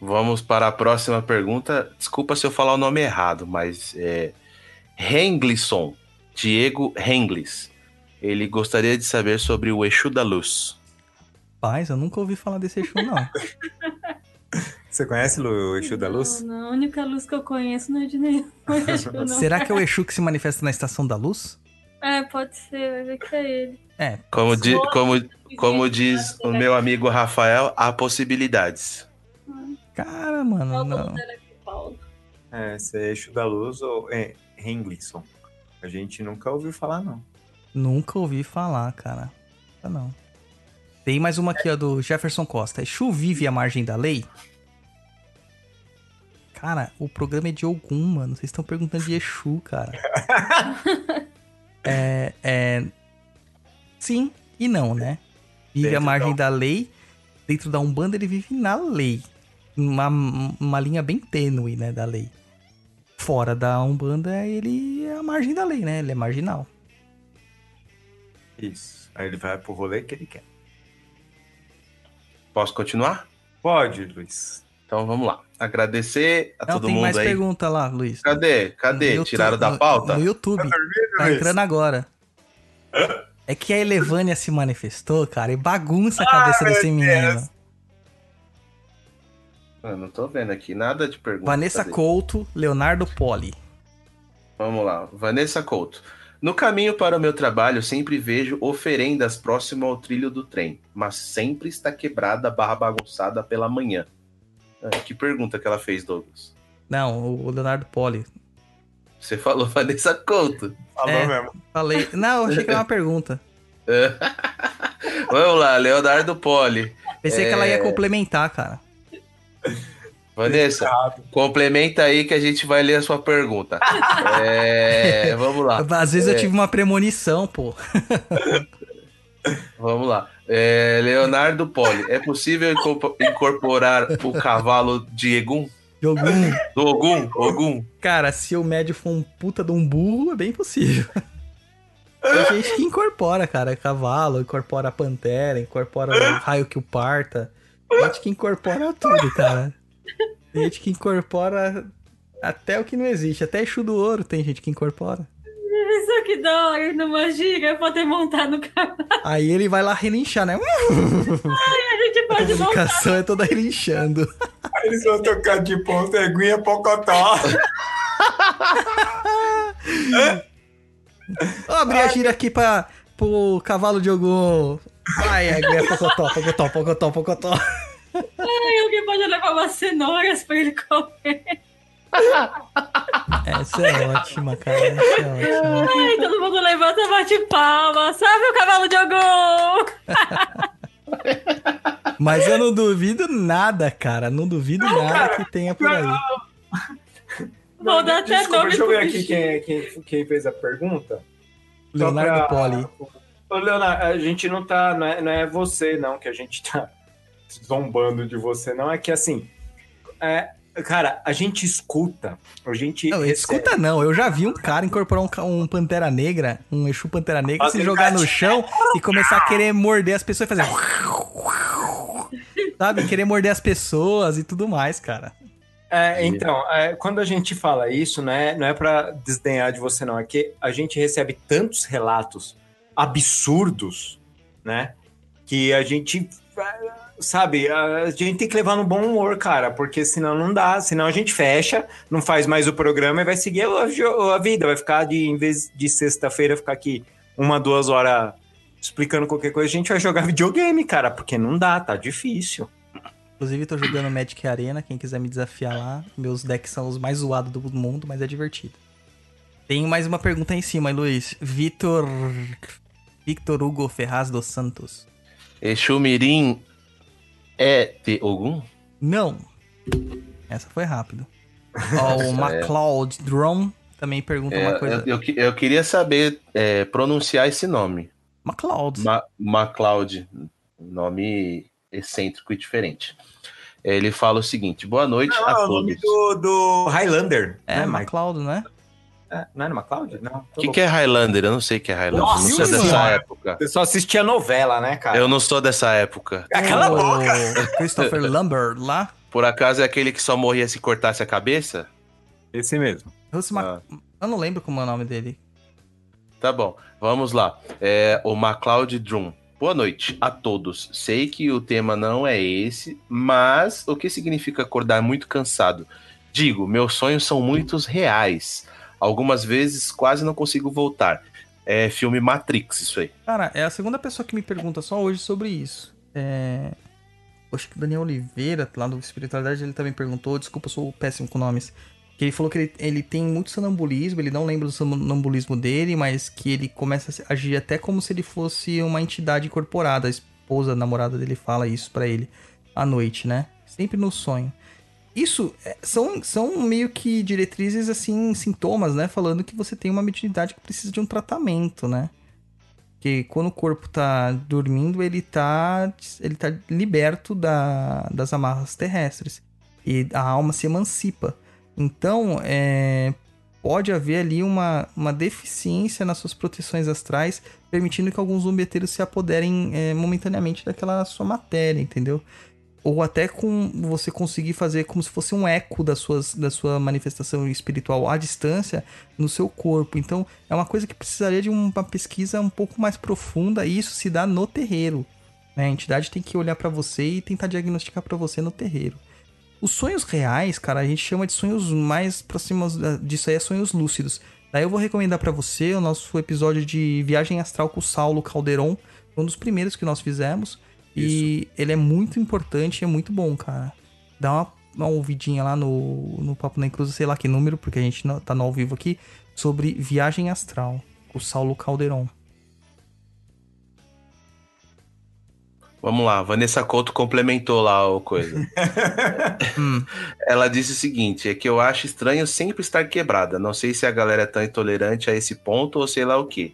Vamos para a próxima pergunta. Desculpa se eu falar o nome errado, mas é Henglisson, Diego Henglis. Ele gostaria de saber sobre o Exu da Luz. Paz, eu nunca ouvi falar desse Exu, não. Você conhece o Exu da Luz? Não, não, a única luz que eu conheço não é de nenhum Exu, não. Será que é o Exu que se manifesta na Estação da Luz? É, pode ser, vai ver que é ele. É, Como, di- como, como diz o meu amigo Rafael, há possibilidades. Cara, mano, Paulo não. Paulo. É, esse é Exu da Luz ou é, Henglisson. A gente nunca ouviu falar, não. Nunca ouvi falar, cara. Não. Tem mais uma aqui, ó, do Jefferson Costa. Exu vive à margem da lei? Cara, o programa é de Ogum, mano. Vocês estão perguntando de Exu, cara. é, é... Sim e não, né? Vive à Dentro margem da- da lei. Dentro da Umbanda, ele vive na lei. Uma, uma linha bem tênue, né, da lei. Fora da Umbanda, ele é a margem da lei, né? Ele é marginal. Isso. Aí ele vai pro rolê que ele quer. Posso continuar? Pode, Luiz. Então vamos lá. Agradecer a Não, todo tem mundo mais aí. pergunta lá, Luiz. Cadê? Cadê? No YouTube- Tiraram da no- pauta? No YouTube. Tá entrando agora. É que a Elevânia se manifestou, cara, e bagunça a cabeça desse menino. Eu não tô vendo aqui nada de pergunta. Vanessa Cadê? Couto, Leonardo Poli. Vamos lá. Vanessa Couto. No caminho para o meu trabalho, sempre vejo oferendas próximo ao trilho do trem, mas sempre está quebrada barra bagunçada pela manhã. Ah, que pergunta que ela fez, Douglas? Não, o Leonardo Poli. Você falou Vanessa Couto. Falou É. mesmo. Falei. Não, eu achei que era uma pergunta. Vamos lá, Leonardo Poli. Pensei que ela ia É. complementar, cara. Vanessa, complementa aí que a gente vai ler a sua pergunta. É, vamos lá. Às vezes eu É. tive uma premonição, pô. Vamos lá. É, Leonardo Poli, é possível incorpo- incorporar o cavalo de Egum? Jogum. Do Ogum? Ogum? Cara, se o médio for um puta de um burro, é bem possível. Tem gente que incorpora, cara, cavalo, incorpora pantera, incorpora o raio que o parta. Gente que incorpora tudo, cara. Tem gente que incorpora até o que não existe. Até Exu do Ouro tem gente que incorpora. Isso que hora numa giga poder montar no carro. Aí ele vai lá relinchar, né? A gente A pode montar. comunicação é toda relinchando. Eles vão tocar de ponta, eguinha, pocotó. Ó, abrir a gira aqui pra, pro cavalo de algum. Ai, é, é pocotó, pocotó, pocotó, pocotó. Ai, alguém pode levar umas cenouras pra ele comer. Essa é ótima, cara. Essa é ótima. Ai, todo mundo levanta e bate palma. Sabe o cavalo de algum? Mas eu não duvido nada, cara. Não duvido nada que tenha por aí. Vou dar até Desculpa, nome deixa eu ver aqui quem, quem, quem fez a pergunta. Leonardo pra- Poli. Ô, Leonardo, a gente não tá. Não é, não é você, não, que a gente tá zombando de você, não. É que assim. é, cara, a gente escuta. A gente. Não, recebe- escuta não, eu já vi um cara incorporar um, um Pantera Negra, um Exu Pantera Negra, Fazer se jogar no chão e começar a querer morder as pessoas e fazer... Sabe, querer morder as pessoas e tudo mais, cara. É, então, é, quando a gente fala isso, não é, não é para desdenhar de você, não. É que a gente recebe tantos relatos absurdos, né? Que a gente, sabe, a gente tem que levar no bom humor, cara, porque senão não dá. Senão a gente fecha, não faz mais o programa e vai seguir a, a vida. Vai ficar de, em vez de sexta-feira, ficar aqui uma, duas horas explicando qualquer coisa, a gente vai jogar videogame, cara, porque não dá, tá difícil. Inclusive, tô jogando Magic Arena, quem quiser me desafiar lá. Meus decks são os mais zoados do mundo, mas é divertido. Tem mais uma pergunta aí em cima, Luiz. Vitor... Victor Hugo Ferraz dos Santos. Exu Mirim é de Ogum? Não. Essa foi rápido. Ó, o MacLeod Drone também pergunta É, uma coisa. eu, eu eu queria saber é, pronunciar esse nome. MacLeod. Ma MacLeod, nome excêntrico e diferente. Ele fala o seguinte: boa noite Não, a é o todos. nome do, do Highlander. É, né? MacLeod, não é? É, não era MacLeod? Não. O que, que é Highlander? Eu não sei o que é Highlander. Nossa eu não sou dessa época. Você só assistia novela, né, cara? Eu não sou dessa época. Aquela o boca! Christopher Lambert lá. Por acaso é aquele que só morria se cortasse a cabeça? Esse mesmo. Mac- Eu não lembro como é o nome dele. Tá bom. Vamos lá. É, o MacLeod Drum. Boa noite a todos. Sei que o tema não é esse, mas o que significa acordar muito cansado? Digo, meus sonhos são muitos reais. Algumas vezes quase não consigo voltar. É filme Matrix, isso aí. Cara, é a segunda pessoa que me pergunta só hoje sobre isso. É... Acho que o Daniel Oliveira, lá do Espiritualidade, ele também perguntou. Desculpa, eu sou péssimo com nomes. Que ele falou que ele, ele tem muito sonambulismo, ele não lembra do sonambulismo dele, mas que ele começa a agir até como se ele fosse uma entidade incorporada. A esposa, a namorada dele fala isso pra ele à noite, né? Sempre no sonho. Isso é, são, são meio que diretrizes, assim, sintomas, né? Falando que você tem uma mediunidade que precisa de um tratamento, né? Que quando o corpo tá dormindo, ele tá, ele tá liberto da, das amarras terrestres. E a alma se emancipa. Então, é, pode haver ali uma, uma deficiência nas suas proteções astrais, permitindo que alguns zumbeteiros se apoderem é, momentaneamente daquela sua matéria, entendeu? Ou até com você conseguir fazer como se fosse um eco das suas, da sua manifestação espiritual à distância no seu corpo. Então, é uma coisa que precisaria de uma pesquisa um pouco mais profunda, e isso se dá no terreiro. né? A entidade tem que olhar pra você e tentar diagnosticar pra você no terreiro. Os sonhos reais, cara, a gente chama de sonhos mais próximos da- disso aí, é sonhos lúcidos. Daí eu vou recomendar pra você o nosso episódio de Viagem Astral com o Saulo Calderon, um dos primeiros que nós fizemos. E ele é muito importante e é muito bom, cara. Dá uma, uma ouvidinha lá no, no Papo na Cruz, sei lá que número, porque a gente não, tá no ao vivo aqui, sobre Viagem Astral com o Saulo Calderon. Vamos lá, Vanessa Couto complementou lá o coisa. Hum. Ela disse o seguinte: é que eu acho estranho sempre estar quebrada. Não sei se a galera é tão intolerante a esse ponto ou sei lá o quê.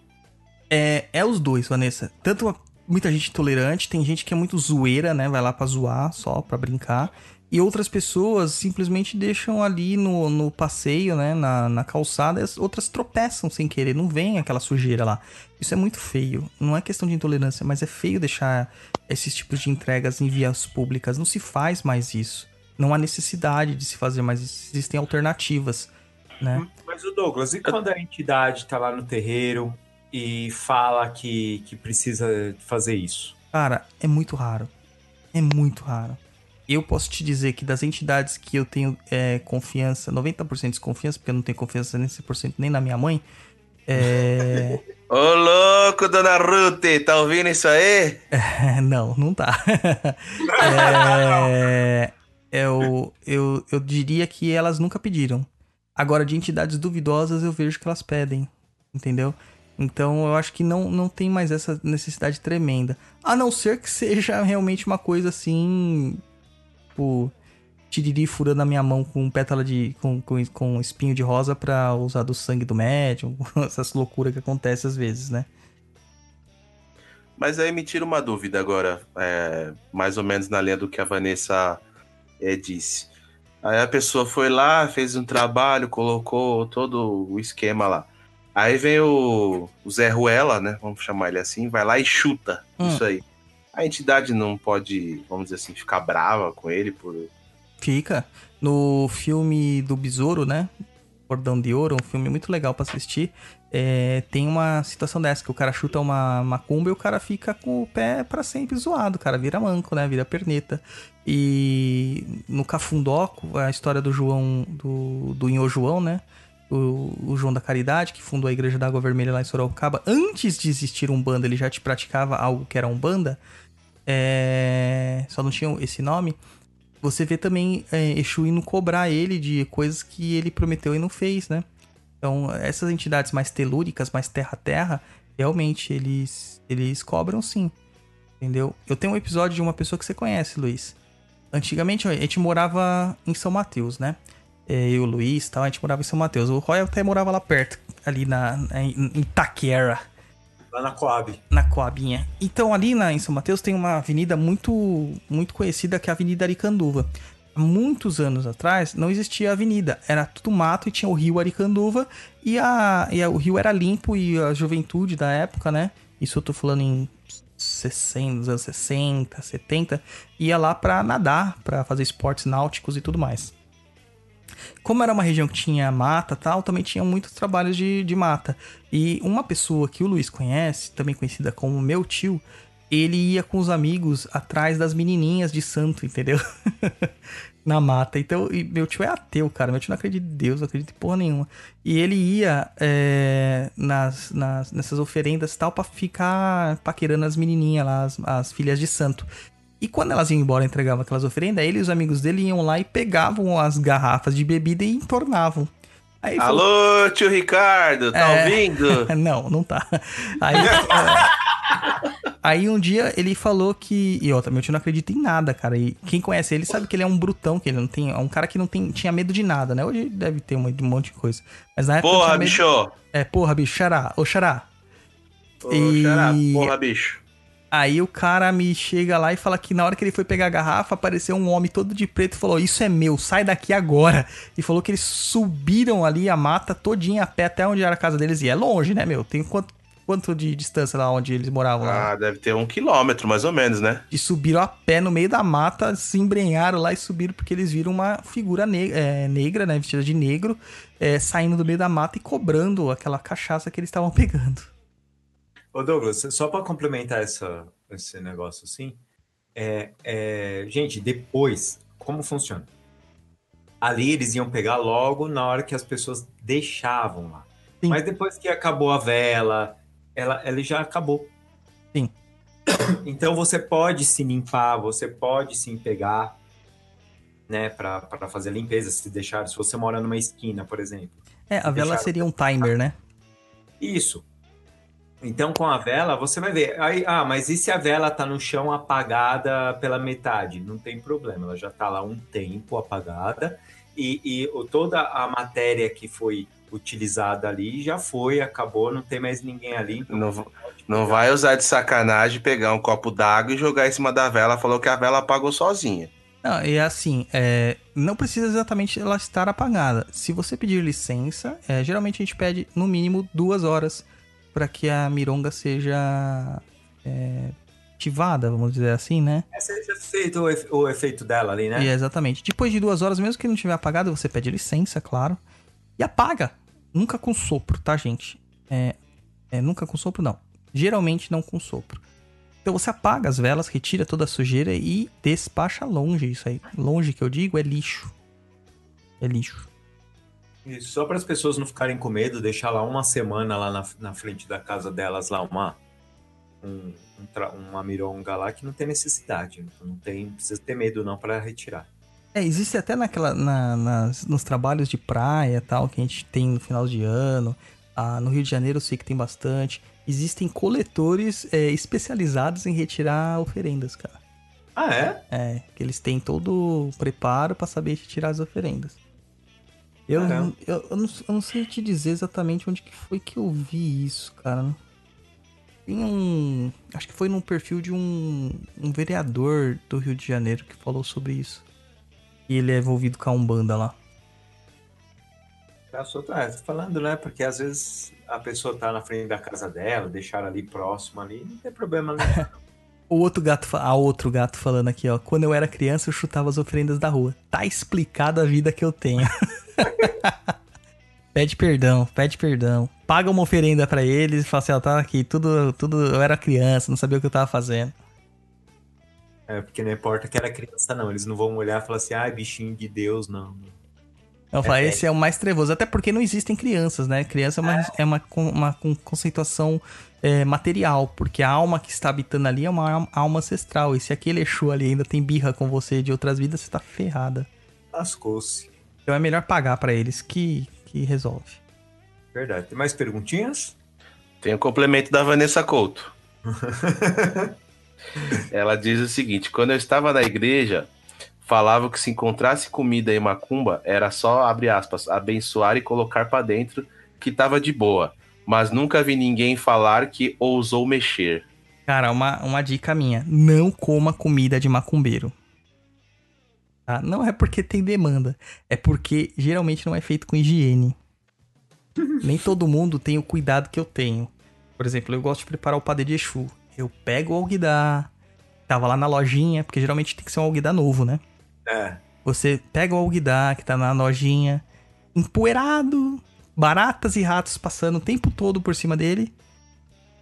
É, é os dois, Vanessa. Tanto a- muita gente intolerante, tem gente que é muito zoeira, né? Vai lá pra zoar, só pra brincar. E outras pessoas simplesmente deixam ali no, no passeio, né? Na, na calçada, e as outras tropeçam sem querer, não vem aquela sujeira lá. Isso é muito feio. Não é questão de intolerância, mas é feio deixar esses tipos de entregas em vias públicas. Não se faz mais isso. Não há necessidade de se fazer mais isso. Existem alternativas, né? Mas o Douglas, e quando a entidade tá lá no terreiro e fala que, que precisa fazer isso? Cara, é muito raro. É muito raro. Eu posso te dizer que das entidades que eu tenho é, confiança, 90% de desconfiança, porque eu não tenho confiança nem 100% nem na minha mãe, é... Ô louco, dona Ruth, tá ouvindo isso aí? não, não tá. é... Eu, eu, eu diria que elas nunca pediram. Agora, de entidades duvidosas, eu vejo que elas pedem, entendeu? Então, eu acho que não, não tem mais essa necessidade tremenda. A não ser que seja realmente uma coisa assim. Tipo, tiriri furando a minha mão com pétala de. com, com, com espinho de rosa pra usar do sangue do médium. Essas loucuras que acontecem às vezes, né? Mas aí me tira uma dúvida agora, é, mais ou menos na linha do que a Vanessa é, disse. Aí a pessoa foi lá, fez um trabalho, colocou todo o esquema lá. Aí vem o, o Zé Ruela, né? Vamos chamar ele assim, vai lá e chuta Hum. isso aí. A entidade não pode, vamos dizer assim, ficar brava com ele por. Fica. No filme do Besouro, né? Cordão de Ouro, um filme muito legal pra assistir. é, tem uma situação dessa, que o cara chuta uma macumba e o cara fica com o pé pra sempre zoado, o cara vira manco, né? Vira perneta. E no Cafundoco, a história do João, do, do Inho João, né? O, o João da Caridade, que fundou a Igreja da Água Vermelha lá em Sorocaba. Antes de existir um banda, ele já te praticava algo que era um banda. É, só não tinha esse nome você vê também é, Exu indo cobrar ele de coisas que ele prometeu e não fez, né? Então, essas entidades mais telúricas, mais terra-terra, realmente eles, eles cobram sim. Entendeu? Eu tenho um episódio de uma pessoa que você conhece, Luiz. Antigamente, a gente morava em São Mateus, né? É, Eu, o Luiz tal, a gente morava em São Mateus. O Roy até morava lá perto, ali na, na- em Itaquera Lá na Coab. na Coabinha. Então ali na, em São Mateus tem uma avenida muito muito conhecida que é a Avenida Aricanduva. Há muitos anos atrás não existia avenida, era tudo mato e tinha o rio Aricanduva e, a, e a- o rio era limpo e a juventude da época, né? Isso eu tô falando em 60, nos anos 60, 70, ia lá pra nadar, pra fazer esportes náuticos e tudo mais. Como era uma região que tinha mata tal, também tinha muitos trabalhos de, de mata. E uma pessoa que o Luiz conhece, também conhecida como meu tio, ele ia com os amigos atrás das menininhas de santo, entendeu? Na mata. Então, meu tio é ateu, cara. Meu tio não acredita em Deus, não acredita em porra nenhuma. E ele ia é, nas, nas- nessas oferendas e tal pra ficar paquerando as menininhas lá, as, as filhas de santo. E quando elas iam embora e entregavam aquelas oferendas, ele e os amigos dele iam lá e pegavam as garrafas de bebida e entornavam. Aí falou- Alô, tio Ricardo, tá É. ouvindo? não, não tá. Aí, é, aí um dia ele falou que. E outra, meu tio não acredita em nada, cara. E quem conhece ele sabe que ele é um brutão, que ele não tem. É um cara que não tem, tinha medo de nada, né? Hoje deve ter um, um monte de coisa. Mas na época. Porra, medo- bicho. É, porra, bicho, xará. Ô, xará. Ô, E- xará, porra, bicho. Aí o cara me chega lá e fala que na hora que ele foi pegar a garrafa, apareceu um homem todo de preto e falou: Isso é meu, sai daqui agora. E falou que eles subiram ali a mata todinha a pé até onde era a casa deles. E é longe, né, meu? Tem quanto, quanto de distância lá onde eles moravam lá? Ah, deve ter um quilômetro, mais ou menos, né? E subiram a pé no meio da mata, se embrenharam lá e subiram porque eles viram uma figura ne- é, negra, né? Vestida de negro, é, saindo do meio da mata e cobrando aquela cachaça que eles estavam pegando. Ô Douglas, só para complementar essa, esse negócio assim, é, é, gente, depois, como funciona? Ali eles iam pegar logo na hora que as pessoas deixavam lá. Sim. Mas depois que acabou a vela, ela, ela já acabou. Sim. Então você pode se limpar, você pode sim pegar, né, para fazer a limpeza, se deixar, se você mora numa esquina, por exemplo. É, a vela seria um timer, né? Isso. Então, com a vela, você vai ver. Aí, ah, mas e se a vela tá no chão apagada pela metade? Não tem problema, ela já tá lá um tempo apagada e, e toda a matéria que foi utilizada ali já foi, acabou, não tem mais ninguém ali. então Não, não vai usar de sacanagem pegar um copo d'água e jogar em cima da vela. Falou que a vela apagou sozinha. Não, e assim, é, não precisa exatamente ela estar apagada. Se você pedir licença, é, geralmente a gente pede no mínimo duas horas para que a mironga seja é, ativada, vamos dizer assim, né? É, seja feito o, efe- o efeito dela ali, né? E é exatamente. Depois de duas horas, mesmo que não tiver apagado, você pede licença, claro. E apaga. Nunca com sopro, tá, gente? É, é, nunca com sopro, não. Geralmente não com sopro. Então você apaga as velas, retira toda a sujeira e despacha longe isso aí. Longe que eu digo é lixo. É lixo. Isso, só para as pessoas não ficarem com medo, deixar lá uma semana lá na, na frente da casa delas, lá uma, um- um uma mironga lá que não tem necessidade. Não tem, não precisa ter medo não para retirar. É, existe até naquela, na- nas, nos trabalhos de praia tal, que a gente tem no final de ano. Ah, no Rio de Janeiro eu sei que tem bastante. Existem coletores é, especializados em retirar oferendas, cara. Ah, é? É, que eles têm todo o preparo pra saber retirar as oferendas. Eu, eu, eu, não, eu não sei te dizer exatamente onde que foi que eu vi isso, cara. Tem um. Acho que foi num perfil de um, um vereador do Rio de Janeiro que falou sobre isso. E ele é envolvido com a Umbanda lá. Só tô, é, tô falando, né? Porque às vezes a pessoa tá na frente da casa dela, deixar ali próximo ali, não tem problema, né? O outro gato, ah, outro gato falando aqui, ó. Quando eu era criança, eu chutava as oferendas da rua. Tá explicado a vida que eu tenho. pede perdão, pede perdão. Paga uma oferenda pra eles e fala assim, ó, tá aqui, tudo, tudo, eu era criança, não sabia o que eu tava fazendo. É, porque não importa que era criança, não. Eles não vão olhar e falar assim, ai, bichinho de Deus, não. Eu É, esse é o mais trevoso. Até porque não existem crianças, né? Criança é uma, é uma, con- uma con- conceituação é, material. Porque a alma que está habitando ali é uma alma- ancestral. E se aquele Exu ali ainda tem birra com você de outras vidas, você tá ferrada. Lascou-se. Então é melhor pagar pra eles que, que resolve. Verdade. Tem mais perguntinhas? Tem o complemento da Vanessa Couto. Ela diz o seguinte: quando eu estava na igreja, falava que se encontrasse comida em macumba, era só, abre aspas, abençoar e colocar pra dentro, que tava de boa. Mas nunca vi ninguém falar que ousou mexer. Cara, uma, uma dica minha: não coma comida de macumbeiro. Tá? Não é porque tem demanda, é porque geralmente não é feito com higiene. Nem todo mundo tem o cuidado que eu tenho. Por exemplo, eu gosto de preparar o padê de Exu. Eu pego o alguidar, tava lá na lojinha, porque geralmente tem que ser um alguidar novo, né? É. Você pega o alguidar que tá na lojinha, empoeirado, baratas e ratos passando o tempo todo por cima dele.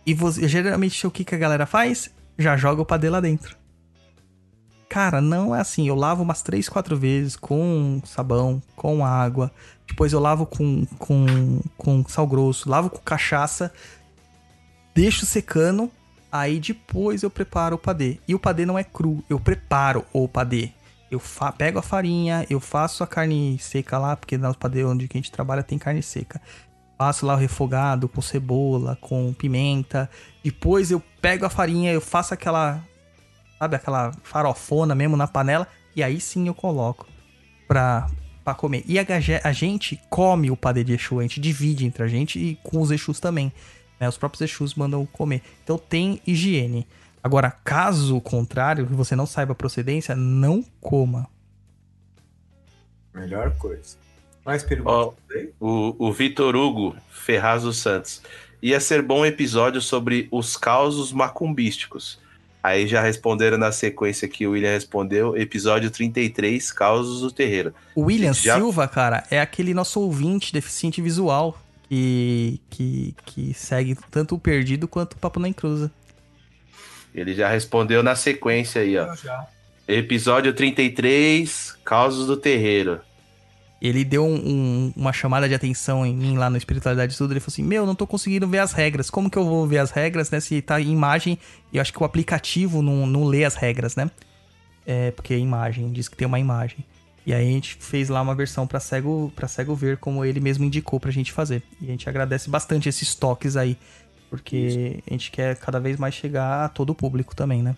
E você, geralmente o que, que a galera faz? Já joga o padê lá dentro. Cara, não é assim. Eu lavo umas 3, 4 vezes com sabão, com água. Depois eu lavo com, com, com sal grosso, lavo com cachaça, deixo secando. Aí depois eu preparo o padê. E o padê não é cru, eu preparo o padê. Eu pego a farinha, eu faço a carne seca lá, porque nos padê onde a gente trabalha tem carne seca. Faço lá o refogado com cebola, com pimenta. Depois eu pego a farinha, eu faço aquela, sabe, aquela farofona mesmo na panela. E aí sim eu coloco pra, pra comer. E a, a gente come o padê de Exu, a gente divide entre a gente e com os Exus também. Né? Os próprios Exus mandam comer. Então tem higiene. Agora, caso contrário, que você não saiba a procedência, não coma. Melhor coisa. Mais perguntas aí? O, o Vitor Hugo Ferraz dos Santos. Ia ser bom episódio sobre os causos macumbísticos. Aí já responderam na sequência que o William respondeu, episódio 33, Causos do Terreiro. O William Já- Silva, cara, é aquele nosso ouvinte deficiente visual que, que, que segue tanto o Perdido quanto o Papo na Encruza. Ele já respondeu na sequência aí, ó. Episódio 33, Causos do Terreiro. Ele deu um- um- uma chamada de atenção em mim lá no Espiritualidade e Tudo. Ele falou assim: Meu, não tô conseguindo ver as regras. Como que eu vou ver as regras, né? Se tá em imagem. E eu acho que o aplicativo não, não lê as regras, né? É, porque é imagem, diz que tem uma imagem. E aí a gente fez lá uma versão pra cego, pra cego ver, como ele mesmo indicou pra gente fazer. E a gente agradece bastante esses toques aí. Porque a gente quer cada vez mais chegar a todo o público também, né?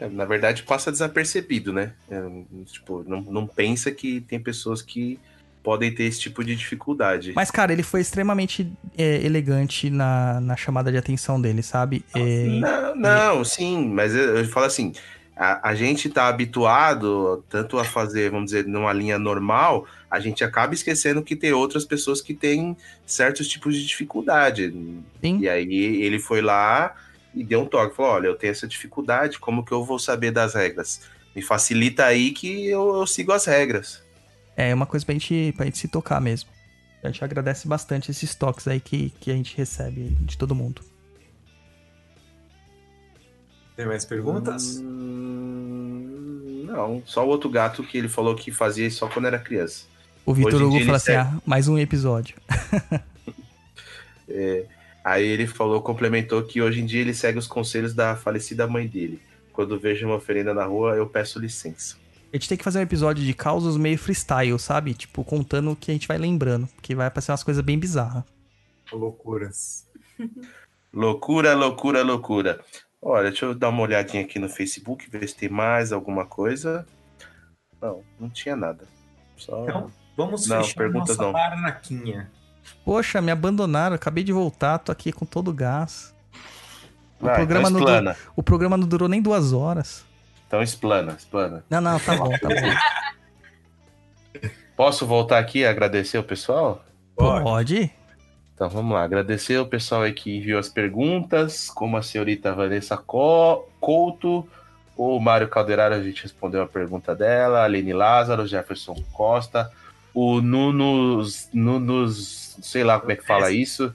É, na verdade, passa desapercebido, né? É, tipo, não, não pensa que tem pessoas que podem ter esse tipo de dificuldade. Mas, cara, ele foi extremamente é, elegante na, na chamada de atenção dele, sabe? É, Não, não, sim, mas eu, eu falo assim, a, a gente tá habituado tanto a fazer, vamos dizer, numa linha normal, a gente acaba esquecendo que tem outras pessoas que têm certos tipos de dificuldade. Sim. E aí ele foi lá e deu um toque, falou, olha, eu tenho essa dificuldade, como que eu vou saber das regras? Me facilita aí que eu, eu sigo as regras. É uma coisa pra gente, pra gente se tocar mesmo. A gente agradece bastante esses toques aí que, que a gente recebe de todo mundo. Tem mais perguntas? Hum, não, só o outro gato que ele falou que fazia isso só quando era criança. O Vitor Hugo fala assim: segue. ah, mais um episódio. Aí ele falou, complementou que hoje em dia ele segue os conselhos da falecida mãe dele. Quando vejo uma oferenda na rua, eu peço licença. A gente tem que fazer um episódio de causos meio freestyle, sabe? Tipo, contando o que a gente vai lembrando. Porque vai aparecer umas coisas bem bizarras. Loucuras. Loucura, loucura, loucura. Olha, deixa eu dar uma olhadinha aqui no Facebook, ver se tem mais alguma coisa. Não, não tinha nada. Só. Não. Vamos Não, fechar perguntas nossa não. barraquinha. Poxa, me abandonaram, acabei de voltar, tô aqui com todo o gás. O Vai, programa então não. O programa não durou nem duas horas. Então explana, explana. Não, não, tá bom, tá bom. Posso voltar aqui e agradecer o pessoal? Pode. Pode? Então vamos lá, agradecer o pessoal aí que enviou as perguntas, como a senhorita Vanessa Co- Couto, o Mário Calderaro, a gente respondeu a pergunta dela, a Aline Lázaro, Jefferson Costa, o Nunos, Nunos, sei lá como é que fala isso,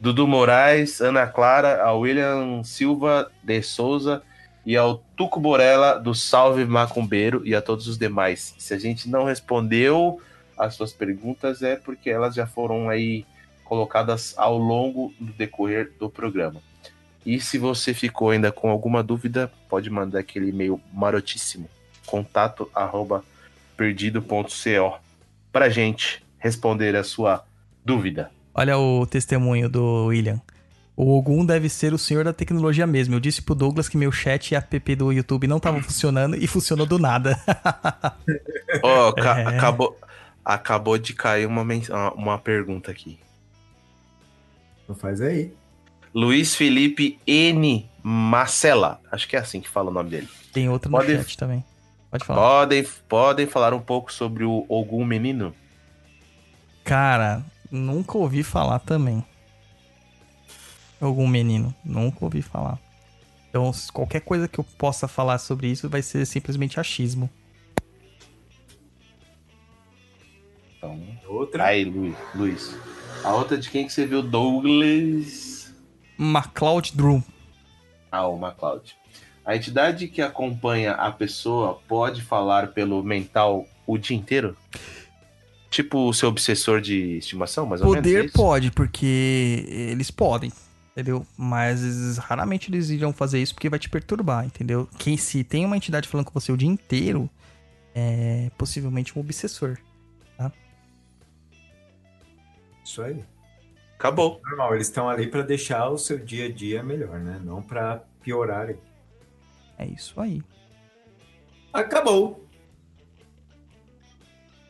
Dudu Moraes, Ana Clara, a William Silva de Souza e ao Tuco Borella do Salve Macumbeiro e a todos os demais. Se a gente não respondeu as suas perguntas é porque elas já foram aí colocadas ao longo do decorrer do programa. E se você ficou ainda com alguma dúvida, pode mandar aquele e-mail marotíssimo, contato arroba perdido.co, pra gente responder a sua dúvida. Olha o testemunho do William. O Ogum deve ser o senhor da tecnologia mesmo. Eu disse pro Douglas que meu chat e app do YouTube não estavam funcionando e funcionou do nada. Ó, ca- É. acabou, acabou de cair uma, men- uma pergunta aqui. Não faz aí. Luiz Felipe N. Marcela, acho que é assim que fala o nome dele. Tem outro no Pode- chat também. Pode falar. Podem, podem falar um pouco sobre o Ogum Menino? Cara, nunca ouvi falar também. Algum menino, nunca ouvi falar. Então, qualquer coisa que eu possa falar sobre isso vai ser simplesmente achismo. Então, Outra. aí, Luiz. Luiz. A outra de quem que você viu? Douglas. MacLeod Drum. Ah, o MacLeod. A entidade que acompanha a pessoa pode falar pelo mental o dia inteiro? Tipo o seu obsessor de estimação, mais ou menos? é Poder isso? pode, porque eles podem, entendeu? Mas raramente eles irão fazer isso porque vai te perturbar, entendeu? Quem se tem uma entidade falando com você o dia inteiro, é possivelmente um obsessor. Isso aí. Acabou. Normal, eles estão ali para deixar o seu dia a dia melhor, né? Não para piorar. ele. É isso aí. Acabou.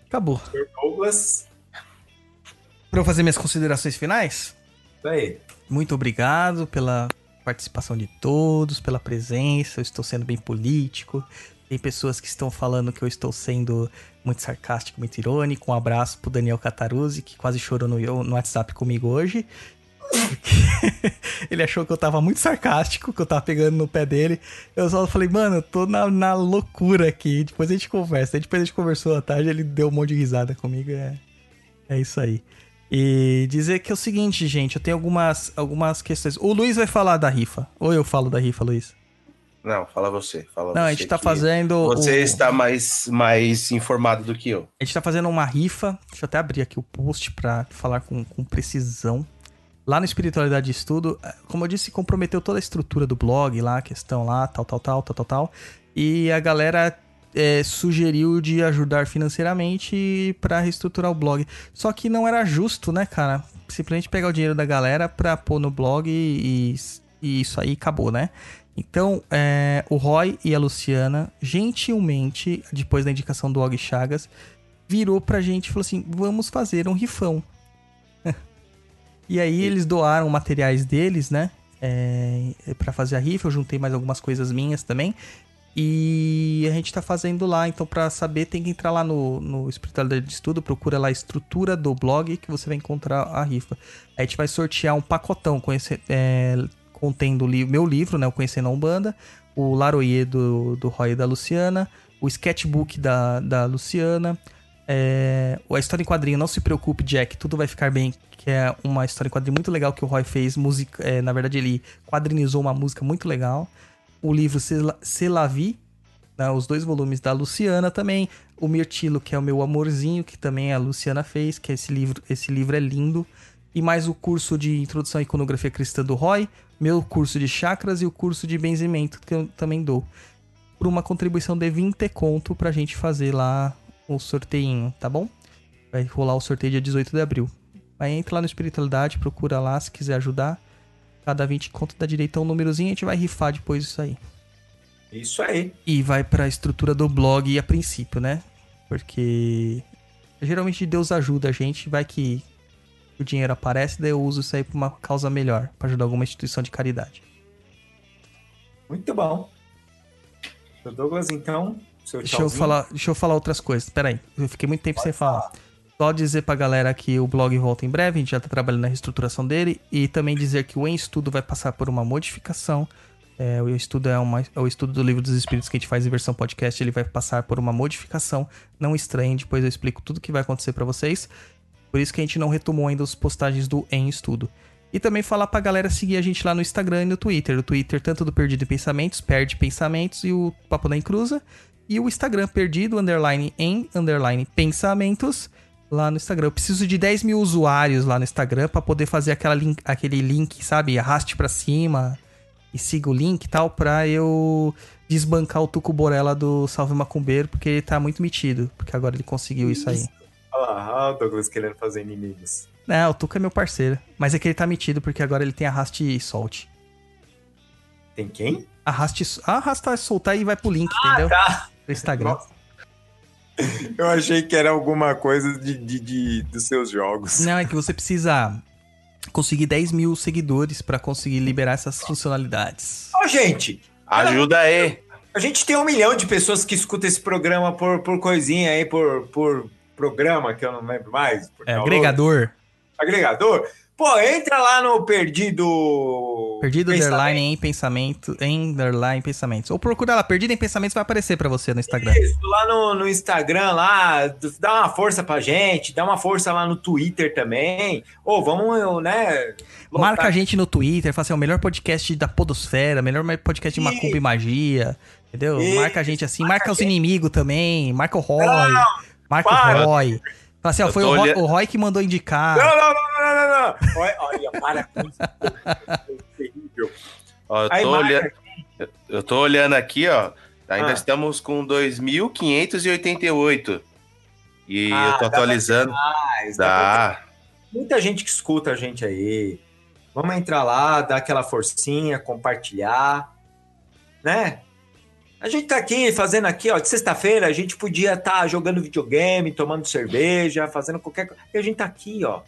Acabou. Douglas. Pra eu fazer minhas considerações finais? Isso aí. Muito obrigado pela participação de todos, pela presença. Eu estou sendo bem político. Tem pessoas que estão falando que eu estou sendo muito sarcástico, muito irônico. Um abraço pro Daniel Cataruzzi, que quase chorou no, no WhatsApp comigo hoje. Ele achou que eu tava muito sarcástico, que eu tava pegando no pé dele. Eu só falei, mano, eu tô na, na loucura aqui. Depois a gente conversa. Aí depois a gente conversou à tarde, ele deu um monte de risada comigo. É, é isso aí. E dizer que é o seguinte, gente, eu tenho algumas, algumas questões. O Luiz vai falar da rifa. Ou eu falo da rifa, Luiz? Não, fala você. Fala Não, a você gente tá fazendo. Você o- está mais, mais informado do que eu. A gente tá fazendo uma rifa. Deixa eu até abrir aqui o post pra falar com, com precisão. Lá no Espiritualidade de Estudo, eh, como eu disse, comprometeu toda a estrutura do blog lá, a questão lá, tal, tal, tal, tal, tal, tal. E a galera eh, sugeriu de ajudar financeiramente pra reestruturar o blog. Só que não era justo, né, cara? Simplesmente pegar o dinheiro da galera pra pôr no blog e, e isso aí acabou, né? Então, é, o Roy e a Luciana, gentilmente, depois da indicação do Og Chagas, virou pra gente e falou assim: vamos fazer um rifão. E aí eles doaram materiais deles, né? É, para fazer a rifa, eu juntei mais algumas coisas minhas também. E a gente tá fazendo lá, então pra saber tem que entrar lá no, no Espiritualidade de Estudo, procura lá a estrutura do blog que você vai encontrar a rifa. A gente vai sortear um pacotão conhece, é, contendo o li meu livro, né, o Conhecendo a Umbanda, o Laroyer do, do Roy e da Luciana, o sketchbook da, da Luciana, é, a história em quadrinho Não Se Preocupe, Jack, Tudo Vai Ficar Bem, que é uma história em quadrinho muito legal que o Roy fez, música, é, na verdade ele quadrinizou uma música muito legal. O livro Se La Vi, né, os dois volumes da Luciana também, o Mirtilo, que é o meu amorzinho, que também a Luciana fez, que esse livro, esse livro é lindo, e mais o curso de Introdução à Iconografia Cristã do Roy, meu curso de chakras e o curso de benzimento que eu também dou. Por uma contribuição de 20 conto pra gente fazer lá o sorteio, tá bom? Vai rolar o sorteio dia 18 de abril. Aí entra lá no Espiritualidade, procura lá se quiser ajudar. Cada 20 conto dá direito a um númerozinho, a gente vai rifar depois disso aí. Isso aí. E vai pra estrutura do blog a princípio, né? Porque geralmente Deus ajuda a gente, vai que o dinheiro aparece, daí eu uso isso aí pra uma causa melhor, pra ajudar alguma instituição de caridade. Muito bom. Douglas, então, Deixa eu, falar, deixa eu falar outras coisas. Pera aí, eu fiquei muito tempo sem falar. Só dizer pra galera que o blog volta em breve, a gente já tá trabalhando na reestruturação dele. E também dizer que o Em Estudo vai passar por uma modificação. É, o Estudo é, uma, é o estudo do Livro dos Espíritos que a gente faz em versão podcast. Ele vai passar por uma modificação. Não estranhem, depois eu explico tudo que vai acontecer pra vocês. Por isso que a gente não retomou ainda as postagens do Em Estudo. E também falar pra galera seguir a gente lá no Instagram e no Twitter. O Twitter, tanto do Perdido em Pensamentos, Perde Pensamentos, e o Papo da Encruza. E o Instagram, Perdido, underline em, underline Pensamentos, lá no Instagram. Eu preciso de 10 mil usuários lá no Instagram pra poder fazer aquela link, aquele link, sabe? Arraste pra cima e siga o link e tal, pra eu desbancar o Tuco Borella do Salve Macumbeiro, porque ele tá muito metido, porque agora ele conseguiu isso aí. Olha lá, olha o Douglas querendo fazer inimigos. Não, o Tuco é meu parceiro. Mas é que ele tá metido porque agora ele tem arraste e solte. Tem quem? Arraste, arrasta, soltar e vai pro link, entendeu? Tá. Do Instagram. Nossa. Eu achei que era alguma coisa de, de, de- dos seus jogos. Não, é que você precisa conseguir 10 mil seguidores pra conseguir liberar essas funcionalidades. Ó, gente, Ajuda aí. a gente tem um milhão de pessoas que escutam esse programa por, por coisinha aí, por, por programa, que eu não lembro mais. por É, agregador. Agregador. Pô, entra lá no Perdido Perdido Pensamento. underline em pensamento, em underline pensamentos. Ou procura lá, Perdido em Pensamentos, vai aparecer pra você no Instagram. Isso, lá no, no Instagram, lá, dá uma força pra gente, dá uma força lá no Twitter também. Ô, vamos, né? lotar Marca a gente no Twitter, fala assim, o melhor podcast da podosfera, melhor podcast de macumba e magia, entendeu? Isso. Marca a gente assim, marca os inimigos também, marca o Roy, marca para. o Roy. Fala assim, ó, foi o Roy, olhando- o Roy que mandou indicar. Não, não, não, não. Olha, olha, para com isso. Terrível. Ó, eu, tô olhando, eu tô olhando aqui, ó. Ainda Ah. estamos com 2.588. E Ah, eu tô dá pra atualizando. Dá pra- Dá. Muita gente que escuta a gente aí. Vamos entrar lá, dar aquela forcinha, compartilhar, né? A gente tá aqui fazendo aqui, ó, de sexta-feira a gente podia estar jogando videogame, tomando cerveja, fazendo qualquer coisa. E a gente tá aqui, ó,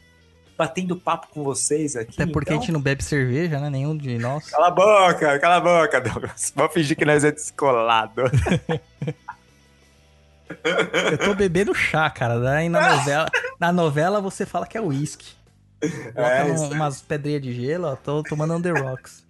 batendo papo com vocês aqui. Até porque então... a gente não bebe cerveja, né? Nenhum de nós. Cala a boca, cala a boca, Douglas. Vamos fingir que nós é descolado. Eu tô bebendo chá, cara. Daí na novela, na novela você fala que é uísque. Coloca É, aí. umas pedrinhas de gelo, ó. Tô tomando on the rocks.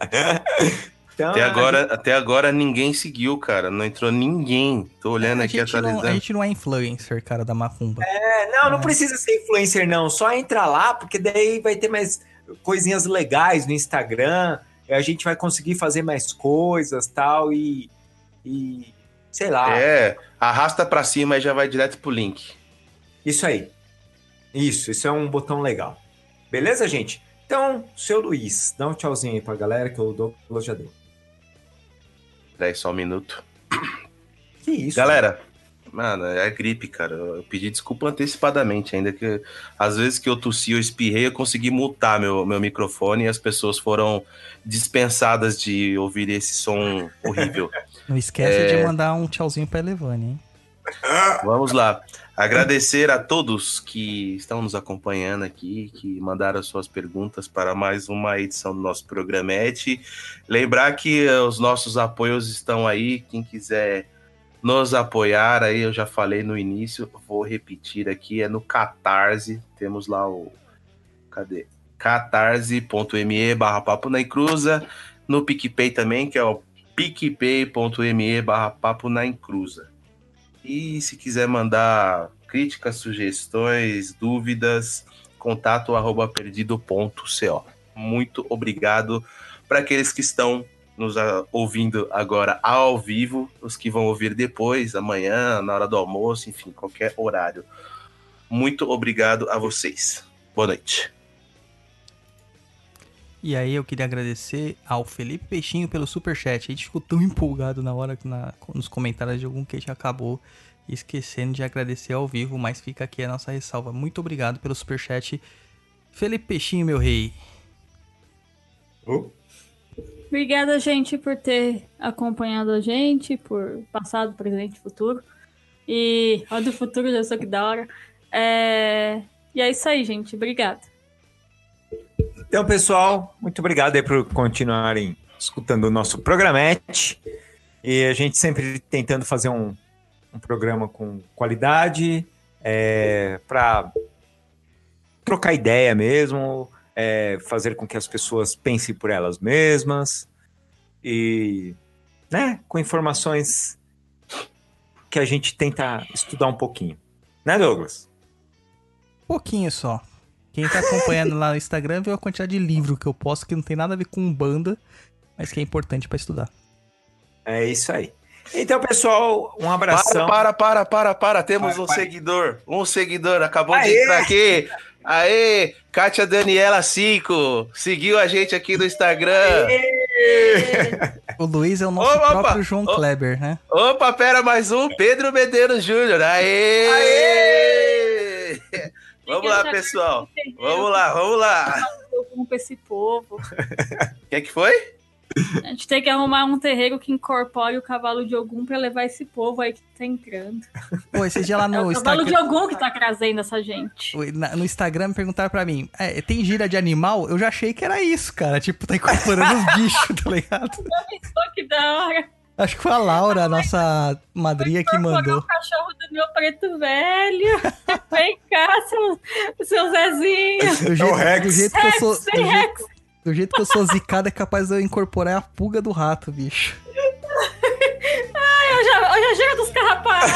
Então, Até agora, até agora ninguém seguiu, cara. Não entrou ninguém. Tô olhando a, aqui, gente não, atualizando. a gente não é influencer, cara, da macumba. É, não, não precisa ser influencer, não. Só entra lá, porque daí vai ter mais coisinhas legais no Instagram. e A gente vai conseguir fazer mais coisas tal. E. E. Sei lá. É, arrasta pra cima e já vai direto pro link. Isso aí. Isso, isso é um botão legal. Beleza, gente? Então, seu Luiz, dá um tchauzinho aí pra galera que o Douglas já deu. Peraí, só um minuto. Que isso? Galera, mano, é gripe, cara. Eu pedi desculpa antecipadamente, ainda que às vezes que eu tossi ou espirrei, eu consegui multar meu, meu microfone e as pessoas foram dispensadas de ouvir esse som horrível. Não esquece É. de mandar um tchauzinho pra Elevane, hein? Vamos lá. Agradecer a todos que estão nos acompanhando aqui, que mandaram suas perguntas para mais uma edição do nosso programete. Lembrar que eh, os nossos apoios estão aí. Quem quiser nos apoiar, aí eu já falei no início, vou repetir aqui, é no Catarse. Temos lá o. Cadê? catarse.me barra papo na encruza. No PicPay também, que é o picpay.me barra papo na encruza. E se quiser mandar críticas, sugestões, dúvidas, contato arroba perdido.co. Muito obrigado para aqueles que estão nos ah, ouvindo agora ao vivo, os que vão ouvir depois, amanhã, na hora do almoço, enfim, qualquer horário. Muito obrigado a vocês. Boa noite. E aí eu queria agradecer ao Felipe Peixinho pelo superchat. A gente ficou tão empolgado na hora que na, nos comentários de algum que a gente acabou esquecendo de agradecer ao vivo, mas fica aqui a nossa ressalva. Muito obrigado pelo superchat. Felipe Peixinho, meu rei. Oh, Obrigada, gente, por ter acompanhado a gente, por passado, presente e futuro. E ó, do futuro já sou que da hora. É... E é isso aí, gente. Obrigada. Então, pessoal, muito obrigado aí por continuarem escutando o nosso programete. E a gente sempre tentando fazer um, um programa com qualidade, é, para trocar ideia mesmo, é, fazer com que as pessoas pensem por elas mesmas e, né, com informações que a gente tenta estudar um pouquinho. Né, Douglas? Pouquinho só. Quem tá acompanhando lá no Instagram viu a quantidade de livro que eu posto que não tem nada a ver com banda, mas que é importante pra estudar. É isso aí. Então, pessoal, um abração. Para, para, para, para, para. Temos Vai, um vai. seguidor. Um seguidor. Acabou de Aê! entrar aqui. Aê, Kátia Daniela 5. Seguiu a gente aqui no Instagram. O Luiz é o nosso Opa, opa! próprio João. Kleber, né? Opa, pera, mais um. Pedro Medeiros Júnior. Aê! Vamos lá, pessoal. Vamos lá, vamos lá. Vamos pra esse povo. O que, é que foi? A gente tem que arrumar um terreiro que incorpore o cavalo de Ogum pra levar esse povo aí que tá entrando. Pô, esse dia lá É no o cavalo de Instagram. Ogum que tá trazendo essa gente. No Instagram me perguntaram pra mim, é, tem gira de animal? Eu já achei que era isso, cara. Tipo, tá incorporando os bichos, tá ligado? Pô, que da hora. Acho que foi a Laura, a nossa madrinha, que mandou. o cachorro do meu preto velho. Vem cá, seu, seu Zezinho. Do jeito, Rex. do jeito que eu sou. Rex, Do, Rex. Do jeito que eu sou zicado, é capaz de eu incorporar a pulga do rato, bicho. Eu já, eu já chego dos carrapatos.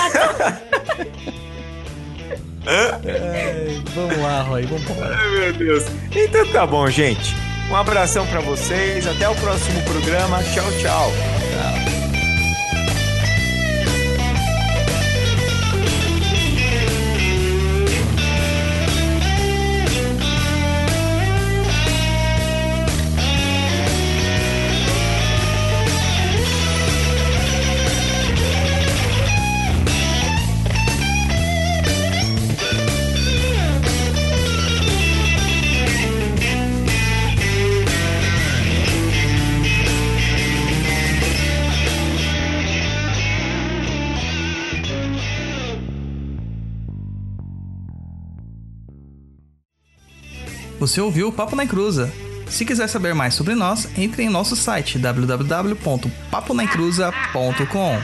É, vamos lá, Roy, vamos embora. Ai, meu Deus. Então tá bom, gente. Um abração pra vocês. Até o próximo programa. Tchau, tchau. Você ouviu o Papo na Encruza. Se quiser saber mais sobre nós, entre em nosso site www.paponaencruza.com.